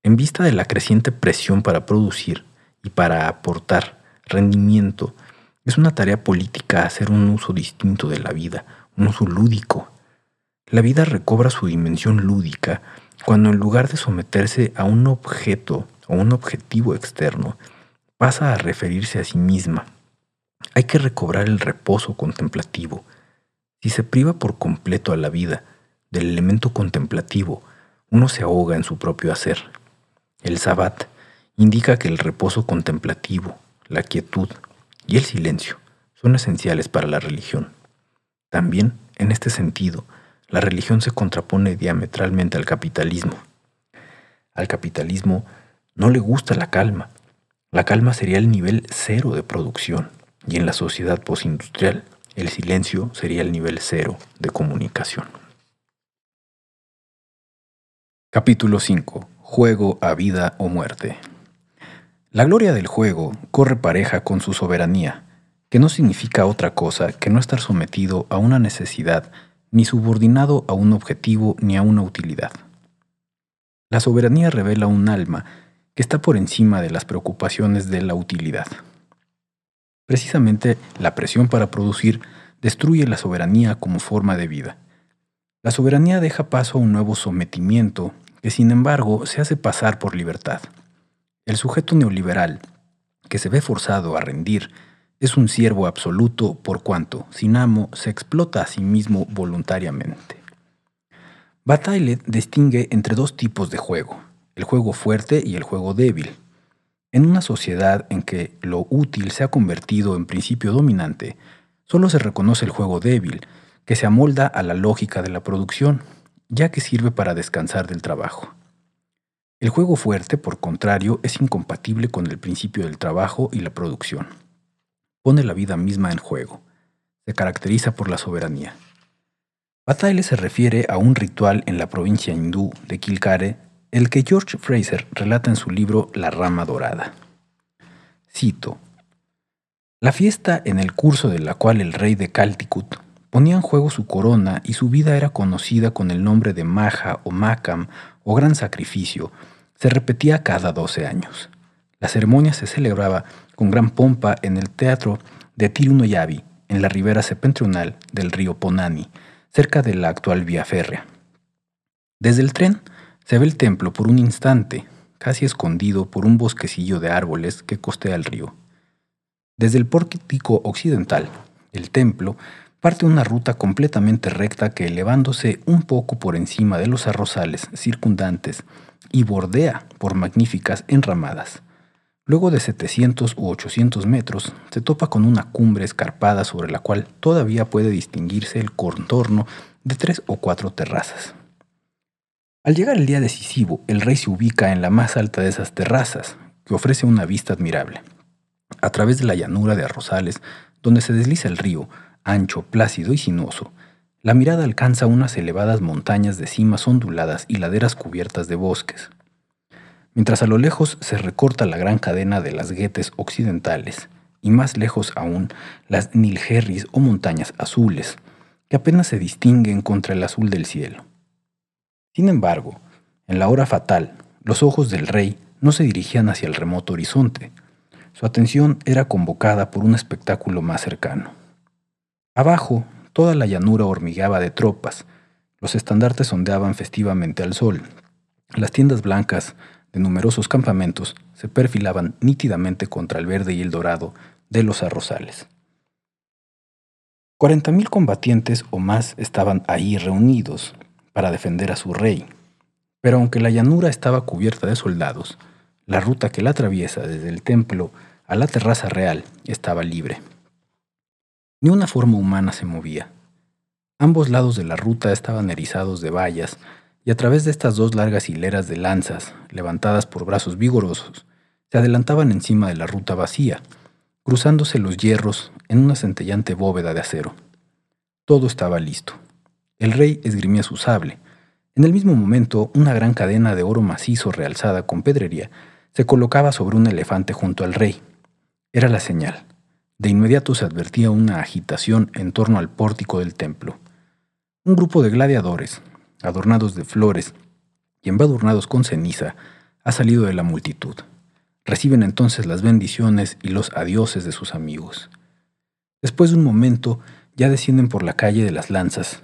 En vista de la creciente presión para producir, y para aportar rendimiento, es una tarea política hacer un uso distinto de la vida, un uso lúdico. La vida recobra su dimensión lúdica cuando en lugar de someterse a un objeto o un objetivo externo, pasa a referirse a sí misma. Hay que recobrar el reposo contemplativo. Si se priva por completo a la vida del elemento contemplativo, uno se ahoga en su propio hacer. El sabbat indica que el reposo contemplativo, la quietud y el silencio son esenciales para la religión. También, en este sentido, la religión se contrapone diametralmente al capitalismo. Al capitalismo no le gusta la calma. La calma sería el nivel cero de producción y en la sociedad postindustrial el silencio sería el nivel cero de comunicación. Capítulo 5. Juego a vida o muerte. La gloria del juego corre pareja con su soberanía, que no significa otra cosa que no estar sometido a una necesidad, ni subordinado a un objetivo ni a una utilidad. La soberanía revela un alma que está por encima de las preocupaciones de la utilidad. Precisamente la presión para producir destruye la soberanía como forma de vida. La soberanía deja paso a un nuevo sometimiento que sin embargo se hace pasar por libertad. El sujeto neoliberal, que se ve forzado a rendir, es un siervo absoluto por cuanto, sin amo, se explota a sí mismo voluntariamente. Bataille distingue entre dos tipos de juego, el juego fuerte y el juego débil. En una sociedad en que lo útil se ha convertido en principio dominante, solo se reconoce el juego débil, que se amolda a la lógica de la producción, ya que sirve para descansar del trabajo. El juego fuerte, por contrario, es incompatible con el principio del trabajo y la producción. Pone la vida misma en juego. Se caracteriza por la soberanía. Bataille se refiere a un ritual en la provincia hindú de Kilkare, el que George Fraser relata en su libro La rama dorada. Cito, la fiesta en el curso de la cual el rey de Calticut ponía en juego su corona y su vida era conocida con el nombre de Maja o Makam o Gran Sacrificio, se repetía cada 12 años. La ceremonia se celebraba con gran pompa en el teatro de Tirunoyavi, en la ribera septentrional del río Ponani, cerca de la actual vía férrea. Desde el tren se ve el templo por un instante, casi escondido por un bosquecillo de árboles que costea el río. Desde el pórtico occidental, el templo parte una ruta completamente recta que elevándose un poco por encima de los arrozales circundantes y bordea por magníficas enramadas. Luego de 700 u 800 metros, se topa con una cumbre escarpada sobre la cual todavía puede distinguirse el contorno de tres o cuatro terrazas. Al llegar el día decisivo, el rey se ubica en la más alta de esas terrazas, que ofrece una vista admirable. A través de la llanura de arrozales, donde se desliza el río, ancho, plácido y sinuoso, la mirada alcanza unas elevadas montañas de cimas onduladas y laderas cubiertas de bosques. Mientras a lo lejos se recorta la gran cadena de las guetes occidentales, y más lejos aún las Nilgerris o montañas azules, que apenas se distinguen contra el azul del cielo. Sin embargo, en la hora fatal, los ojos del rey no se dirigían hacia el remoto horizonte. Su atención era convocada por un espectáculo más cercano. Abajo, toda la llanura hormigueaba de tropas. Los estandartes ondeaban festivamente al sol. Las tiendas blancas de numerosos campamentos se perfilaban nítidamente contra el verde y el dorado de los arrozales. Cuarenta mil combatientes o más estaban ahí reunidos, para defender a su rey. Pero aunque la llanura estaba cubierta de soldados, la ruta que la atraviesa desde el templo a la terraza real estaba libre. Ni una forma humana se movía. Ambos lados de la ruta estaban erizados de vallas, y a través de estas dos largas hileras de lanzas, levantadas por brazos vigorosos, se adelantaban encima de la ruta vacía, cruzándose los hierros en una centellante bóveda de acero. Todo estaba listo. El rey esgrimía su sable. En el mismo momento, una gran cadena de oro macizo realzada con pedrería se colocaba sobre un elefante junto al rey. Era la señal. De inmediato se advertía una agitación en torno al pórtico del templo. Un grupo de gladiadores, adornados de flores y embadurnados con ceniza, ha salido de la multitud. Reciben entonces las bendiciones y los adioses de sus amigos. Después de un momento, ya descienden por la calle de las lanzas,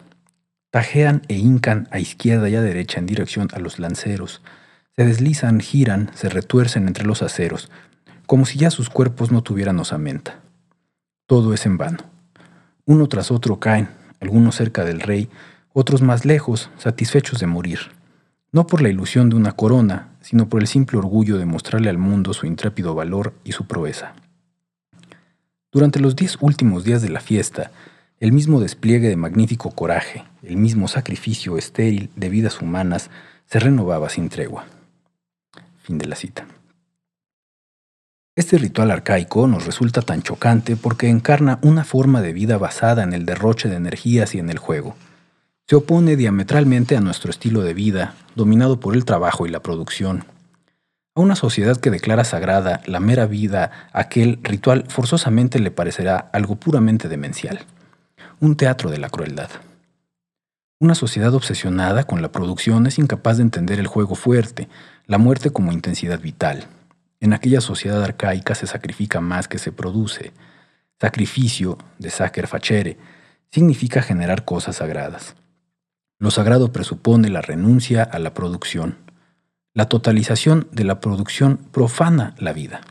Tajean e hincan a izquierda y a derecha en dirección a los lanceros. Se deslizan, giran, se retuercen entre los aceros, como si ya sus cuerpos no tuvieran osamenta. Todo es en vano. Uno tras otro caen, algunos cerca del rey, otros más lejos, satisfechos de morir. No por la ilusión de una corona, sino por el simple orgullo de mostrarle al mundo su intrépido valor y su proeza. Durante los diez últimos días de la fiesta, el mismo despliegue de magnífico coraje, el mismo sacrificio estéril de vidas humanas se renovaba sin tregua. Fin de la cita. Este ritual arcaico nos resulta tan chocante porque encarna una forma de vida basada en el derroche de energías y en el juego. Se opone diametralmente a nuestro estilo de vida, dominado por el trabajo y la producción. A una sociedad que declara sagrada la mera vida, aquel ritual forzosamente le parecerá algo puramente demencial un teatro de la crueldad. Una sociedad obsesionada con la producción es incapaz de entender el juego fuerte, la muerte como intensidad vital. En aquella sociedad arcaica se sacrifica más que se produce. Sacrificio, de sacer facere, significa generar cosas sagradas. Lo sagrado presupone la renuncia a la producción. La totalización de la producción profana la vida.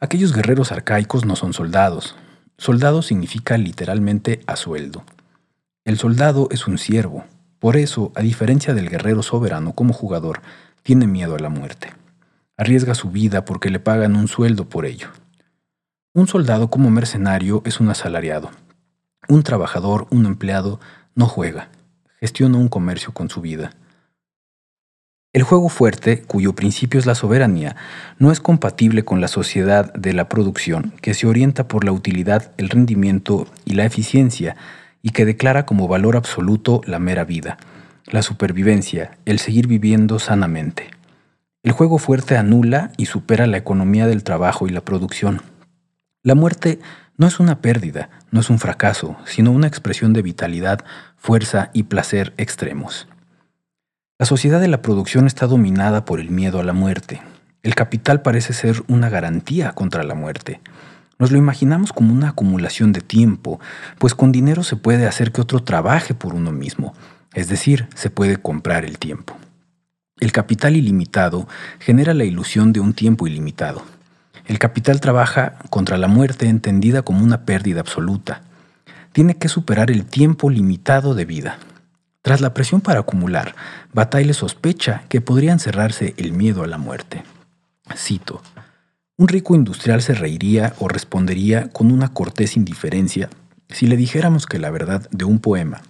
Aquellos guerreros arcaicos no son soldados, Soldado significa literalmente a sueldo. El soldado es un siervo, por eso, a diferencia del guerrero soberano como jugador, tiene miedo a la muerte. Arriesga su vida porque le pagan un sueldo por ello. Un soldado como mercenario es un asalariado. Un trabajador, un empleado, no juega, gestiona un comercio con su vida. El juego fuerte, cuyo principio es la soberanía, no es compatible con la sociedad de la producción, que se orienta por la utilidad, el rendimiento y la eficiencia, y que declara como valor absoluto la mera vida, la supervivencia, el seguir viviendo sanamente. El juego fuerte anula y supera la economía del trabajo y la producción. La muerte no es una pérdida, no es un fracaso, sino una expresión de vitalidad, fuerza y placer extremos. La sociedad de la producción está dominada por el miedo a la muerte. El capital parece ser una garantía contra la muerte. Nos lo imaginamos como una acumulación de tiempo, pues con dinero se puede hacer que otro trabaje por uno mismo, es decir, se puede comprar el tiempo. El capital ilimitado genera la ilusión de un tiempo ilimitado. El capital trabaja contra la muerte entendida como una pérdida absoluta. Tiene que superar el tiempo limitado de vida. Tras la presión para acumular, Bataille sospecha que podría encerrarse el miedo a la muerte. Cito, un rico industrial se reiría o respondería con una cortés indiferencia si le dijéramos que la verdad de un poema,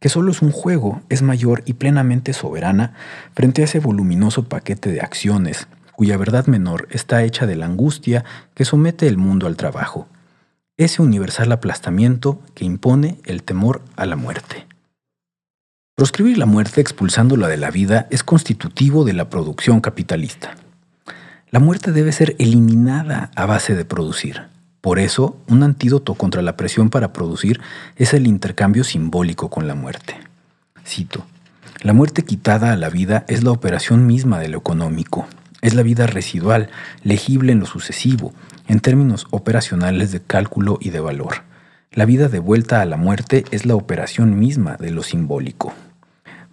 que solo es un juego, es mayor y plenamente soberana frente a ese voluminoso paquete de acciones cuya verdad menor está hecha de la angustia que somete el mundo al trabajo, ese universal aplastamiento que impone el temor a la muerte. Proscribir la muerte expulsándola de la vida es constitutivo de la producción capitalista. La muerte debe ser eliminada a base de producir. Por eso, un antídoto contra la presión para producir es el intercambio simbólico con la muerte. Cito, la muerte quitada a la vida es la operación misma de lo económico, es la vida residual, legible en lo sucesivo, en términos operacionales de cálculo y de valor. La vida de vuelta a la muerte es la operación misma de lo simbólico.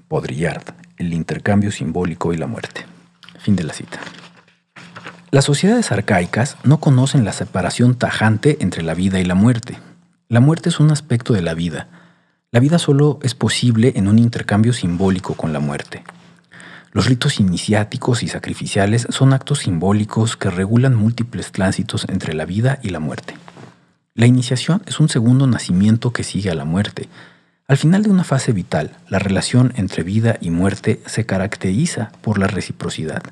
Baudrillard, el intercambio simbólico y la muerte. Fin de la cita. Las sociedades arcaicas no conocen la separación tajante entre la vida y la muerte. La muerte es un aspecto de la vida. La vida solo es posible en un intercambio simbólico con la muerte. Los ritos iniciáticos y sacrificiales son actos simbólicos que regulan múltiples tránsitos entre la vida y la muerte. La iniciación es un segundo nacimiento que sigue a la muerte. Al final de una fase vital, la relación entre vida y muerte se caracteriza por la reciprocidad.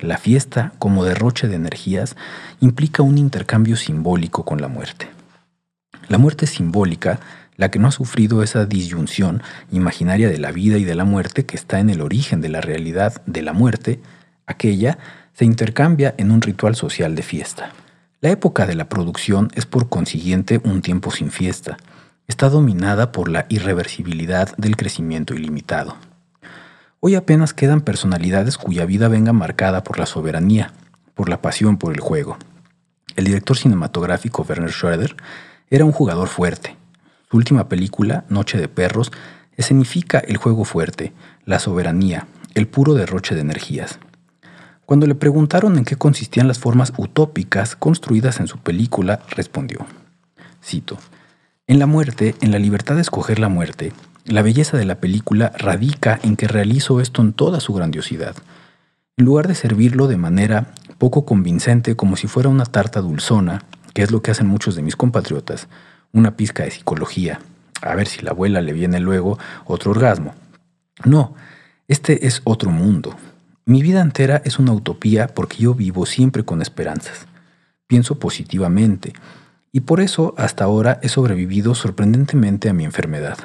La fiesta, como derroche de energías, implica un intercambio simbólico con la muerte. La muerte simbólica la que no ha sufrido esa disyunción imaginaria de la vida y de la muerte que está en el origen de la realidad de la muerte, aquella se intercambia en un ritual social de fiesta. La época de la producción es por consiguiente un tiempo sin fiesta. Está dominada por la irreversibilidad del crecimiento ilimitado. Hoy apenas quedan personalidades cuya vida venga marcada por la soberanía, por la pasión por el juego. El director cinematográfico Werner Schroeder era un jugador fuerte, su última película, Noche de Perros, escenifica el juego fuerte, la soberanía, el puro derroche de energías. Cuando le preguntaron en qué consistían las formas utópicas construidas en su película, respondió, cito, En la muerte, en la libertad de escoger la muerte, la belleza de la película radica en que realizo esto en toda su grandiosidad. En lugar de servirlo de manera poco convincente como si fuera una tarta dulzona, que es lo que hacen muchos de mis compatriotas, una pizca de psicología, a ver si la abuela le viene luego otro orgasmo. No, este es otro mundo. Mi vida entera es una utopía porque yo vivo siempre con esperanzas. Pienso positivamente y por eso hasta ahora he sobrevivido sorprendentemente a mi enfermedad.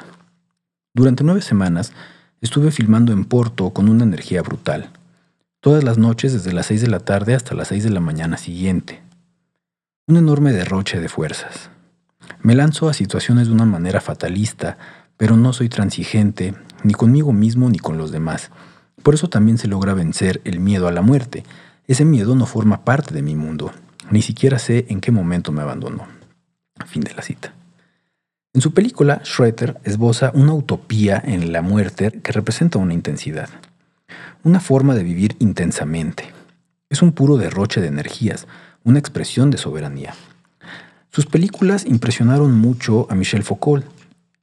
Durante nueve semanas estuve filmando en Porto con una energía brutal. Todas las noches desde las seis de la tarde hasta las seis de la mañana siguiente. Un enorme derroche de fuerzas. Me lanzo a situaciones de una manera fatalista, pero no soy transigente, ni conmigo mismo ni con los demás. Por eso también se logra vencer el miedo a la muerte. Ese miedo no forma parte de mi mundo. Ni siquiera sé en qué momento me abandonó. Fin de la cita. En su película, Schroeter esboza una utopía en la muerte que representa una intensidad, una forma de vivir intensamente. Es un puro derroche de energías, una expresión de soberanía. Sus películas impresionaron mucho a Michel Foucault.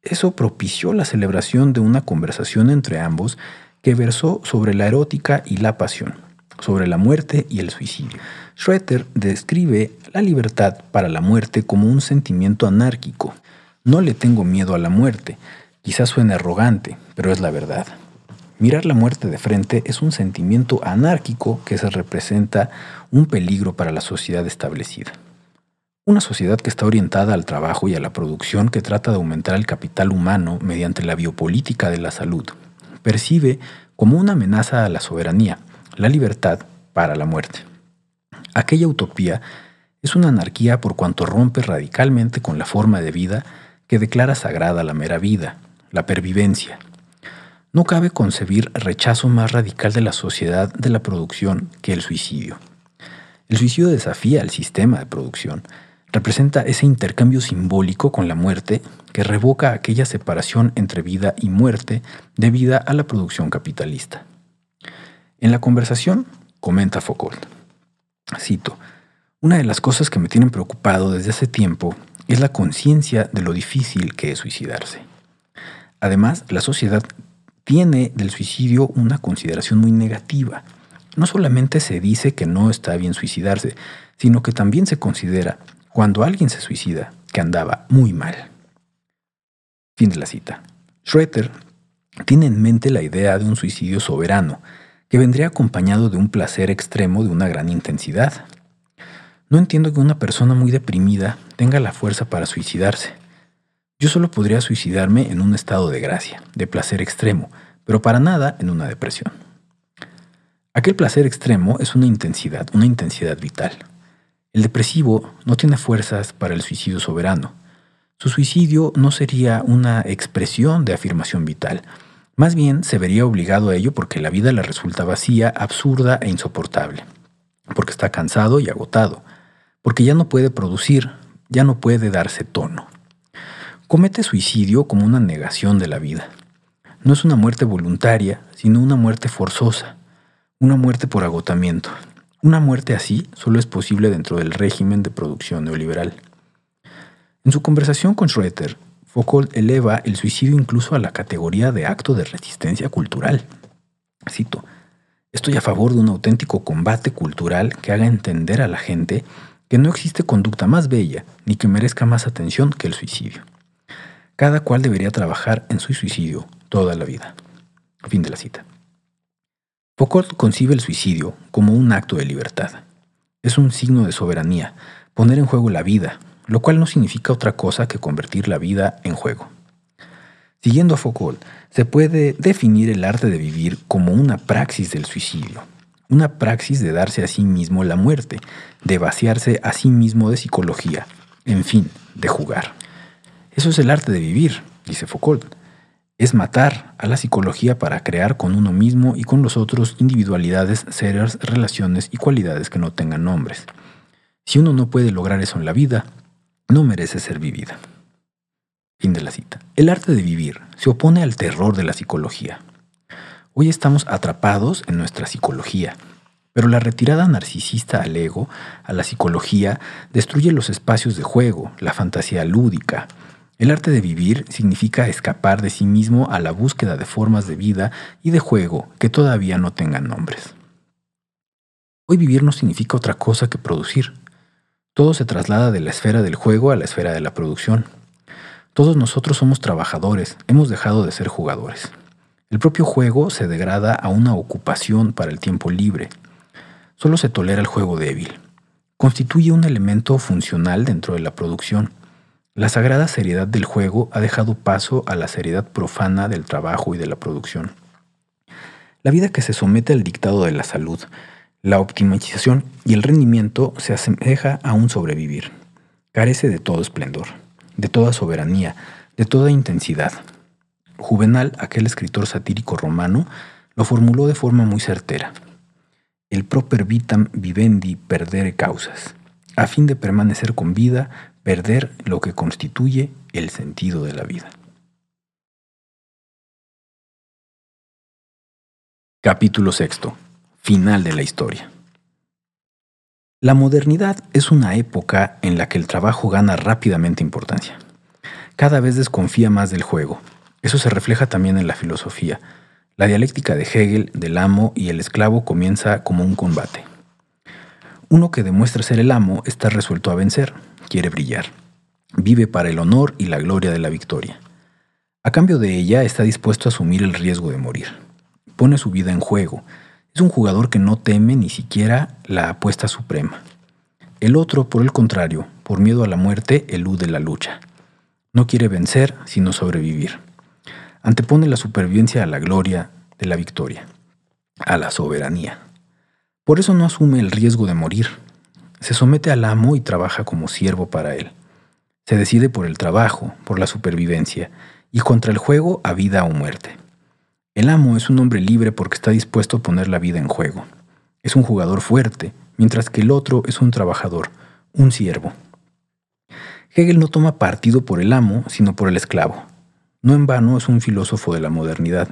Eso propició la celebración de una conversación entre ambos que versó sobre la erótica y la pasión, sobre la muerte y el suicidio. Schroeter describe la libertad para la muerte como un sentimiento anárquico. No le tengo miedo a la muerte. Quizás suene arrogante, pero es la verdad. mirar la muerte de frente es un sentimiento anárquico que se representa un peligro para la sociedad establecida. Una sociedad que está orientada al trabajo y a la producción que trata de aumentar el capital humano mediante la biopolítica de la salud, percibe como una amenaza a la soberanía, la libertad para la muerte. Aquella utopía es una anarquía por cuanto rompe radicalmente con la forma de vida que declara sagrada la mera vida, la pervivencia. No cabe concebir rechazo más radical de la sociedad de la producción que el suicidio. El suicidio desafía al sistema de producción, representa ese intercambio simbólico con la muerte que revoca aquella separación entre vida y muerte debida a la producción capitalista. En la conversación, comenta Foucault, cito, una de las cosas que me tienen preocupado desde hace tiempo es la conciencia de lo difícil que es suicidarse. Además, la sociedad tiene del suicidio una consideración muy negativa. No solamente se dice que no está bien suicidarse, sino que también se considera cuando alguien se suicida, que andaba muy mal. Fin de la cita. Schroeter tiene en mente la idea de un suicidio soberano, que vendría acompañado de un placer extremo de una gran intensidad. No entiendo que una persona muy deprimida tenga la fuerza para suicidarse. Yo solo podría suicidarme en un estado de gracia, de placer extremo, pero para nada en una depresión. Aquel placer extremo es una intensidad, una intensidad vital. El depresivo no tiene fuerzas para el suicidio soberano. Su suicidio no sería una expresión de afirmación vital. Más bien se vería obligado a ello porque la vida le resulta vacía, absurda e insoportable. Porque está cansado y agotado. Porque ya no puede producir, ya no puede darse tono. Comete suicidio como una negación de la vida. No es una muerte voluntaria, sino una muerte forzosa, una muerte por agotamiento, una muerte así solo es posible dentro del régimen de producción neoliberal. En su conversación con Schroeter, Foucault eleva el suicidio incluso a la categoría de acto de resistencia cultural. Cito, estoy a favor de un auténtico combate cultural que haga entender a la gente que no existe conducta más bella ni que merezca más atención que el suicidio. Cada cual debería trabajar en su suicidio toda la vida. Fin de la cita. Foucault concibe el suicidio como un acto de libertad. Es un signo de soberanía, poner en juego la vida, lo cual no significa otra cosa que convertir la vida en juego. Siguiendo a Foucault, se puede definir el arte de vivir como una praxis del suicidio, una praxis de darse a sí mismo la muerte, de vaciarse a sí mismo de psicología, en fin, de jugar. Eso es el arte de vivir, dice Foucault es matar a la psicología para crear con uno mismo y con los otros individualidades, seres, relaciones y cualidades que no tengan nombres. Si uno no puede lograr eso en la vida, no merece ser vivida. Fin de la cita. El arte de vivir se opone al terror de la psicología. Hoy estamos atrapados en nuestra psicología, pero la retirada narcisista al ego, a la psicología, destruye los espacios de juego, la fantasía lúdica, el arte de vivir significa escapar de sí mismo a la búsqueda de formas de vida y de juego que todavía no tengan nombres. Hoy vivir no significa otra cosa que producir. Todo se traslada de la esfera del juego a la esfera de la producción. Todos nosotros somos trabajadores, hemos dejado de ser jugadores. El propio juego se degrada a una ocupación para el tiempo libre. Solo se tolera el juego débil. Constituye un elemento funcional dentro de la producción la sagrada seriedad del juego ha dejado paso a la seriedad profana del trabajo y de la producción. La vida que se somete al dictado de la salud, la optimización y el rendimiento se asemeja a un sobrevivir. Carece de todo esplendor, de toda soberanía, de toda intensidad. Juvenal, aquel escritor satírico romano, lo formuló de forma muy certera. El proper vitam vivendi perdere causas. A fin de permanecer con vida, perder lo que constituye el sentido de la vida. Capítulo sexto. Final de la historia. La modernidad es una época en la que el trabajo gana rápidamente importancia. Cada vez desconfía más del juego. Eso se refleja también en la filosofía. La dialéctica de Hegel del amo y el esclavo comienza como un combate. Uno que demuestra ser el amo está resuelto a vencer, quiere brillar. Vive para el honor y la gloria de la victoria. A cambio de ella está dispuesto a asumir el riesgo de morir. pone su vida en juego. Es un jugador que no teme ni siquiera la apuesta suprema. El otro, por el contrario, por miedo a la muerte, elude la lucha. No quiere vencer, sino sobrevivir. Antepone la supervivencia a la gloria de la victoria, a la soberanía. Por eso no asume el riesgo de morir. Se somete al amo y trabaja como siervo para él. Se decide por el trabajo, por la supervivencia y contra el juego a vida o muerte. El amo es un hombre libre porque está dispuesto a poner la vida en juego. Es un jugador fuerte, mientras que el otro es un trabajador, un siervo. Hegel no toma partido por el amo, sino por el esclavo. No en vano es un filósofo de la modernidad.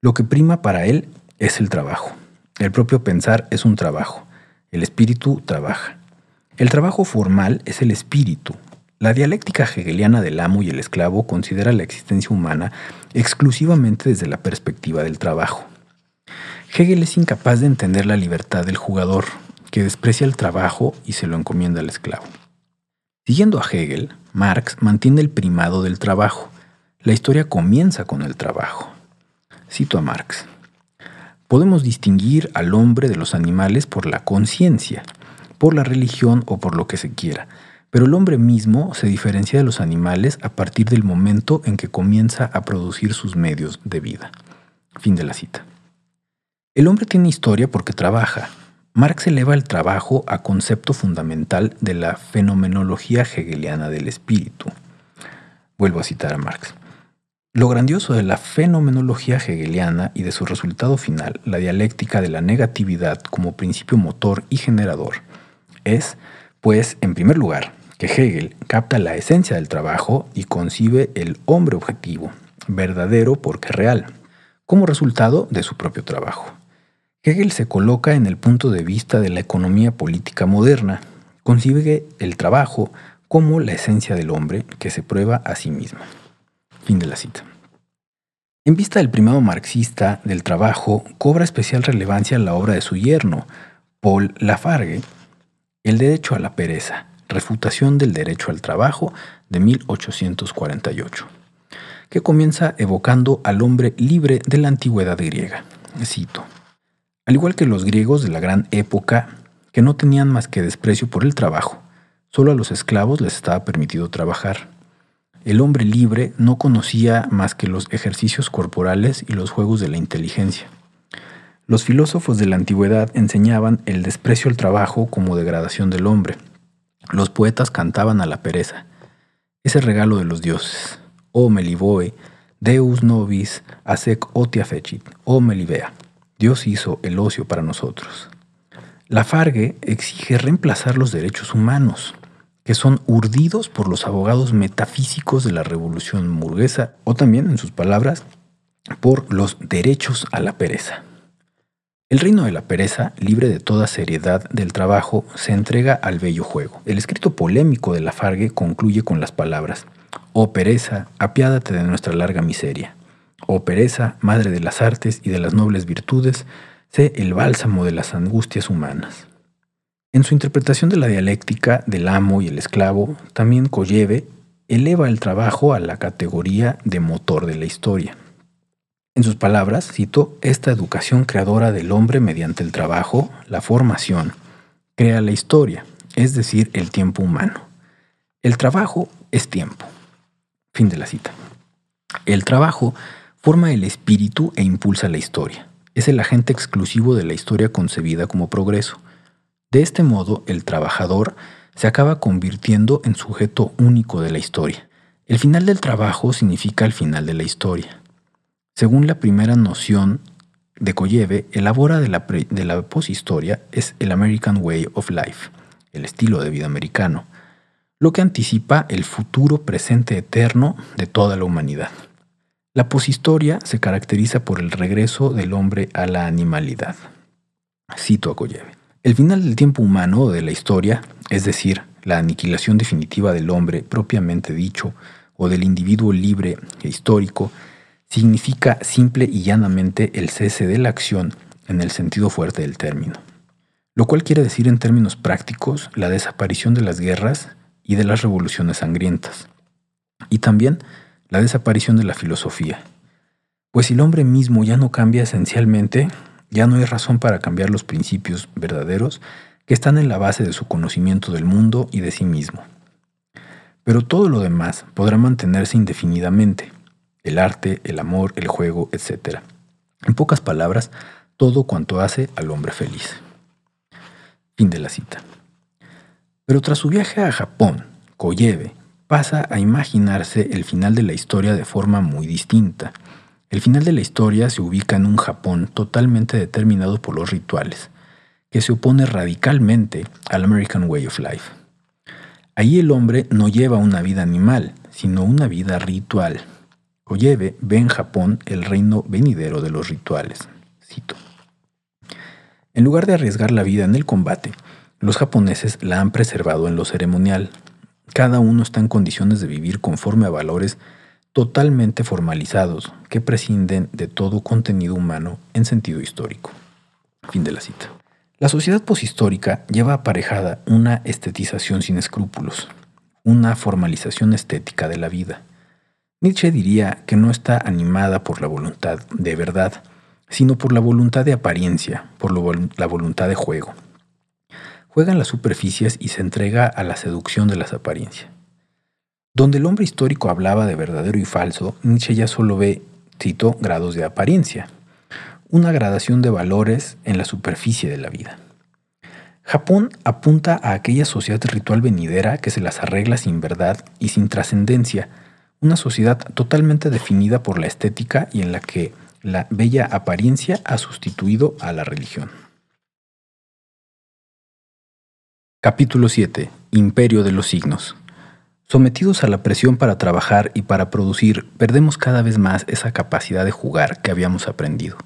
Lo que prima para él es el trabajo. El propio pensar es un trabajo. El espíritu trabaja. El trabajo formal es el espíritu, la dialéctica hegeliana del amo y el esclavo considera la existencia humana exclusivamente desde la perspectiva del trabajo. Hegel es incapaz de entender la libertad del jugador, que desprecia el trabajo y se lo encomienda al esclavo. Siguiendo a Hegel, Marx mantiene el primado del trabajo. La historia comienza con el trabajo. Cito a Marx. Podemos distinguir al hombre de los animales por la conciencia, por la religión o por lo que se quiera, pero el hombre mismo se diferencia de los animales a partir del momento en que comienza a producir sus medios de vida. Fin de la cita. El hombre tiene historia porque trabaja. Marx eleva el trabajo a concepto fundamental de la fenomenología hegeliana del espíritu. Vuelvo a citar a Marx. Lo grandioso de la fenomenología hegeliana y de su resultado final, la dialéctica de la negatividad como principio motor y generador, es pues, en primer lugar, que Hegel capta la esencia del trabajo y concibe el hombre objetivo, verdadero porque real, como resultado de su propio trabajo. Hegel se coloca en el punto de vista de la economía política moderna, concibe el trabajo como la esencia del hombre que se prueba a sí misma. Fin de la cita. En vista del primado marxista del trabajo, cobra especial relevancia la obra de su yerno, Paul Lafargue, el derecho a la pereza, refutación del derecho al trabajo de 1848, que comienza evocando al hombre libre de la antigüedad griega. Cito. Al igual que los griegos de la gran época, que no tenían más que desprecio por el trabajo, solo a los esclavos les estaba permitido trabajar. El hombre libre no conocía más que los ejercicios corporales y los juegos de la inteligencia. Los filósofos de la antigüedad enseñaban el desprecio al trabajo como degradación del hombre. Los poetas cantaban a la pereza. Ese regalo de los dioses. Oh Meliboe, Deus nobis, asec otia fecit, oh Melibea. Dios hizo el ocio para nosotros. La Fargue exige reemplazar los derechos humanos, que son urdidos por los abogados metafísicos de la revolución burguesa, o también, en sus palabras, por los derechos a la pereza. El reino de la pereza, libre de toda seriedad del trabajo, se entrega al bello juego. El escrito polémico de Lafargue concluye con las palabras, Oh pereza, apiádate de nuestra larga miseria. Oh pereza, madre de las artes y de las nobles virtudes, sé el bálsamo de las angustias humanas. En su interpretación de la dialéctica del amo y el esclavo, también Colleve eleva el trabajo a la categoría de motor de la historia. En sus palabras, cito, esta educación creadora del hombre mediante el trabajo, la formación, crea la historia, es decir, el tiempo humano. El trabajo es tiempo. Fin de la cita. El trabajo forma el espíritu e impulsa la historia. Es el agente exclusivo de la historia concebida como progreso. De este modo, el trabajador se acaba convirtiendo en sujeto único de la historia. El final del trabajo significa el final de la historia. Según la primera noción de Koyeve, el labora de la, de poshistoria es el American Way of Life, el estilo de vida americano, lo que anticipa el futuro presente eterno de toda la humanidad. La poshistoria se caracteriza por el regreso del hombre a la animalidad. Cito a Koyeve. El final del tiempo humano o de la historia, es decir, la aniquilación definitiva del hombre propiamente dicho o del individuo libre e histórico, significa simple y llanamente el cese de la acción en el sentido fuerte del término, lo cual quiere decir en términos prácticos la desaparición de las guerras y de las revoluciones sangrientas, y también la desaparición de la filosofía, Pues si el hombre mismo ya no cambia esencialmente, ya no hay razón para cambiar los principios verdaderos que están en la base de su conocimiento del mundo y de sí mismo. Pero todo lo demás podrá mantenerse indefinidamente, el arte, el amor, el juego, etc. En pocas palabras, todo cuanto hace al hombre feliz. Fin de la cita. Pero tras su viaje a Japón, Koyebe pasa a imaginarse el final de la historia de forma muy distinta. El final de la historia se ubica en un Japón totalmente determinado por los rituales, que se opone radicalmente al American Way of Life. Ahí el hombre no lleva una vida animal, sino una vida ritual. Koyebe ve en Japón el reino venidero de los rituales. Cito. En lugar de arriesgar la vida en el combate, los japoneses la han preservado en lo ceremonial. Cada uno está en condiciones de vivir conforme a valores totalmente formalizados que prescinden de todo contenido humano en sentido histórico. Fin de la cita. La sociedad poshistórica lleva aparejada una estetización sin escrúpulos, una formalización estética de la vida. Nietzsche diría que no está animada por la voluntad de verdad, sino por la voluntad de apariencia, por la voluntad de juego. Juega en las superficies y se entrega a la seducción de las apariencias. Donde el hombre histórico hablaba de verdadero y falso, Nietzsche ya solo ve, cito, grados de apariencia, una gradación de valores en la superficie de la vida. Japón apunta a aquella sociedad ritual venidera que se las arregla sin verdad y sin trascendencia, una sociedad totalmente definida por la estética y en la que la bella apariencia ha sustituido a la religión. Capítulo 7. Imperio de los signos. Sometidos a la presión para trabajar y para producir, perdemos cada vez más esa capacidad de jugar que habíamos aprendido.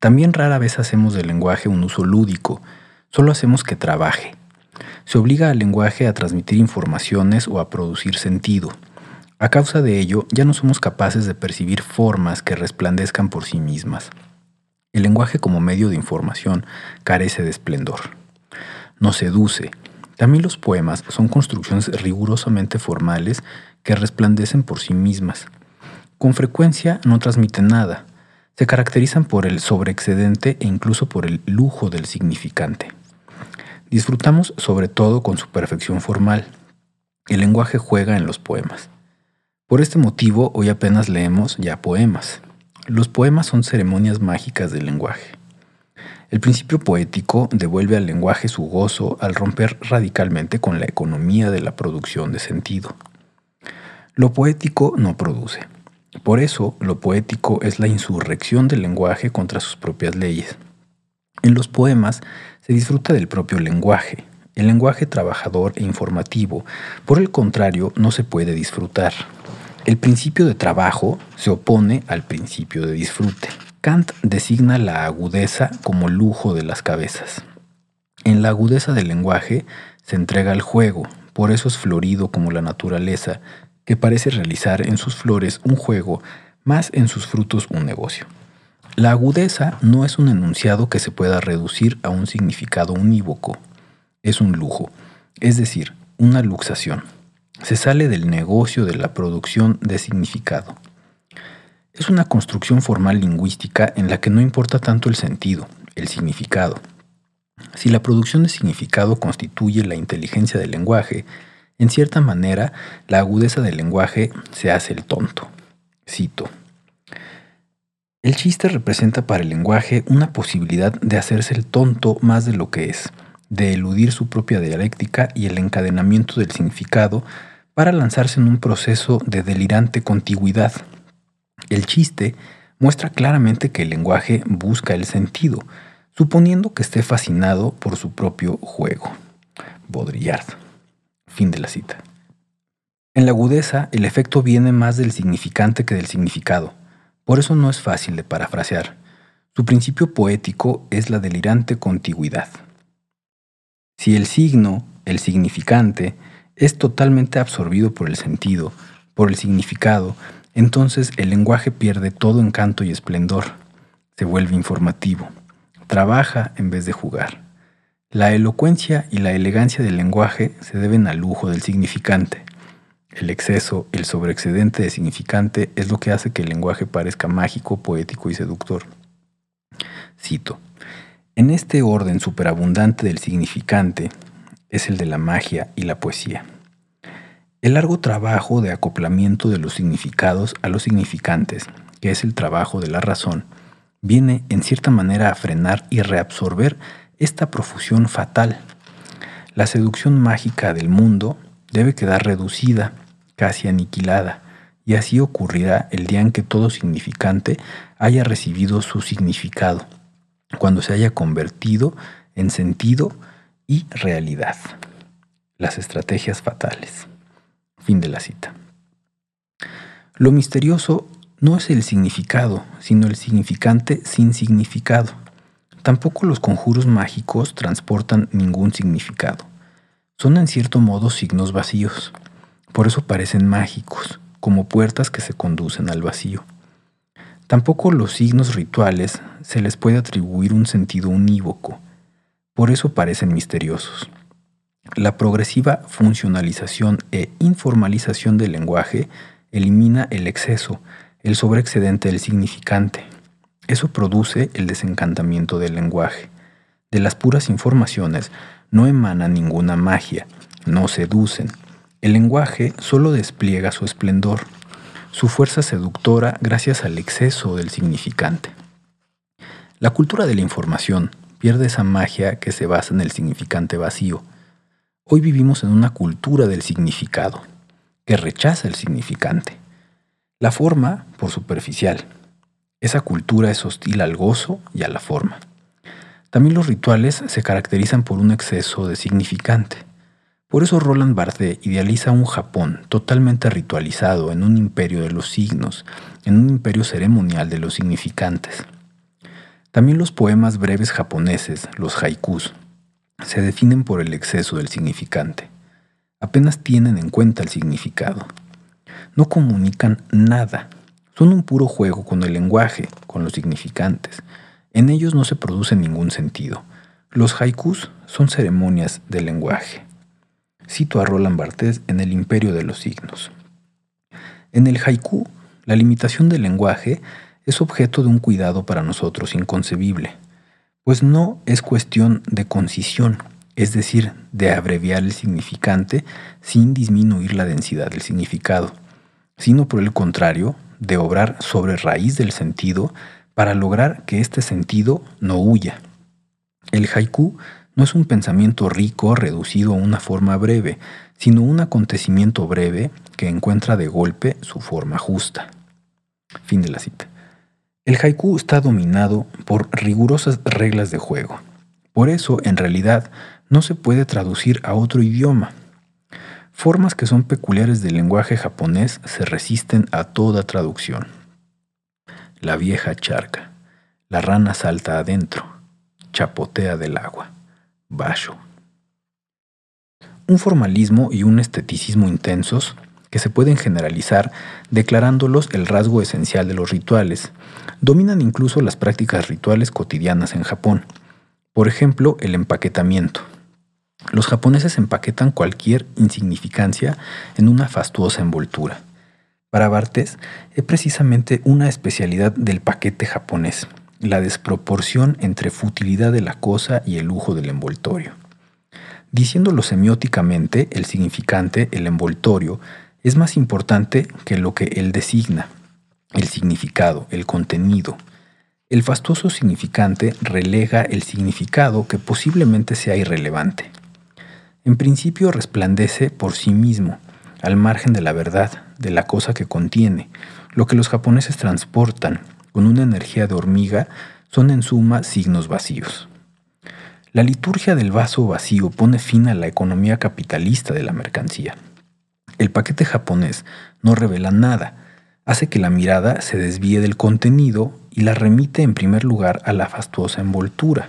También rara vez hacemos del lenguaje un uso lúdico, solo hacemos que trabaje. Se obliga al lenguaje a transmitir informaciones o a producir sentido. A causa de ello, ya no somos capaces de percibir formas que resplandezcan por sí mismas. El lenguaje como medio de información carece de esplendor. Nos seduce, también los poemas son construcciones rigurosamente formales que resplandecen por sí mismas. Con frecuencia no transmiten nada. Se caracterizan por el sobreexcedente e incluso por el lujo del significante. Disfrutamos sobre todo con su perfección formal. El lenguaje juega en los poemas. Por este motivo, hoy apenas leemos ya poemas. Los poemas son ceremonias mágicas del lenguaje. El principio poético devuelve al lenguaje su gozo al romper radicalmente con la economía de la producción de sentido. Lo poético no produce. Por eso, lo poético es la insurrección del lenguaje contra sus propias leyes. En los poemas se disfruta del propio lenguaje. El lenguaje trabajador e informativo, por el contrario, no se puede disfrutar. El principio de trabajo se opone al principio de disfrute. Kant designa la agudeza como lujo de las cabezas. En la agudeza del lenguaje se entrega al juego, por eso es florido como la naturaleza, que parece realizar en sus flores un juego, más en sus frutos un negocio. La agudeza no es un enunciado que se pueda reducir a un significado unívoco, es un lujo, es decir, una luxación. Se sale del negocio de la producción de significado. Es una construcción formal lingüística en la que no importa tanto el sentido, el significado. Si la producción de significado constituye la inteligencia del lenguaje, en cierta manera la agudeza del lenguaje se hace el tonto. Cito. El chiste representa para el lenguaje una posibilidad de hacerse el tonto más de lo que es, de eludir su propia dialéctica y el encadenamiento del significado para lanzarse en un proceso de delirante contigüidad el chiste muestra claramente que el lenguaje busca el sentido, suponiendo que esté fascinado por su propio juego. Baudrillard. Fin de la cita. En la agudeza, el efecto viene más del significante que del significado. Por eso no es fácil de parafrasear. Su principio poético es la delirante contigüidad. Si el signo, el significante, es totalmente absorbido por el sentido, por el significado, entonces el lenguaje pierde todo encanto y esplendor, se vuelve informativo, trabaja en vez de jugar. La elocuencia y la elegancia del lenguaje se deben al lujo del significante. El exceso, el sobreexcedente de significante es lo que hace que el lenguaje parezca mágico, poético y seductor. Cito, en este orden superabundante del significante es el de la magia y la poesía. El largo trabajo de acoplamiento de los significados a los significantes, que es el trabajo de la razón, viene en cierta manera a frenar y reabsorber esta profusión fatal. La seducción mágica del mundo debe quedar reducida, casi aniquilada, y así ocurrirá el día en que todo significante haya recibido su significado, cuando se haya convertido en sentido y realidad. Las estrategias fatales. Fin de la cita. Lo misterioso no es el significado, sino el significante sin significado. Tampoco los conjuros mágicos transportan ningún significado. Son en cierto modo signos vacíos. Por eso parecen mágicos, como puertas que se conducen al vacío. Tampoco los signos rituales se les puede atribuir un sentido unívoco. Por eso parecen misteriosos. La progresiva funcionalización e informalización del lenguaje elimina el exceso, el sobreexcedente del significante. Eso produce el desencantamiento del lenguaje. De las puras informaciones no emana ninguna magia, no seducen. El lenguaje solo despliega su esplendor, su fuerza seductora gracias al exceso del significante. La cultura de la información pierde esa magia que se basa en el significante vacío. Hoy vivimos en una cultura del significado, que rechaza el significante. La forma por superficial. Esa cultura es hostil al gozo y a la forma. También los rituales se caracterizan por un exceso de significante. Por eso Roland Barthes idealiza un Japón totalmente ritualizado en un imperio de los signos, en un imperio ceremonial de los significantes. También los poemas breves japoneses, los haikus, se definen por el exceso del significante. Apenas tienen en cuenta el significado no comunican nada. Son un puro juego con el lenguaje, con los significantes. En ellos no se produce ningún sentido. Los haikus son ceremonias del lenguaje. Cito a Roland Barthes en El Imperio de los Signos. En el haiku, la limitación del lenguaje es objeto de un cuidado para nosotros inconcebible, pues no es cuestión de concisión, es decir, de abreviar el significante sin disminuir la densidad del significado sino por el contrario, de obrar sobre raíz del sentido para lograr que este sentido no huya. El haiku no es un pensamiento rico reducido a una forma breve, sino un acontecimiento breve que encuentra de golpe su forma justa. Fin de la cita. El haiku está dominado por rigurosas reglas de juego. Por eso, en realidad, no se puede traducir a otro idioma, Formas que son peculiares del lenguaje japonés se resisten a toda traducción. La vieja charca. La rana salta adentro. Chapotea del agua. Basho. Un formalismo y un esteticismo intensos que se pueden generalizar declarándolos el rasgo esencial de los rituales. Dominan incluso las prácticas rituales cotidianas en Japón. Por ejemplo, el empaquetamiento, los japoneses empaquetan cualquier insignificancia en una fastuosa envoltura. Para Bartes es precisamente una especialidad del paquete japonés, la desproporción entre futilidad de la cosa y el lujo del envoltorio. Diciéndolo semióticamente, el significante, el envoltorio, es más importante que lo que él designa, el significado, el contenido. El fastuoso significante relega el significado que posiblemente sea irrelevante. En principio resplandece por sí mismo, al margen de la verdad, de la cosa que contiene. Lo que los japoneses transportan con una energía de hormiga son en suma signos vacíos. La liturgia del vaso vacío pone fin a la economía capitalista de la mercancía. El paquete japonés no revela nada, hace que la mirada se desvíe del contenido y la remite en primer lugar a la fastuosa envoltura.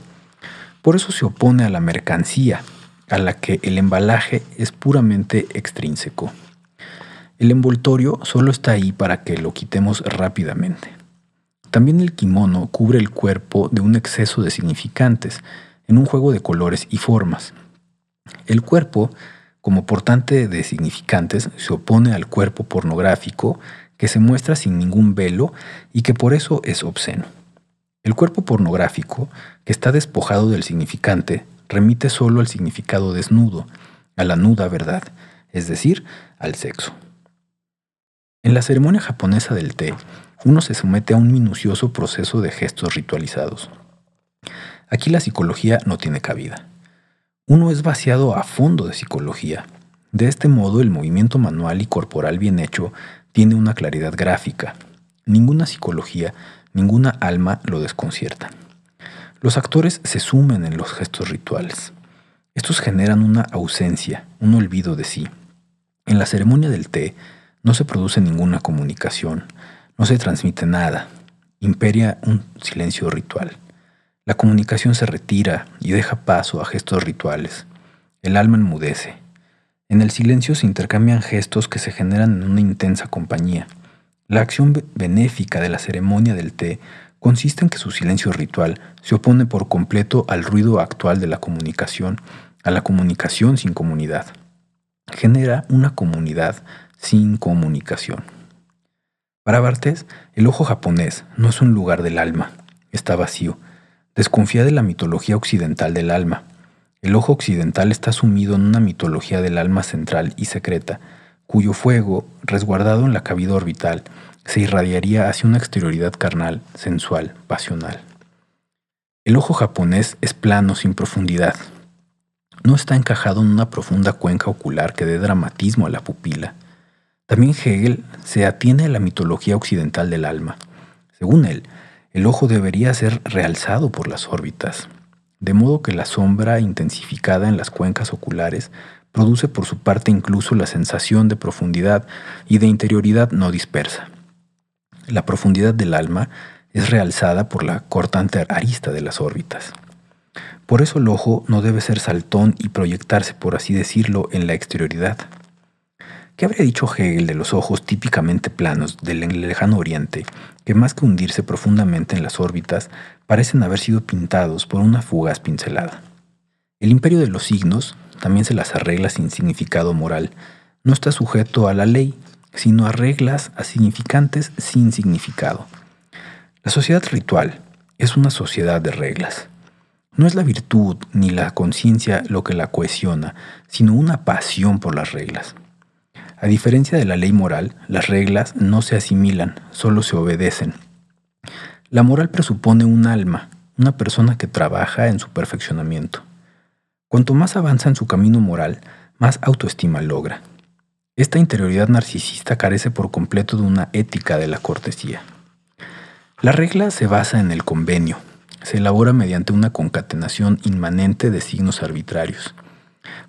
Por eso se opone a la mercancía, a la que el embalaje es puramente extrínseco. El envoltorio solo está ahí para que lo quitemos rápidamente. También el kimono cubre el cuerpo de un exceso de significantes, en un juego de colores y formas. El cuerpo como portante de significantes, se opone al cuerpo pornográfico que se muestra sin ningún velo y que por eso es obsceno. El cuerpo pornográfico, que está despojado del significante, remite solo al significado desnudo, a la nuda verdad, es decir, al sexo. En la ceremonia japonesa del té, uno se somete a un minucioso proceso de gestos ritualizados. Aquí la psicología no tiene cabida. Uno es vaciado a fondo de psicología. De este modo, el movimiento manual y corporal bien hecho tiene una claridad gráfica. Ninguna psicología, ninguna alma lo desconcierta. Los actores se sumen en los gestos rituales. Estos generan una ausencia, un olvido de sí. En la ceremonia del té no se produce ninguna comunicación, no se transmite nada, imperia un silencio ritual. La comunicación se retira y deja paso a gestos rituales. El alma enmudece. En el silencio se intercambian gestos que se generan en una intensa compañía. La acción benéfica de la ceremonia del té consiste en que su silencio ritual se opone por completo al ruido actual de la comunicación, a la comunicación sin comunidad. Genera una comunidad sin comunicación. Para Bartés, el ojo japonés no es un lugar del alma, está vacío. Desconfía de la mitología occidental del alma. El ojo occidental está sumido en una mitología del alma central y secreta, cuyo fuego, resguardado en la cavidad orbital, se irradiaría hacia una exterioridad carnal, sensual, pasional. El ojo japonés es plano, sin profundidad. No está encajado en una profunda cuenca ocular que dé dramatismo a la pupila. También Hegel se atiene a la mitología occidental del alma. Según él, el ojo debería ser realzado por las órbitas, de modo que la sombra intensificada en las cuencas oculares produce por su parte incluso la sensación de profundidad y de interioridad no dispersa. La profundidad del alma es realzada por la cortante arista de las órbitas. Por eso el ojo no debe ser saltón y proyectarse, por así decirlo, en la exterioridad. ¿Qué habría dicho Hegel de los ojos típicamente planos del lejano oriente, que más que hundirse profundamente en las órbitas, parecen haber sido pintados por una fugaz pincelada? El imperio de los signos también se las arregla sin significado moral, no está sujeto a la ley, sino a reglas a significantes sin significado. La sociedad ritual es una sociedad de reglas. No es la virtud ni la conciencia lo que la cohesiona, sino una pasión por las reglas. A diferencia de la ley moral, las reglas no se asimilan, solo se obedecen. La moral presupone un alma, una persona que trabaja en su perfeccionamiento. Cuanto más avanza en su camino moral, más autoestima logra. Esta interioridad narcisista carece por completo de una ética de la cortesía. La regla se basa en el convenio, se elabora mediante una concatenación inmanente de signos arbitrarios.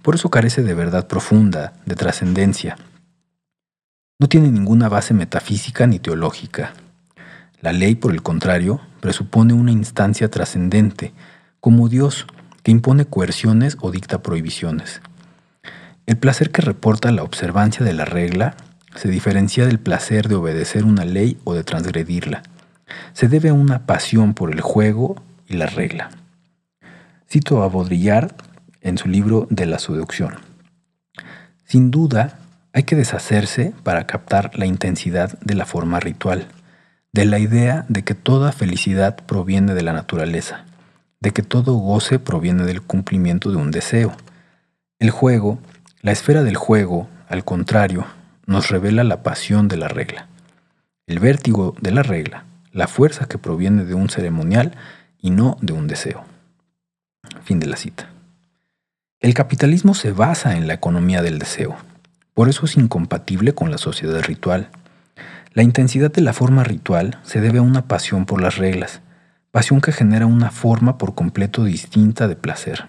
Por eso carece de verdad profunda, de trascendencia, no tiene ninguna base metafísica ni teológica. La ley, por el contrario, presupone una instancia trascendente, como Dios, que impone coerciones o dicta prohibiciones. El placer que reporta la observancia de la regla se diferencia del placer de obedecer una ley o de transgredirla. Se debe a una pasión por el juego y la regla. Cito a Baudrillard en su libro De la seducción. Sin duda, hay que deshacerse para captar la intensidad de la forma ritual, de la idea de que toda felicidad proviene de la naturaleza, de que todo goce proviene del cumplimiento de un deseo. El juego, la esfera del juego, al contrario, nos revela la pasión de la regla, el vértigo de la regla, la fuerza que proviene de un ceremonial y no de un deseo. Fin de la cita. El capitalismo se basa en la economía del deseo por eso es incompatible con la sociedad ritual. La intensidad de la forma ritual se debe a una pasión por las reglas, pasión que genera una forma por completo distinta de placer.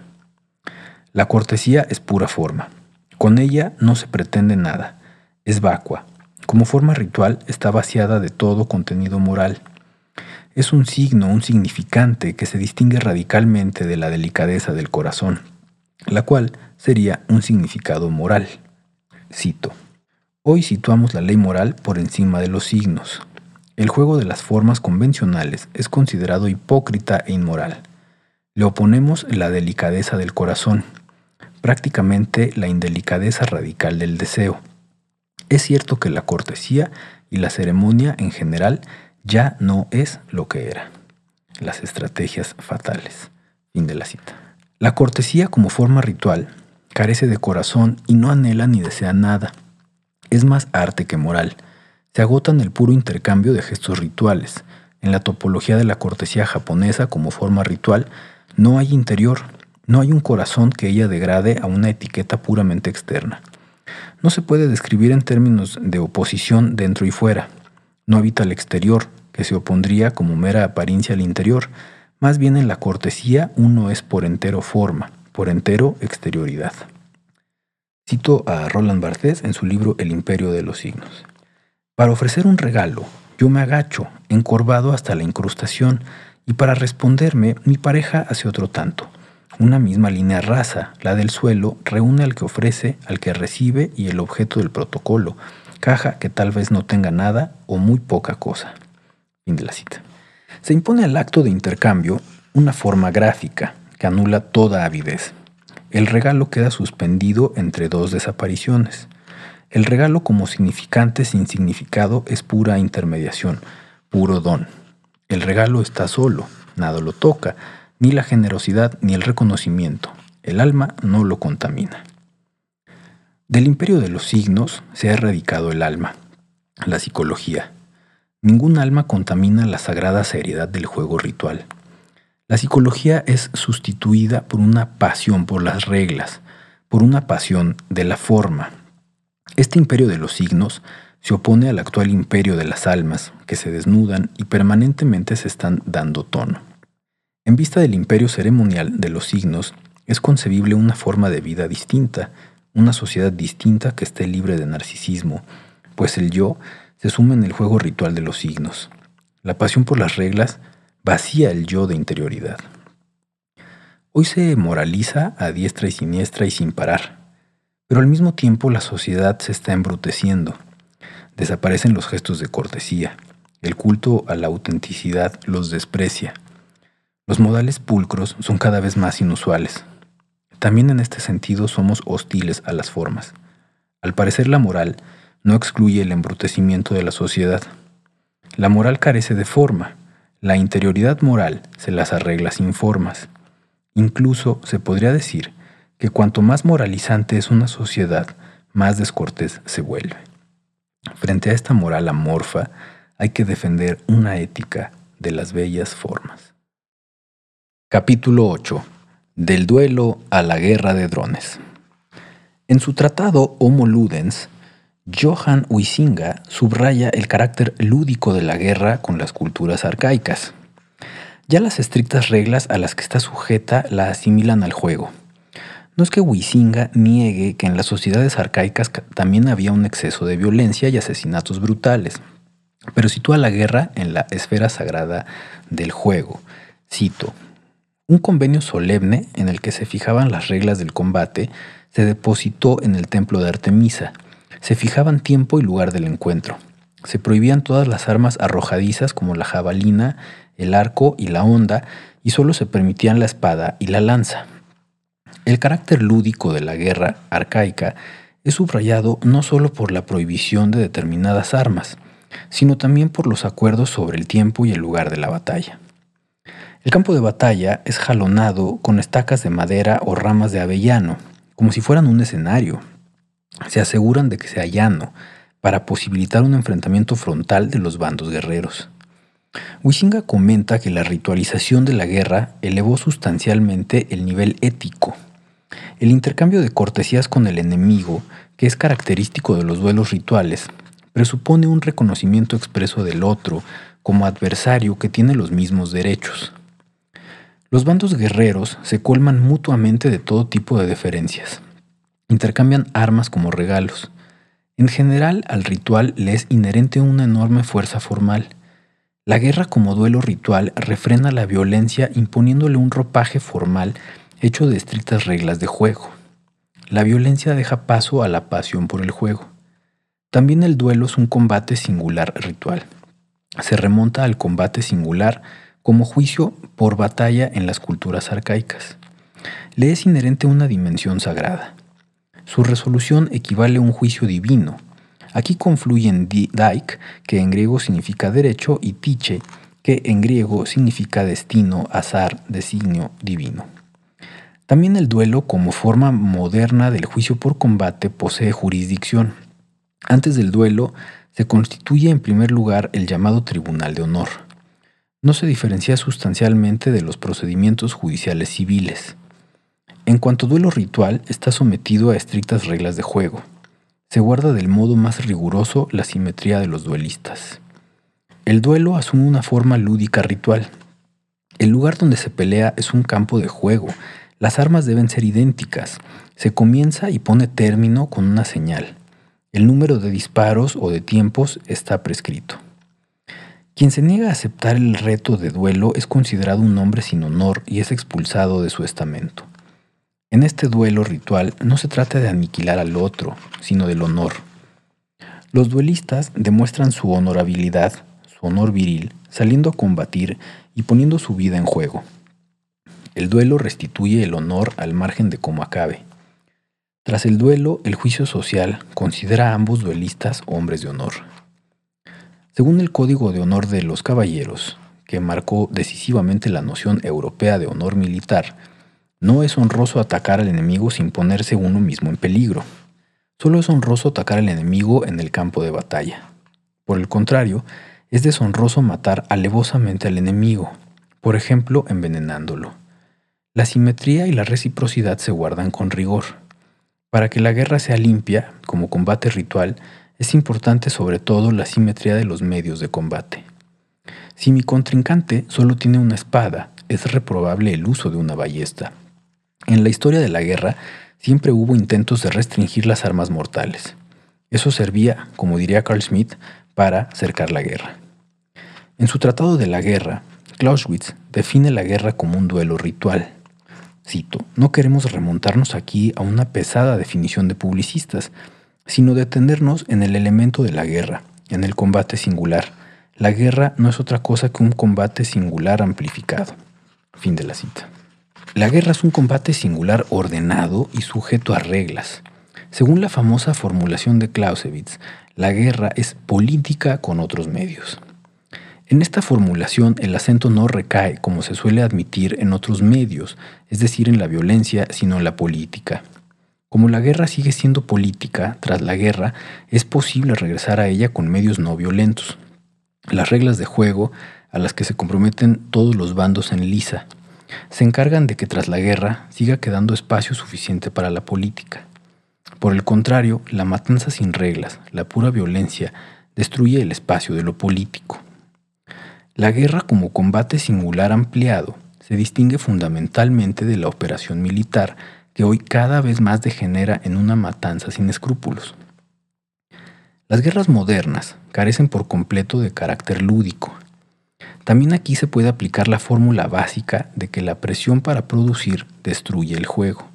La cortesía es pura forma. Con ella no se pretende nada. Es vacua. Como forma ritual está vaciada de todo contenido moral. Es un signo, un significante que se distingue radicalmente de la delicadeza del corazón, la cual sería un significado moral. Cito. Hoy situamos la ley moral por encima de los signos. El juego de las formas convencionales es considerado hipócrita e inmoral. Le oponemos la delicadeza del corazón. prácticamente la indelicadeza radical del deseo. Es cierto que la cortesía y la ceremonia en general ya no es lo que era. Las estrategias fatales. Fin de la cita. La cortesía como forma ritual carece de corazón y no anhela ni desea nada. Es más arte que moral. Se agota en el puro intercambio de gestos rituales. En la topología de la cortesía japonesa como forma ritual no hay interior, no hay un corazón que ella degrade a una etiqueta puramente externa. No se puede describir en términos de oposición dentro y fuera. No habita el exterior, que se opondría como mera apariencia al interior. Más bien en la cortesía uno es por entero forma, por entero exterioridad. Cito a Roland Barthes en su libro El imperio de los signos. Para ofrecer un regalo, yo me agacho, encorvado hasta la incrustación, y para responderme, mi pareja hace otro tanto. Una misma línea rasa, la del suelo, reúne al que ofrece, al que recibe y el objeto del protocolo, caja que tal vez no tenga nada o muy poca cosa. Fin de la cita. Se impone al acto de intercambio una forma gráfica anula toda avidez. El regalo queda suspendido entre dos desapariciones. El regalo como significante sin significado es pura intermediación, puro don. El regalo está solo, nada lo toca, ni la generosidad ni el reconocimiento. El alma no lo contamina. Del imperio de los signos se ha erradicado el alma, la psicología. Ningún alma contamina la sagrada seriedad del juego ritual. La psicología es sustituida por una pasión por las reglas, por una pasión de la forma. Este imperio de los signos se opone al actual imperio de las almas, que se desnudan y permanentemente se están dando tono. En vista del imperio ceremonial de los signos, es concebible una forma de vida distinta, una sociedad distinta que esté libre de narcisismo, pues el yo se suma en el juego ritual de los signos. La pasión por las reglas vacía el yo de interioridad. Hoy se moraliza a diestra y siniestra y sin parar, pero al mismo tiempo la sociedad se está embruteciendo. Desaparecen los gestos de cortesía, el culto a la autenticidad los desprecia, los modales pulcros son cada vez más inusuales. También en este sentido somos hostiles a las formas. Al parecer la moral no excluye el embrutecimiento de la sociedad. La moral carece de forma. La interioridad moral se las arregla sin formas. Incluso se podría decir que cuanto más moralizante es una sociedad, más descortés se vuelve. Frente a esta moral amorfa, hay que defender una ética de las bellas formas. Capítulo 8. Del duelo a la guerra de drones. En su tratado Homo Ludens, Johann Huizinga subraya el carácter lúdico de la guerra con las culturas arcaicas. Ya las estrictas reglas a las que está sujeta la asimilan al juego. No es que Huizinga niegue que en las sociedades arcaicas también había un exceso de violencia y asesinatos brutales, pero sitúa la guerra en la esfera sagrada del juego. Cito, un convenio solemne en el que se fijaban las reglas del combate se depositó en el templo de Artemisa. Se fijaban tiempo y lugar del encuentro. Se prohibían todas las armas arrojadizas como la jabalina, el arco y la honda, y solo se permitían la espada y la lanza. El carácter lúdico de la guerra arcaica es subrayado no solo por la prohibición de determinadas armas, sino también por los acuerdos sobre el tiempo y el lugar de la batalla. El campo de batalla es jalonado con estacas de madera o ramas de avellano, como si fueran un escenario. Se aseguran de que sea llano, para posibilitar un enfrentamiento frontal de los bandos guerreros. Wishinga comenta que la ritualización de la guerra elevó sustancialmente el nivel ético. El intercambio de cortesías con el enemigo, que es característico de los duelos rituales, presupone un reconocimiento expreso del otro como adversario que tiene los mismos derechos. Los bandos guerreros se colman mutuamente de todo tipo de deferencias. Intercambian armas como regalos. En general, al ritual le es inherente una enorme fuerza formal. La guerra como duelo ritual refrena la violencia imponiéndole un ropaje formal hecho de estrictas reglas de juego. La violencia deja paso a la pasión por el juego. También el duelo es un combate singular ritual. Se remonta al combate singular como juicio por batalla en las culturas arcaicas. le es inherente una dimensión sagrada. Su resolución equivale a un juicio divino. Aquí confluyen daik, que en griego significa derecho, y tiche, que en griego significa destino, azar, designio divino. También el duelo, como forma moderna del juicio por combate, posee jurisdicción. Antes del duelo, se constituye en primer lugar el llamado Tribunal de Honor. No se diferencia sustancialmente de los procedimientos judiciales civiles. En cuanto duelo ritual, está sometido a estrictas reglas de juego. Se guarda del modo más riguroso la simetría de los duelistas. El duelo asume una forma lúdica ritual. El lugar donde se pelea es un campo de juego. Las armas deben ser idénticas. Se comienza y pone término con una señal. El número de disparos o de tiempos está prescrito. Quien se niega a aceptar el reto de duelo es considerado un hombre sin honor y es expulsado de su estamento. En este duelo ritual no se trata de aniquilar al otro, sino del honor. Los duelistas demuestran su honorabilidad, su honor viril, saliendo a combatir y poniendo su vida en juego. El duelo restituye el honor al margen de cómo acabe. Tras el duelo, el juicio social considera a ambos duelistas hombres de honor. Según el Código de Honor de los Caballeros, que marcó decisivamente la noción europea de honor militar, no es honroso atacar al enemigo sin ponerse uno mismo en peligro. Solo es honroso atacar al enemigo en el campo de batalla. Por el contrario, es deshonroso matar alevosamente al enemigo, por ejemplo, envenenándolo. La simetría y la reciprocidad se guardan con rigor. Para que la guerra sea limpia, como combate ritual, es importante sobre todo la simetría de los medios de combate. Si mi contrincante solo tiene una espada, es reprobable el uso de una ballesta. En la historia de la guerra siempre hubo intentos de restringir las armas mortales. Eso servía, como diría Carl Schmitt, para cercar la guerra. En su Tratado de la Guerra, Clausewitz define la guerra como un duelo ritual. Cito, no queremos remontarnos aquí a una pesada definición de publicistas, sino detenernos en el elemento de la guerra, en el combate singular. La guerra no es otra cosa que un combate singular amplificado. Fin de la cita. La guerra es un combate singular ordenado y sujeto a reglas. Según la famosa formulación de Clausewitz, la guerra es política con otros medios. En esta formulación el acento no recae, como se suele admitir en otros medios, es decir, en la violencia, sino en la política. Como la guerra sigue siendo política, tras la guerra es posible regresar a ella con medios no violentos. Las reglas de juego, a las que se comprometen todos los bandos en lisa, se encargan de que tras la guerra siga quedando espacio suficiente para la política. Por el contrario, la matanza sin reglas, la pura violencia, destruye el espacio de lo político. La guerra como combate singular ampliado se distingue fundamentalmente de la operación militar que hoy cada vez más degenera en una matanza sin escrúpulos. Las guerras modernas carecen por completo de carácter lúdico también aquí se puede aplicar la fórmula básica de que la presión para producir destruye el juego.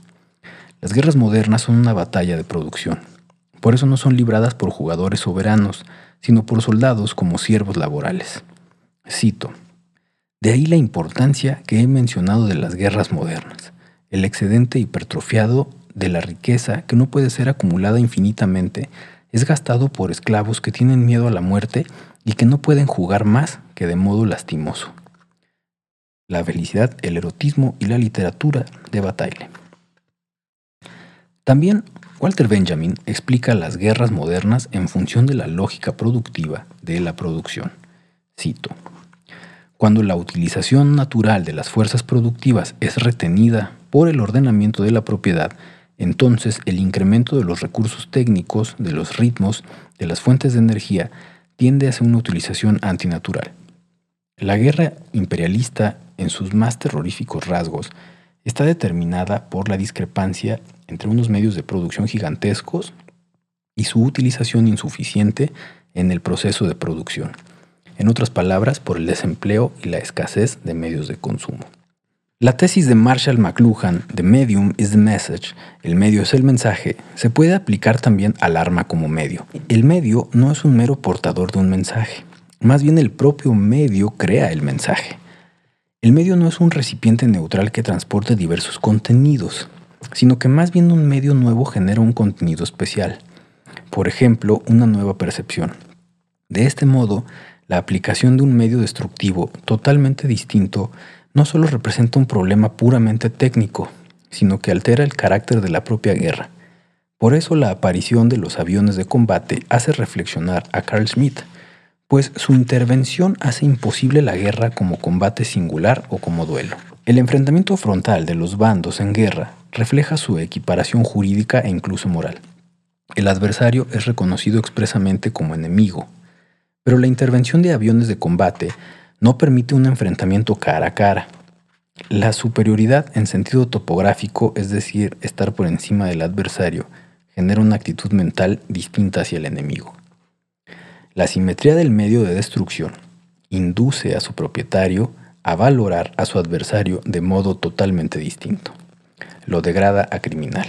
Las guerras modernas son una batalla de producción. Por eso no son libradas por jugadores soberanos, sino por soldados como siervos laborales. Cito. De ahí la importancia que he mencionado de las guerras modernas, el excedente hipertrofiado de la riqueza que no puede ser acumulada infinitamente es gastado por esclavos que tienen miedo a la muerte y que no pueden jugar más que de modo lastimoso. La felicidad, el erotismo y la literatura de Bataille. También Walter Benjamin explica las guerras modernas en función de la lógica productiva de la producción. Cito. Cuando la utilización natural de las fuerzas productivas es retenida por el ordenamiento de la propiedad, entonces el incremento de los recursos técnicos, de los ritmos, de las fuentes de energía, tiende hacia una utilización antinatural. La guerra imperialista, en sus más terroríficos rasgos, está determinada por la discrepancia entre unos medios de producción gigantescos y su utilización insuficiente en el proceso de producción. En otras palabras, por el desempleo y la escasez de medios de consumo. La tesis de Marshall McLuhan, The Medium is the Message, el medio es el mensaje, se puede aplicar también al arma como medio. El medio no es un mero portador de un mensaje, más bien el propio medio crea el mensaje. El medio no es un recipiente neutral que transporte diversos contenidos, sino que más bien un medio nuevo genera un contenido especial. Por ejemplo, una nueva percepción. De este modo, la aplicación de un medio destructivo totalmente distinto no solo representa un problema puramente técnico, sino que altera el carácter de la propia guerra. Por eso la aparición de los aviones de combate hace reflexionar a Carl Schmitt, pues su intervención hace imposible la guerra como combate singular o como duelo. El enfrentamiento frontal de los bandos en guerra refleja su equiparación jurídica e incluso moral. El adversario es reconocido expresamente como enemigo, pero la intervención de aviones de combate no permite un enfrentamiento cara a cara. La superioridad en sentido topográfico, es decir, estar por encima del adversario, genera una actitud mental distinta hacia el enemigo. La simetría del medio de destrucción induce a su propietario a valorar a su adversario de modo totalmente distinto. Lo degrada a criminal.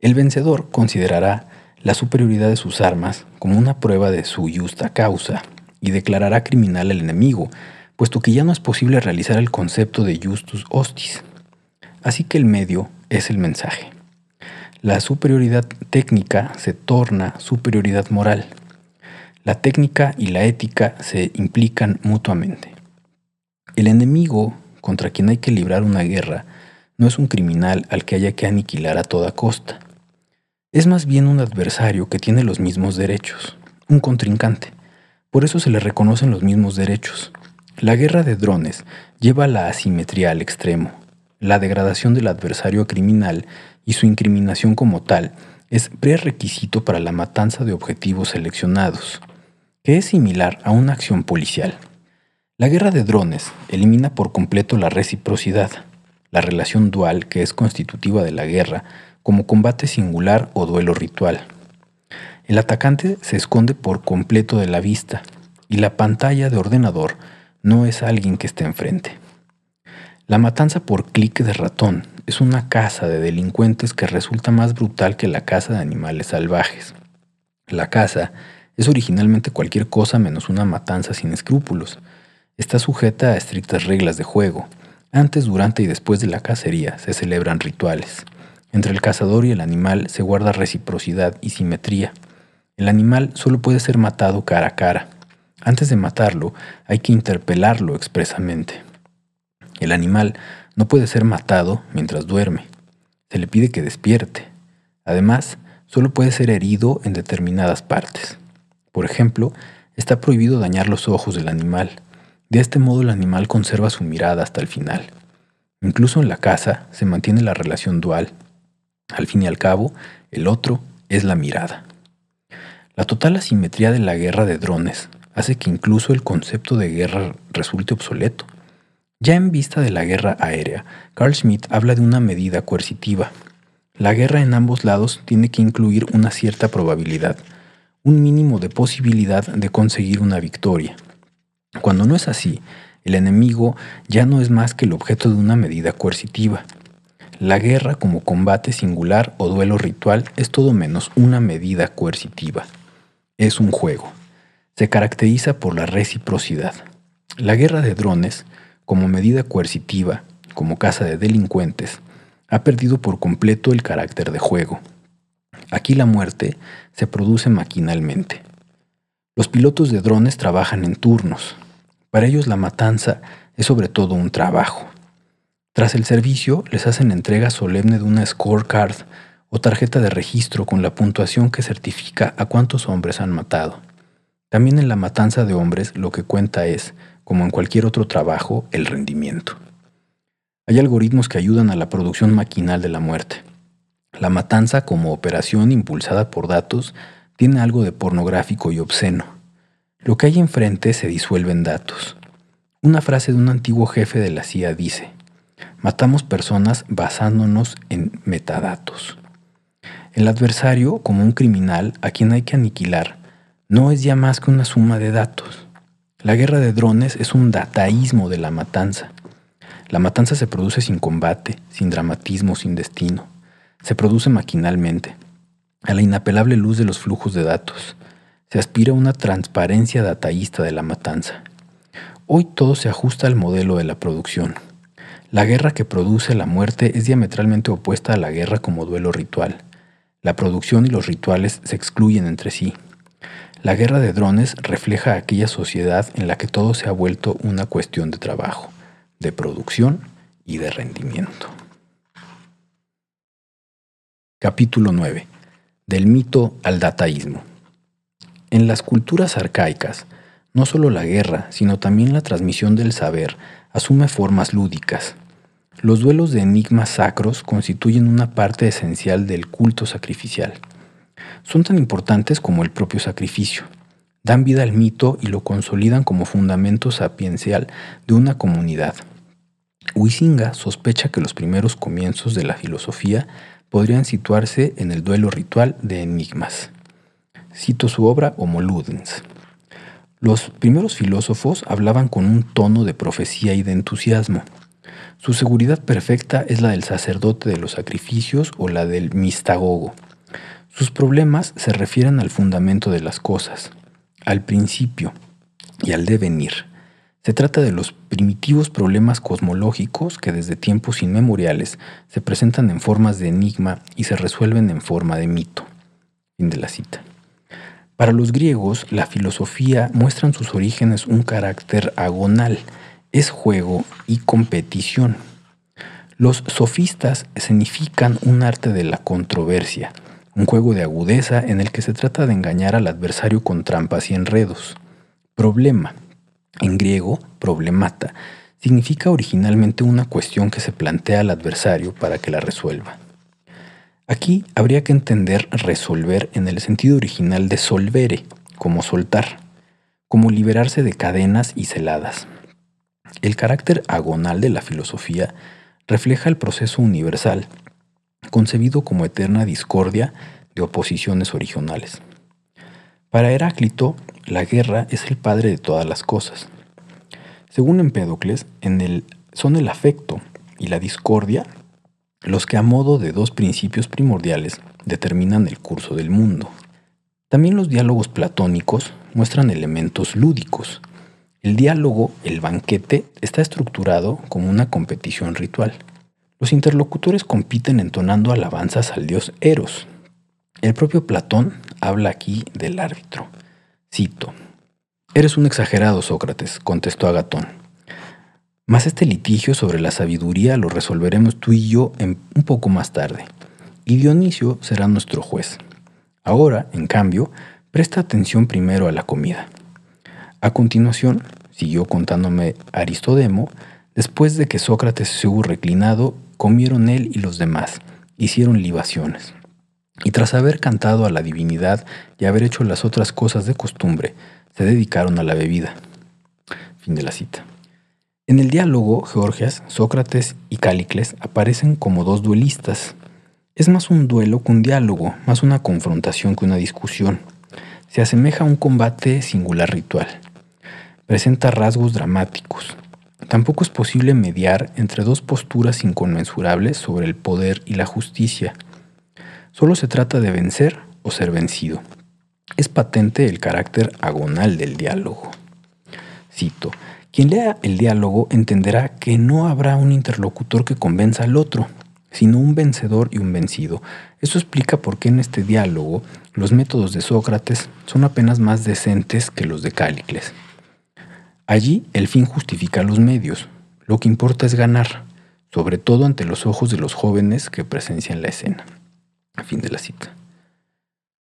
El vencedor considerará la superioridad de sus armas como una prueba de su justa causa y declarará criminal al enemigo, puesto que ya no es posible realizar el concepto de justus hostis. Así que el medio es el mensaje. La superioridad técnica se torna superioridad moral la técnica y la ética se implican mutuamente. El enemigo contra quien hay que librar una guerra no es un criminal al que haya que aniquilar a toda costa. Es más bien un adversario que tiene los mismos derechos, un contrincante. Por eso se le reconocen los mismos derechos. La guerra de drones lleva la asimetría al extremo. La degradación del adversario criminal y su incriminación como tal es prerequisito para la matanza de objetivos seleccionados que es similar a una acción policial. La guerra de drones elimina por completo la reciprocidad, la relación dual que es constitutiva de la guerra como combate singular o duelo ritual. El atacante se esconde por completo de la vista y la pantalla de ordenador no es alguien que esté enfrente. La matanza por clic de ratón es una caza de delincuentes que resulta más brutal que la caza de animales salvajes. La caza es originalmente cualquier cosa menos una matanza sin escrúpulos. Está sujeta a estrictas reglas de juego. Antes, durante y después de la cacería se celebran rituales. Entre el cazador y el animal se guarda reciprocidad y simetría. El animal solo puede ser matado cara a cara. Antes de matarlo, hay que interpelarlo expresamente. El animal no puede ser matado mientras duerme. Se le pide que despierte. Además, solo puede ser herido en determinadas partes. Por ejemplo, está prohibido dañar los ojos del animal. De este modo el animal conserva su mirada hasta el final. Incluso en la caza se mantiene la relación dual. Al fin y al cabo, el otro es la mirada. La total asimetría de la guerra de drones hace que incluso el concepto de guerra resulte obsoleto. Ya en vista de la guerra aérea, Carl Schmitt habla de una medida coercitiva. La guerra en ambos lados tiene que incluir una cierta probabilidad, un mínimo de posibilidad de conseguir una victoria. Cuando no es así, el enemigo ya no es más que el objeto de una medida coercitiva. La guerra como combate singular o duelo ritual es todo menos una medida coercitiva. Es un juego. Se caracteriza por la reciprocidad. La guerra de drones, como medida coercitiva, como caza de delincuentes, ha perdido por completo el carácter de juego. Aquí la muerte se produce maquinalmente. Los pilotos de drones trabajan en turnos. Para ellos la matanza es sobre todo un trabajo. Tras el servicio les hacen entrega solemne de una scorecard o tarjeta de registro con la puntuación que certifica a cuántos hombres han matado. También en la matanza de hombres lo que cuenta es, como en cualquier otro trabajo, el rendimiento. Hay algoritmos que ayudan a la producción maquinal de la muerte. La matanza como operación impulsada por datos tiene algo de pornográfico y obsceno. Lo que hay enfrente se disuelve en datos. Una frase de un antiguo jefe de la CIA dice, matamos personas basándonos en metadatos. El adversario, como un criminal a quien hay que aniquilar, no es ya más que una suma de datos. La guerra de drones es un dataísmo de la matanza. La matanza se produce sin combate, sin dramatismo, sin destino se produce maquinalmente, a la inapelable luz de los flujos de datos. Se aspira a una transparencia dataísta de la matanza. Hoy todo se ajusta al modelo de la producción. La guerra que produce la muerte es diametralmente opuesta a la guerra como duelo ritual. La producción y los rituales se excluyen entre sí. La guerra de drones refleja aquella sociedad en la que todo se ha vuelto una cuestión de trabajo, de producción y de rendimiento. Capítulo 9. Del mito al dataísmo. En las culturas arcaicas, no solo la guerra, sino también la transmisión del saber asume formas lúdicas. Los duelos de enigmas sacros constituyen una parte esencial del culto sacrificial. Son tan importantes como el propio sacrificio. Dan vida al mito y lo consolidan como fundamento sapiencial de una comunidad. Huizinga sospecha que los primeros comienzos de la filosofía podrían situarse en el duelo ritual de enigmas. Cito su obra Homo Ludens. Los primeros filósofos hablaban con un tono de profecía y de entusiasmo. Su seguridad perfecta es la del sacerdote de los sacrificios o la del mistagogo. Sus problemas se refieren al fundamento de las cosas, al principio y al devenir. Se trata de los primitivos problemas cosmológicos que desde tiempos inmemoriales se presentan en formas de enigma y se resuelven en forma de mito. Fin de la cita. Para los griegos, la filosofía muestra en sus orígenes un carácter agonal, es juego y competición. Los sofistas significan un arte de la controversia, un juego de agudeza en el que se trata de engañar al adversario con trampas y enredos. Problema, en griego, problemata, significa originalmente una cuestión que se plantea al adversario para que la resuelva. Aquí habría que entender resolver en el sentido original de solvere, como soltar, como liberarse de cadenas y celadas. El carácter agonal de la filosofía refleja el proceso universal, concebido como eterna discordia de oposiciones originales. Para Heráclito, la guerra es el padre de todas las cosas. Según Empédocles, en el, son el afecto y la discordia los que a modo de dos principios primordiales determinan el curso del mundo. También los diálogos platónicos muestran elementos lúdicos. El diálogo, el banquete, está estructurado como una competición ritual. Los interlocutores compiten entonando alabanzas al dios Eros. El propio Platón habla aquí del árbitro. Cito. Eres un exagerado, Sócrates, contestó Agatón. Mas este litigio sobre la sabiduría lo resolveremos tú y yo un poco más tarde, y Dionisio será nuestro juez. Ahora, en cambio, presta atención primero a la comida. A continuación, siguió contándome Aristodemo, después de que Sócrates se hubo reclinado, comieron él y los demás, hicieron libaciones. Y tras haber cantado a la divinidad y haber hecho las otras cosas de costumbre, se dedicaron a la bebida. Fin de la cita. En el diálogo, Georgias, Sócrates y Cálicles aparecen como dos duelistas. Es más un duelo que un diálogo, más una confrontación que una discusión. Se asemeja a un combate singular ritual. Presenta rasgos dramáticos. Tampoco es posible mediar entre dos posturas inconmensurables sobre el poder y la justicia. Solo se trata de vencer o ser vencido. Es patente el carácter agonal del diálogo. Cito, quien lea el diálogo entenderá que no habrá un interlocutor que convenza al otro, sino un vencedor y un vencido. Eso explica por qué en este diálogo los métodos de Sócrates son apenas más decentes que los de Cálicles. Allí el fin justifica los medios. Lo que importa es ganar, sobre todo ante los ojos de los jóvenes que presencian la escena. Fin de la cita.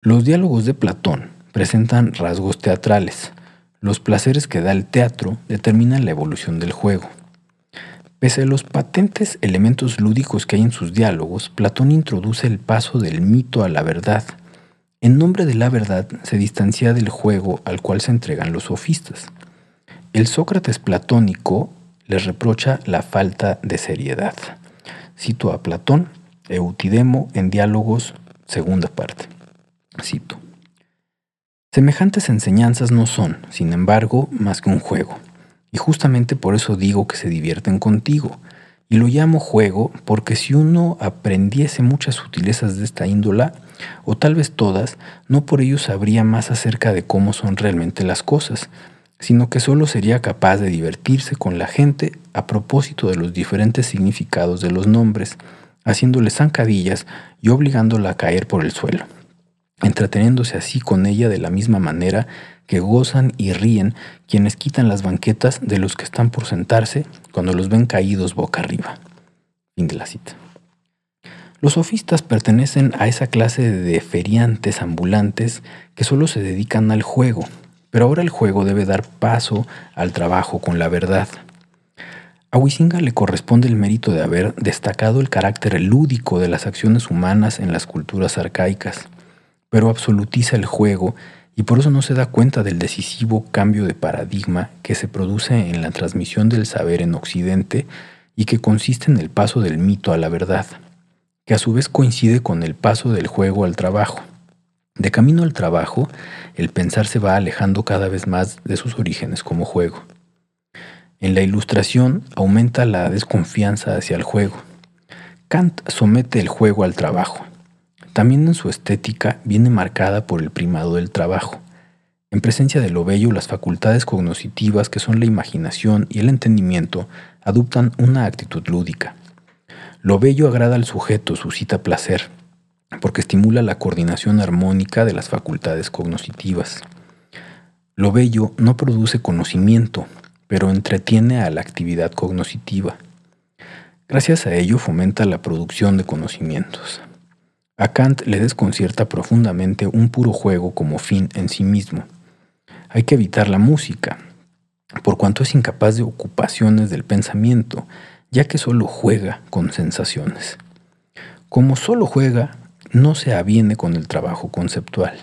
Los diálogos de Platón presentan rasgos teatrales, los placeres que da el teatro determinan la evolución del juego. Pese a los patentes elementos lúdicos que hay en sus diálogos, Platón introduce el paso del mito a la verdad. En nombre de la verdad se distancia del juego al cual se entregan los sofistas. El Sócrates platónico les reprocha la falta de seriedad. Cito a Platón, Eutidemo en Diálogos, segunda parte. Cito. Semejantes enseñanzas no son, sin embargo, más que un juego. Y justamente por eso digo que se divierten contigo. Y lo llamo juego porque si uno aprendiese muchas sutilezas de esta índola, o tal vez todas, no por ello sabría más acerca de cómo son realmente las cosas, sino que solo sería capaz de divertirse con la gente a propósito de los diferentes significados de los nombres, haciéndole zancadillas y obligándola a caer por el suelo, entreteniéndose así con ella de la misma manera que gozan y ríen quienes quitan las banquetas de los que están por sentarse cuando los ven caídos boca arriba. Fin de la cita. Los sofistas pertenecen a esa clase de feriantes ambulantes que solo se dedican al juego, pero ahora el juego debe dar paso al trabajo con la verdad. A Huizinga le corresponde el mérito de haber destacado el carácter lúdico de las acciones humanas en las culturas arcaicas, pero absolutiza el juego y por eso no se da cuenta del decisivo cambio de paradigma que se produce en la transmisión del saber en Occidente y que consiste en el paso del mito a la verdad, que a su vez coincide con el paso del juego al trabajo. De camino al trabajo, el pensar se va alejando cada vez más de sus orígenes como juego. En la ilustración aumenta la desconfianza hacia el juego. Kant somete el juego al trabajo. También en su estética viene marcada por el primado del trabajo. En presencia de lo bello, las facultades cognoscitivas, que son la imaginación y el entendimiento, adoptan una actitud lúdica. Lo bello agrada al sujeto, suscita placer, porque estimula la coordinación armónica de las facultades cognoscitivas. Lo bello no produce conocimiento, pero entretiene a la actividad cognoscitiva. Gracias a ello fomenta la producción de conocimientos. A Kant le desconcierta profundamente un puro juego como fin en sí mismo. Hay que evitar la música, por cuanto es incapaz de ocupaciones del pensamiento, ya que solo juega con sensaciones. Como solo juega, no se aviene con el trabajo conceptual.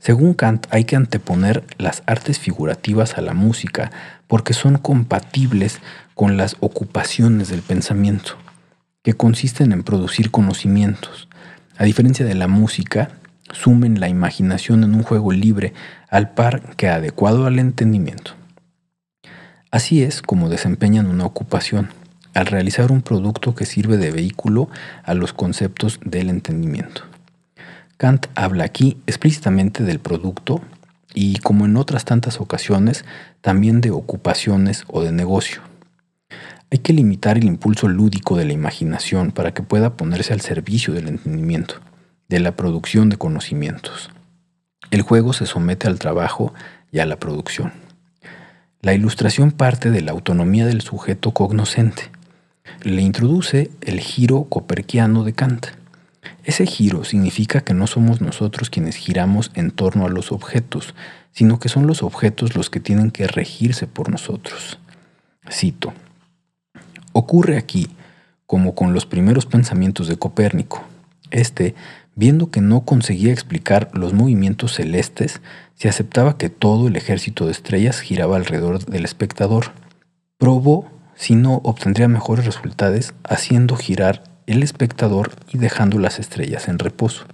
Según Kant, hay que anteponer las artes figurativas a la música porque son compatibles con las ocupaciones del pensamiento, que consisten en producir conocimientos. A diferencia de la música, sumen la imaginación en un juego libre al par que adecuado al entendimiento. Así es como desempeñan una ocupación, al realizar un producto que sirve de vehículo a los conceptos del entendimiento. Kant habla aquí explícitamente del producto y, como en otras tantas ocasiones, también de ocupaciones o de negocio. Hay que limitar el impulso lúdico de la imaginación para que pueda ponerse al servicio del entendimiento, de la producción de conocimientos. El juego se somete al trabajo y a la producción. La ilustración parte de la autonomía del sujeto cognoscente, le introduce el giro coperquiano de Kant. Ese giro significa que no somos nosotros quienes giramos en torno a los objetos, sino que son los objetos los que tienen que regirse por nosotros. Cito. Ocurre aquí, como con los primeros pensamientos de Copérnico. Este, viendo que no conseguía explicar los movimientos celestes, se aceptaba que todo el ejército de estrellas giraba alrededor del espectador. Probó sino obtendría mejores resultados haciendo girar el espectador y dejando las estrellas en reposo.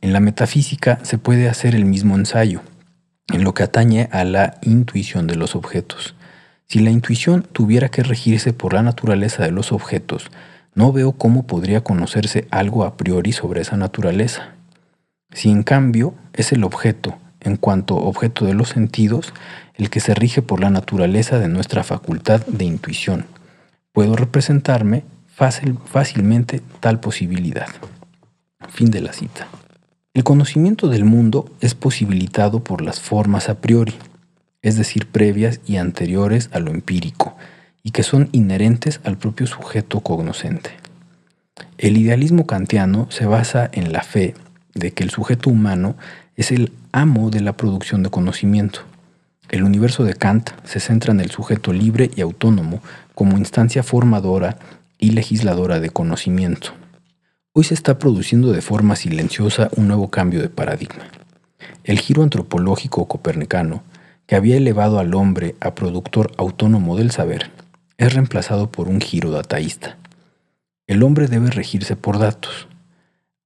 En la metafísica se puede hacer el mismo ensayo, en lo que atañe a la intuición de los objetos. Si la intuición tuviera que regirse por la naturaleza de los objetos, no veo cómo podría conocerse algo a priori sobre esa naturaleza. Si en cambio es el objeto, en cuanto objeto de los sentidos, el que se rige por la naturaleza de nuestra facultad de intuición. Puedo representarme fácil, fácilmente tal posibilidad. Fin de la cita. El conocimiento del mundo es posibilitado por las formas a priori, es decir, previas y anteriores a lo empírico, y que son inherentes al propio sujeto cognoscente. El idealismo kantiano se basa en la fe de que el sujeto humano es el amo de la producción de conocimiento, el universo de Kant se centra en el sujeto libre y autónomo como instancia formadora y legisladora de conocimiento. Hoy se está produciendo de forma silenciosa un nuevo cambio de paradigma. El giro antropológico copernicano, que había elevado al hombre a productor autónomo del saber, es reemplazado por un giro dataísta. El hombre debe regirse por datos.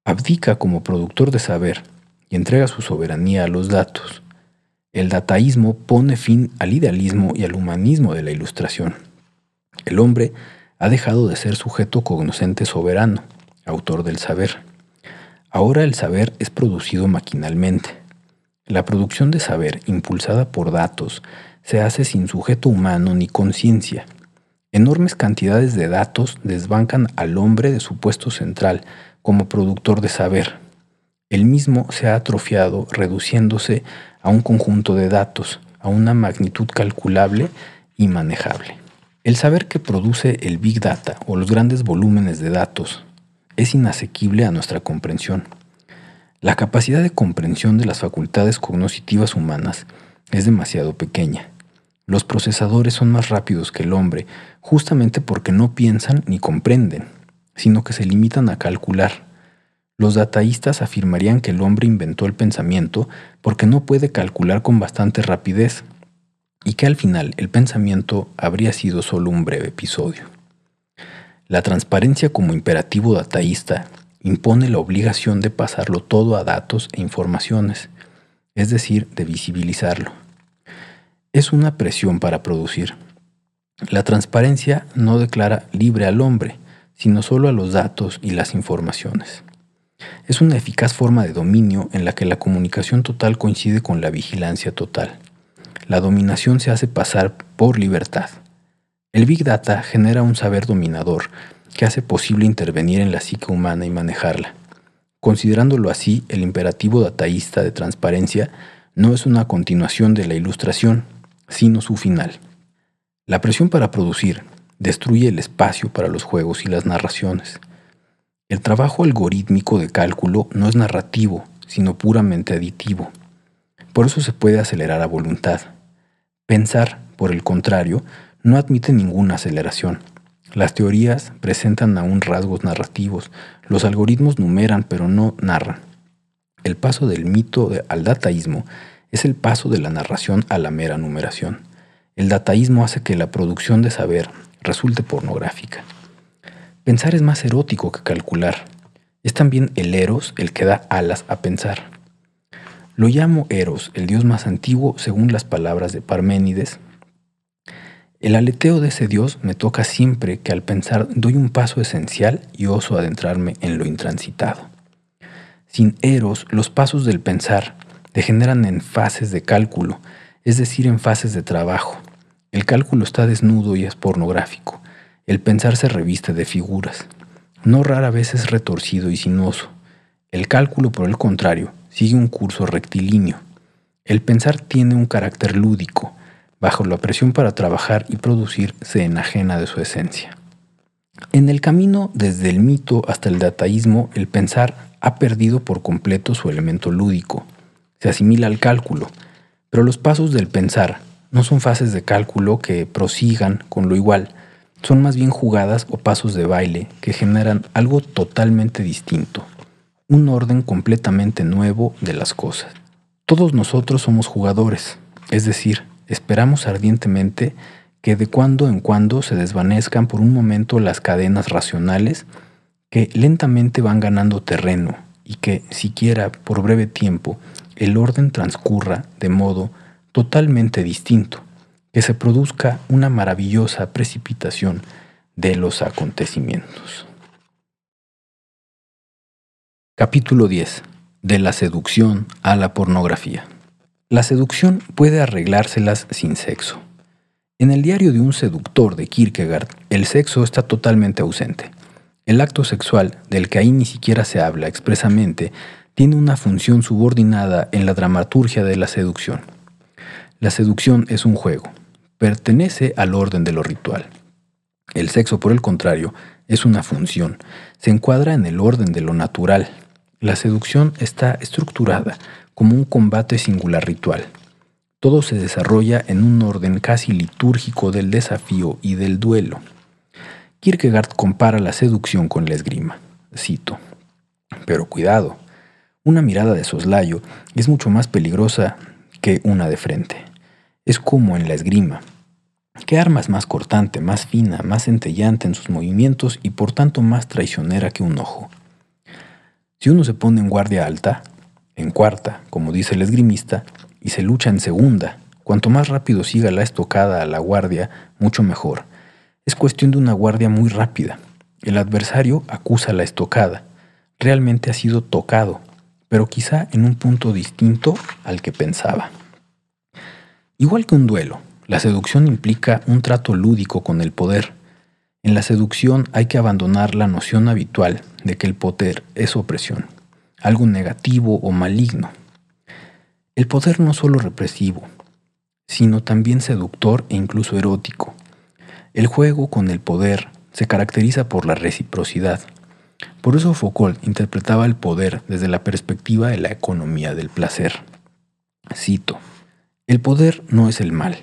Abdica como productor de saber y entrega su soberanía a los datos el dataísmo pone fin al idealismo y al humanismo de la ilustración. El hombre ha dejado de ser sujeto cognoscente soberano, autor del saber. Ahora el saber es producido maquinalmente. La producción de saber, impulsada por datos, se hace sin sujeto humano ni conciencia. Enormes cantidades de datos desbancan al hombre de su puesto central como productor de saber. El mismo se ha atrofiado reduciéndose a un conjunto de datos, a una magnitud calculable y manejable. El saber que produce el Big Data o los grandes volúmenes de datos es inasequible a nuestra comprensión. La capacidad de comprensión de las facultades cognitivas humanas es demasiado pequeña. Los procesadores son más rápidos que el hombre justamente porque no piensan ni comprenden, sino que se limitan a calcular. Los dataístas afirmarían que el hombre inventó el pensamiento porque no puede calcular con bastante rapidez y que al final el pensamiento habría sido solo un breve episodio. La transparencia como imperativo dataísta impone la obligación de pasarlo todo a datos e informaciones, es decir, de visibilizarlo. Es una presión para producir. La transparencia no declara libre al hombre, sino solo a los datos y las informaciones. Es una eficaz forma de dominio en la que la comunicación total coincide con la vigilancia total. La dominación se hace pasar por libertad. El Big Data genera un saber dominador que hace posible intervenir en la psique humana y manejarla. Considerándolo así, el imperativo dataísta de transparencia no es una continuación de la ilustración, sino su final. La presión para producir destruye el espacio para los juegos y las narraciones. El trabajo algorítmico de cálculo no es narrativo, sino puramente aditivo. Por eso se puede acelerar a voluntad. Pensar, por el contrario, no admite ninguna aceleración. Las teorías presentan aún rasgos narrativos. Los algoritmos numeran pero no narran. El paso del mito al dataísmo es el paso de la narración a la mera numeración. El dataísmo hace que la producción de saber resulte pornográfica. Pensar es más erótico que calcular. Es también el eros el que da alas a pensar. Lo llamo Eros, el dios más antiguo según las palabras de Parménides. El aleteo de ese dios me toca siempre que al pensar doy un paso esencial y oso adentrarme en lo intransitado. Sin Eros, los pasos del pensar degeneran en fases de cálculo, es decir, en fases de trabajo. El cálculo está desnudo y es pornográfico. El pensar se reviste de figuras. No rara vez es retorcido y sinuoso. El cálculo, por el contrario, sigue un curso rectilíneo. El pensar tiene un carácter lúdico. Bajo la presión para trabajar y producir se enajena de su esencia. En el camino desde el mito hasta el dataísmo, el pensar ha perdido por completo su elemento lúdico. Se asimila al cálculo, pero los pasos del pensar no son fases de cálculo que prosigan con lo igual, son más bien jugadas o pasos de baile que generan algo totalmente distinto, un orden completamente nuevo de las cosas. Todos nosotros somos jugadores, es decir, esperamos ardientemente que de cuando en cuando se desvanezcan por un momento las cadenas racionales que lentamente van ganando terreno y que, siquiera por breve tiempo, el orden transcurra de modo totalmente distinto, que se produzca una maravillosa precipitación de los acontecimientos. Capítulo 10. De la seducción a la pornografía. La seducción puede arreglárselas sin sexo. En el diario de un seductor de Kierkegaard, el sexo está totalmente ausente. El acto sexual, del que ahí ni siquiera se habla expresamente, tiene una función subordinada en la dramaturgia de la seducción. La seducción es un juego, pertenece al orden de lo ritual. El sexo, por el contrario, es una función, se encuadra en el orden de lo natural, la seducción está estructurada como un combate singular ritual. Todo se desarrolla en un orden casi litúrgico del desafío y del duelo. Kierkegaard compara la seducción con la esgrima. Cito. Pero cuidado, una mirada de soslayo es mucho más peligrosa que una de frente. Es como en la esgrima. ¿Qué arma es más cortante, más fina, más centellante en sus movimientos y por tanto más traicionera que un ojo? Si uno se pone en guardia alta, en cuarta, como dice el esgrimista, y se lucha en segunda, cuanto más rápido siga la estocada a la guardia, mucho mejor. Es cuestión de una guardia muy rápida. El adversario acusa la estocada. Realmente ha sido tocado, pero quizá en un punto distinto al que pensaba. Igual que un duelo, la seducción implica un trato lúdico con el poder. En la seducción hay que abandonar la noción habitual de que el poder es opresión, algo negativo o maligno. El poder no solo represivo, sino también seductor e incluso erótico. El juego con el poder se caracteriza por la reciprocidad. Por eso Foucault interpretaba el poder desde la perspectiva de la economía del placer. Cito, El poder no es el mal,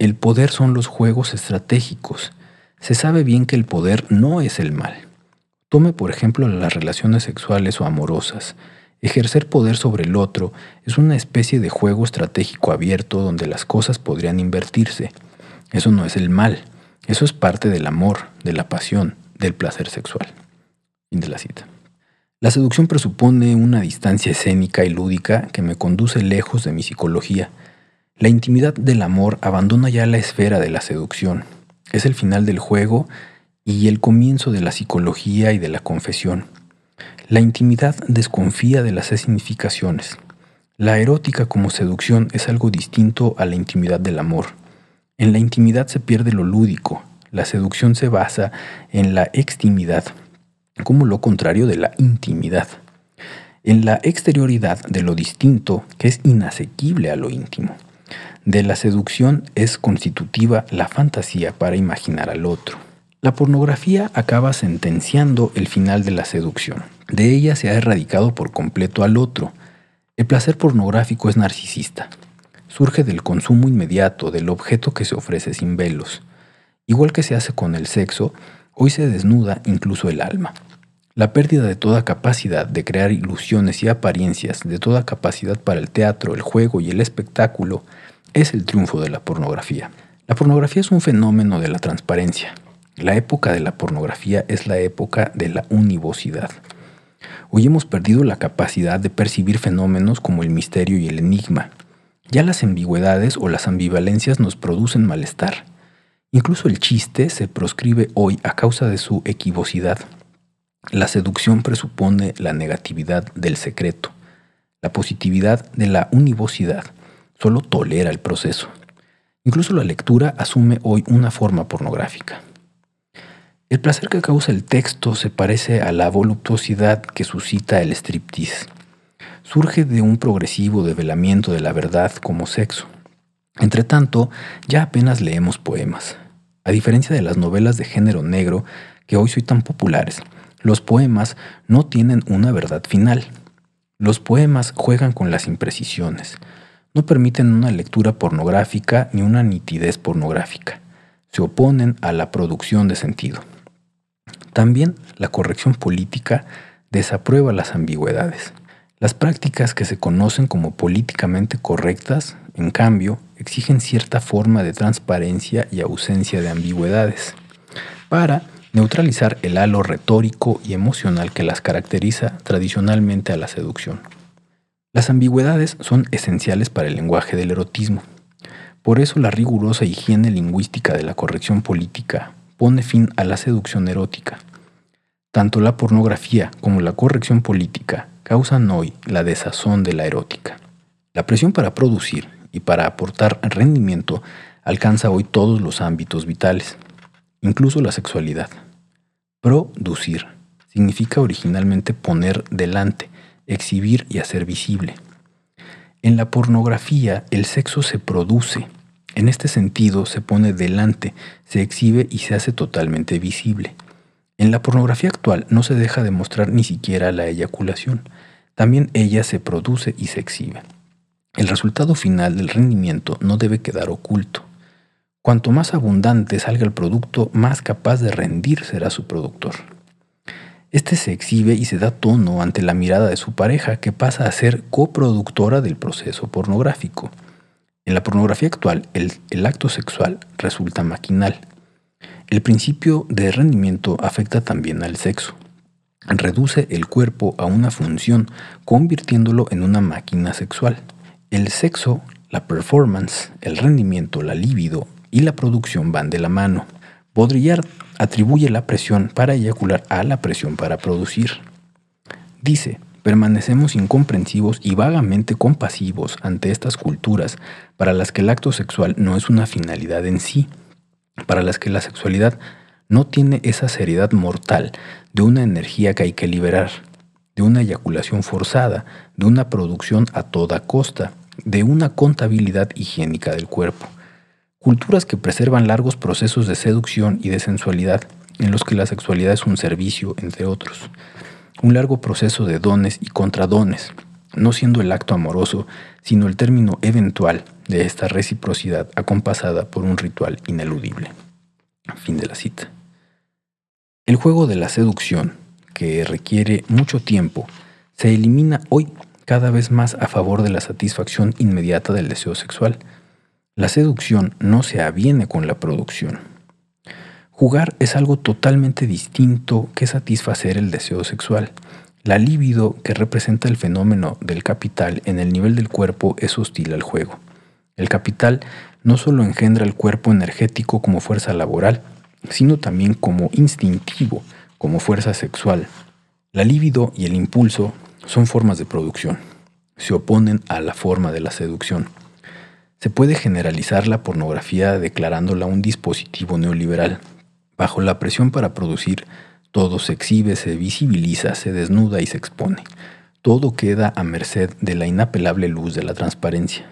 el poder son los juegos estratégicos. Se sabe bien que el poder no es el mal. Tome por ejemplo las relaciones sexuales o amorosas. Ejercer poder sobre el otro es una especie de juego estratégico abierto donde las cosas podrían invertirse. Eso no es el mal, eso es parte del amor, de la pasión, del placer sexual. Fin de la cita. La seducción presupone una distancia escénica y lúdica que me conduce lejos de mi psicología. La intimidad del amor abandona ya la esfera de la seducción. Es el final del juego y el comienzo de la psicología y de la confesión. La intimidad desconfía de las significaciones. La erótica como seducción es algo distinto a la intimidad del amor. En la intimidad se pierde lo lúdico. La seducción se basa en la extimidad, como lo contrario de la intimidad. En la exterioridad de lo distinto que es inasequible a lo íntimo. De la seducción es constitutiva la fantasía para imaginar al otro. La pornografía acaba sentenciando el final de la seducción. De ella se ha erradicado por completo al otro. El placer pornográfico es narcisista. Surge del consumo inmediato del objeto que se ofrece sin velos. Igual que se hace con el sexo, hoy se desnuda incluso el alma. La pérdida de toda capacidad de crear ilusiones y apariencias, de toda capacidad para el teatro, el juego y el espectáculo, es el triunfo de la pornografía. La pornografía es un fenómeno de la transparencia, la época de la pornografía es la época de la univocidad. Hoy hemos perdido la capacidad de percibir fenómenos como el misterio y el enigma. Ya las ambigüedades o las ambivalencias nos producen malestar. Incluso el chiste se proscribe hoy a causa de su equivocidad. La seducción presupone la negatividad del secreto. La positividad de la univocidad solo tolera el proceso. Incluso la lectura asume hoy una forma pornográfica. El placer que causa el texto se parece a la voluptuosidad que suscita el striptease. Surge de un progresivo develamiento de la verdad como sexo. Entre tanto, ya apenas leemos poemas. A diferencia de las novelas de género negro que hoy soy tan populares, los poemas no tienen una verdad final. Los poemas juegan con las imprecisiones. No permiten una lectura pornográfica ni una nitidez pornográfica. Se oponen a la producción de sentido. También la corrección política desaprueba las ambigüedades. Las prácticas que se conocen como políticamente correctas, en cambio, exigen cierta forma de transparencia y ausencia de ambigüedades para neutralizar el halo retórico y emocional que las caracteriza tradicionalmente a la seducción. Las ambigüedades son esenciales para el lenguaje del erotismo. Por eso la rigurosa higiene lingüística de la corrección política pone fin a la seducción erótica. Tanto la pornografía como la corrección política causan hoy la desazón de la erótica. La presión para producir y para aportar rendimiento alcanza hoy todos los ámbitos vitales, incluso la sexualidad. Producir significa originalmente poner delante, exhibir y hacer visible. En la pornografía el sexo se produce, en este sentido, se pone delante, se exhibe y se hace totalmente visible. En la pornografía actual no se deja de mostrar ni siquiera la eyaculación. También ella se produce y se exhibe. El resultado final del rendimiento no debe quedar oculto. Cuanto más abundante salga el producto, más capaz de rendir será su productor. Este se exhibe y se da tono ante la mirada de su pareja, que pasa a ser coproductora del proceso pornográfico. En la pornografía actual, el, acto sexual resulta maquinal. El principio de rendimiento afecta también al sexo. Reduce el cuerpo a una función, convirtiéndolo en una máquina sexual. El sexo, la performance, el rendimiento, la libido y la producción van de la mano. Baudrillard atribuye la presión para eyacular a la presión para producir. Dice, permanecemos incomprensivos y vagamente compasivos ante estas culturas para las que el acto sexual no es una finalidad en sí, para las que la sexualidad no tiene esa seriedad mortal de una energía que hay que liberar, de una eyaculación forzada, de una producción a toda costa, de una contabilidad higiénica del cuerpo. Culturas que preservan largos procesos de seducción y de sensualidad, en los que la sexualidad es un servicio, entre otros. Un largo proceso de dones y contradones, no siendo el acto amoroso, sino el término eventual de esta reciprocidad acompasada por un ritual ineludible. Fin de la cita. El juego de la seducción, que requiere mucho tiempo, se elimina hoy cada vez más a favor de la satisfacción inmediata del deseo sexual. La seducción no se aviene con la producción. Jugar es algo totalmente distinto que satisfacer el deseo sexual. La libido que representa el fenómeno del capital en el nivel del cuerpo es hostil al juego. El capital no solo engendra el cuerpo energético como fuerza laboral, sino también como instintivo, como fuerza sexual. La libido y el impulso son formas de producción. Se oponen a la forma de la seducción. Se puede generalizar la pornografía declarándola un dispositivo neoliberal. Bajo la presión para producir, todo se exhibe, se visibiliza, se desnuda y se expone. Todo queda a merced de la inapelable luz de la transparencia.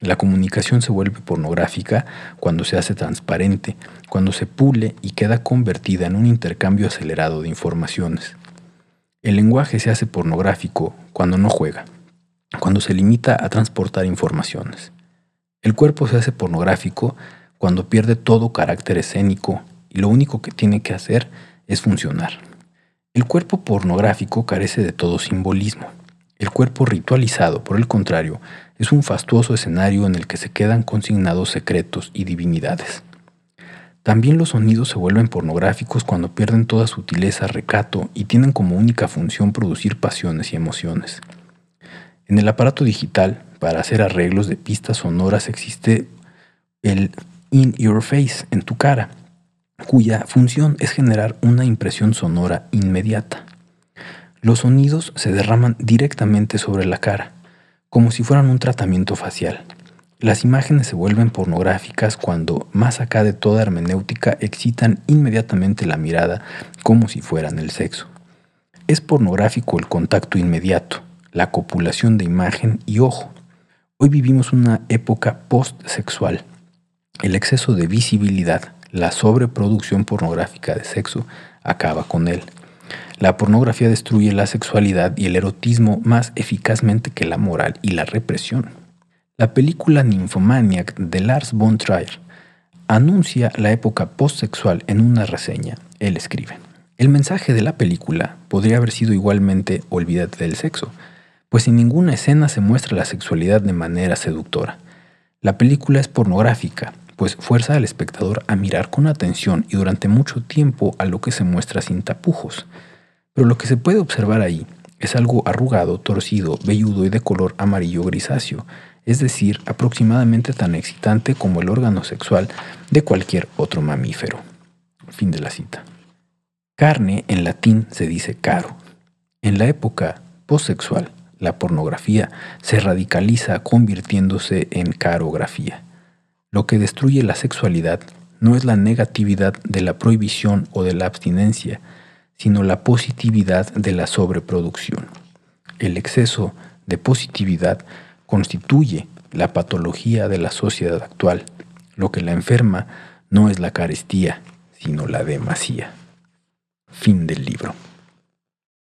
La comunicación se vuelve pornográfica cuando se hace transparente, cuando se pule y queda convertida en un intercambio acelerado de informaciones. El lenguaje se hace pornográfico cuando no juega, cuando se limita a transportar informaciones. El cuerpo se hace pornográfico cuando pierde todo carácter escénico y lo único que tiene que hacer es funcionar. El cuerpo pornográfico carece de todo simbolismo. El cuerpo ritualizado, por el contrario, es un fastuoso escenario en el que se quedan consignados secretos y divinidades. También los sonidos se vuelven pornográficos cuando pierden toda sutileza, recato y tienen como única función producir pasiones y emociones. En el aparato digital, para hacer arreglos de pistas sonoras existe el in your face, en tu cara, cuya función es generar una impresión sonora inmediata. Los sonidos se derraman directamente sobre la cara, como si fueran un tratamiento facial. Las imágenes se vuelven pornográficas cuando, más acá de toda hermenéutica, excitan inmediatamente la mirada como si fueran el sexo. Es pornográfico el contacto inmediato, la copulación de imagen y ojo. Hoy vivimos una época post-sexual. El exceso de visibilidad, la sobreproducción pornográfica de sexo, acaba con él. La pornografía destruye la sexualidad y el erotismo más eficazmente que la moral y la represión. La película Nymphomaniac de Lars von Trier anuncia la época postsexual en una reseña. Él escribe, el mensaje de la película podría haber sido igualmente olvídate del sexo, pues en ninguna escena se muestra la sexualidad de manera seductora. La película es pornográfica, pues fuerza al espectador a mirar con atención y durante mucho tiempo a lo que se muestra sin tapujos. Pero lo que se puede observar ahí es algo arrugado, torcido, velludo y de color amarillo grisáceo, es decir, aproximadamente tan excitante como el órgano sexual de cualquier otro mamífero. Fin de la cita. Carne en latín se dice caro. En la época postsexual, la pornografía se radicaliza convirtiéndose en carografía. Lo que destruye la sexualidad no es la negatividad de la prohibición o de la abstinencia, sino la positividad de la sobreproducción. El exceso de positividad constituye la patología de la sociedad actual. Lo que la enferma no es la carestía, sino la demasía. Fin del libro.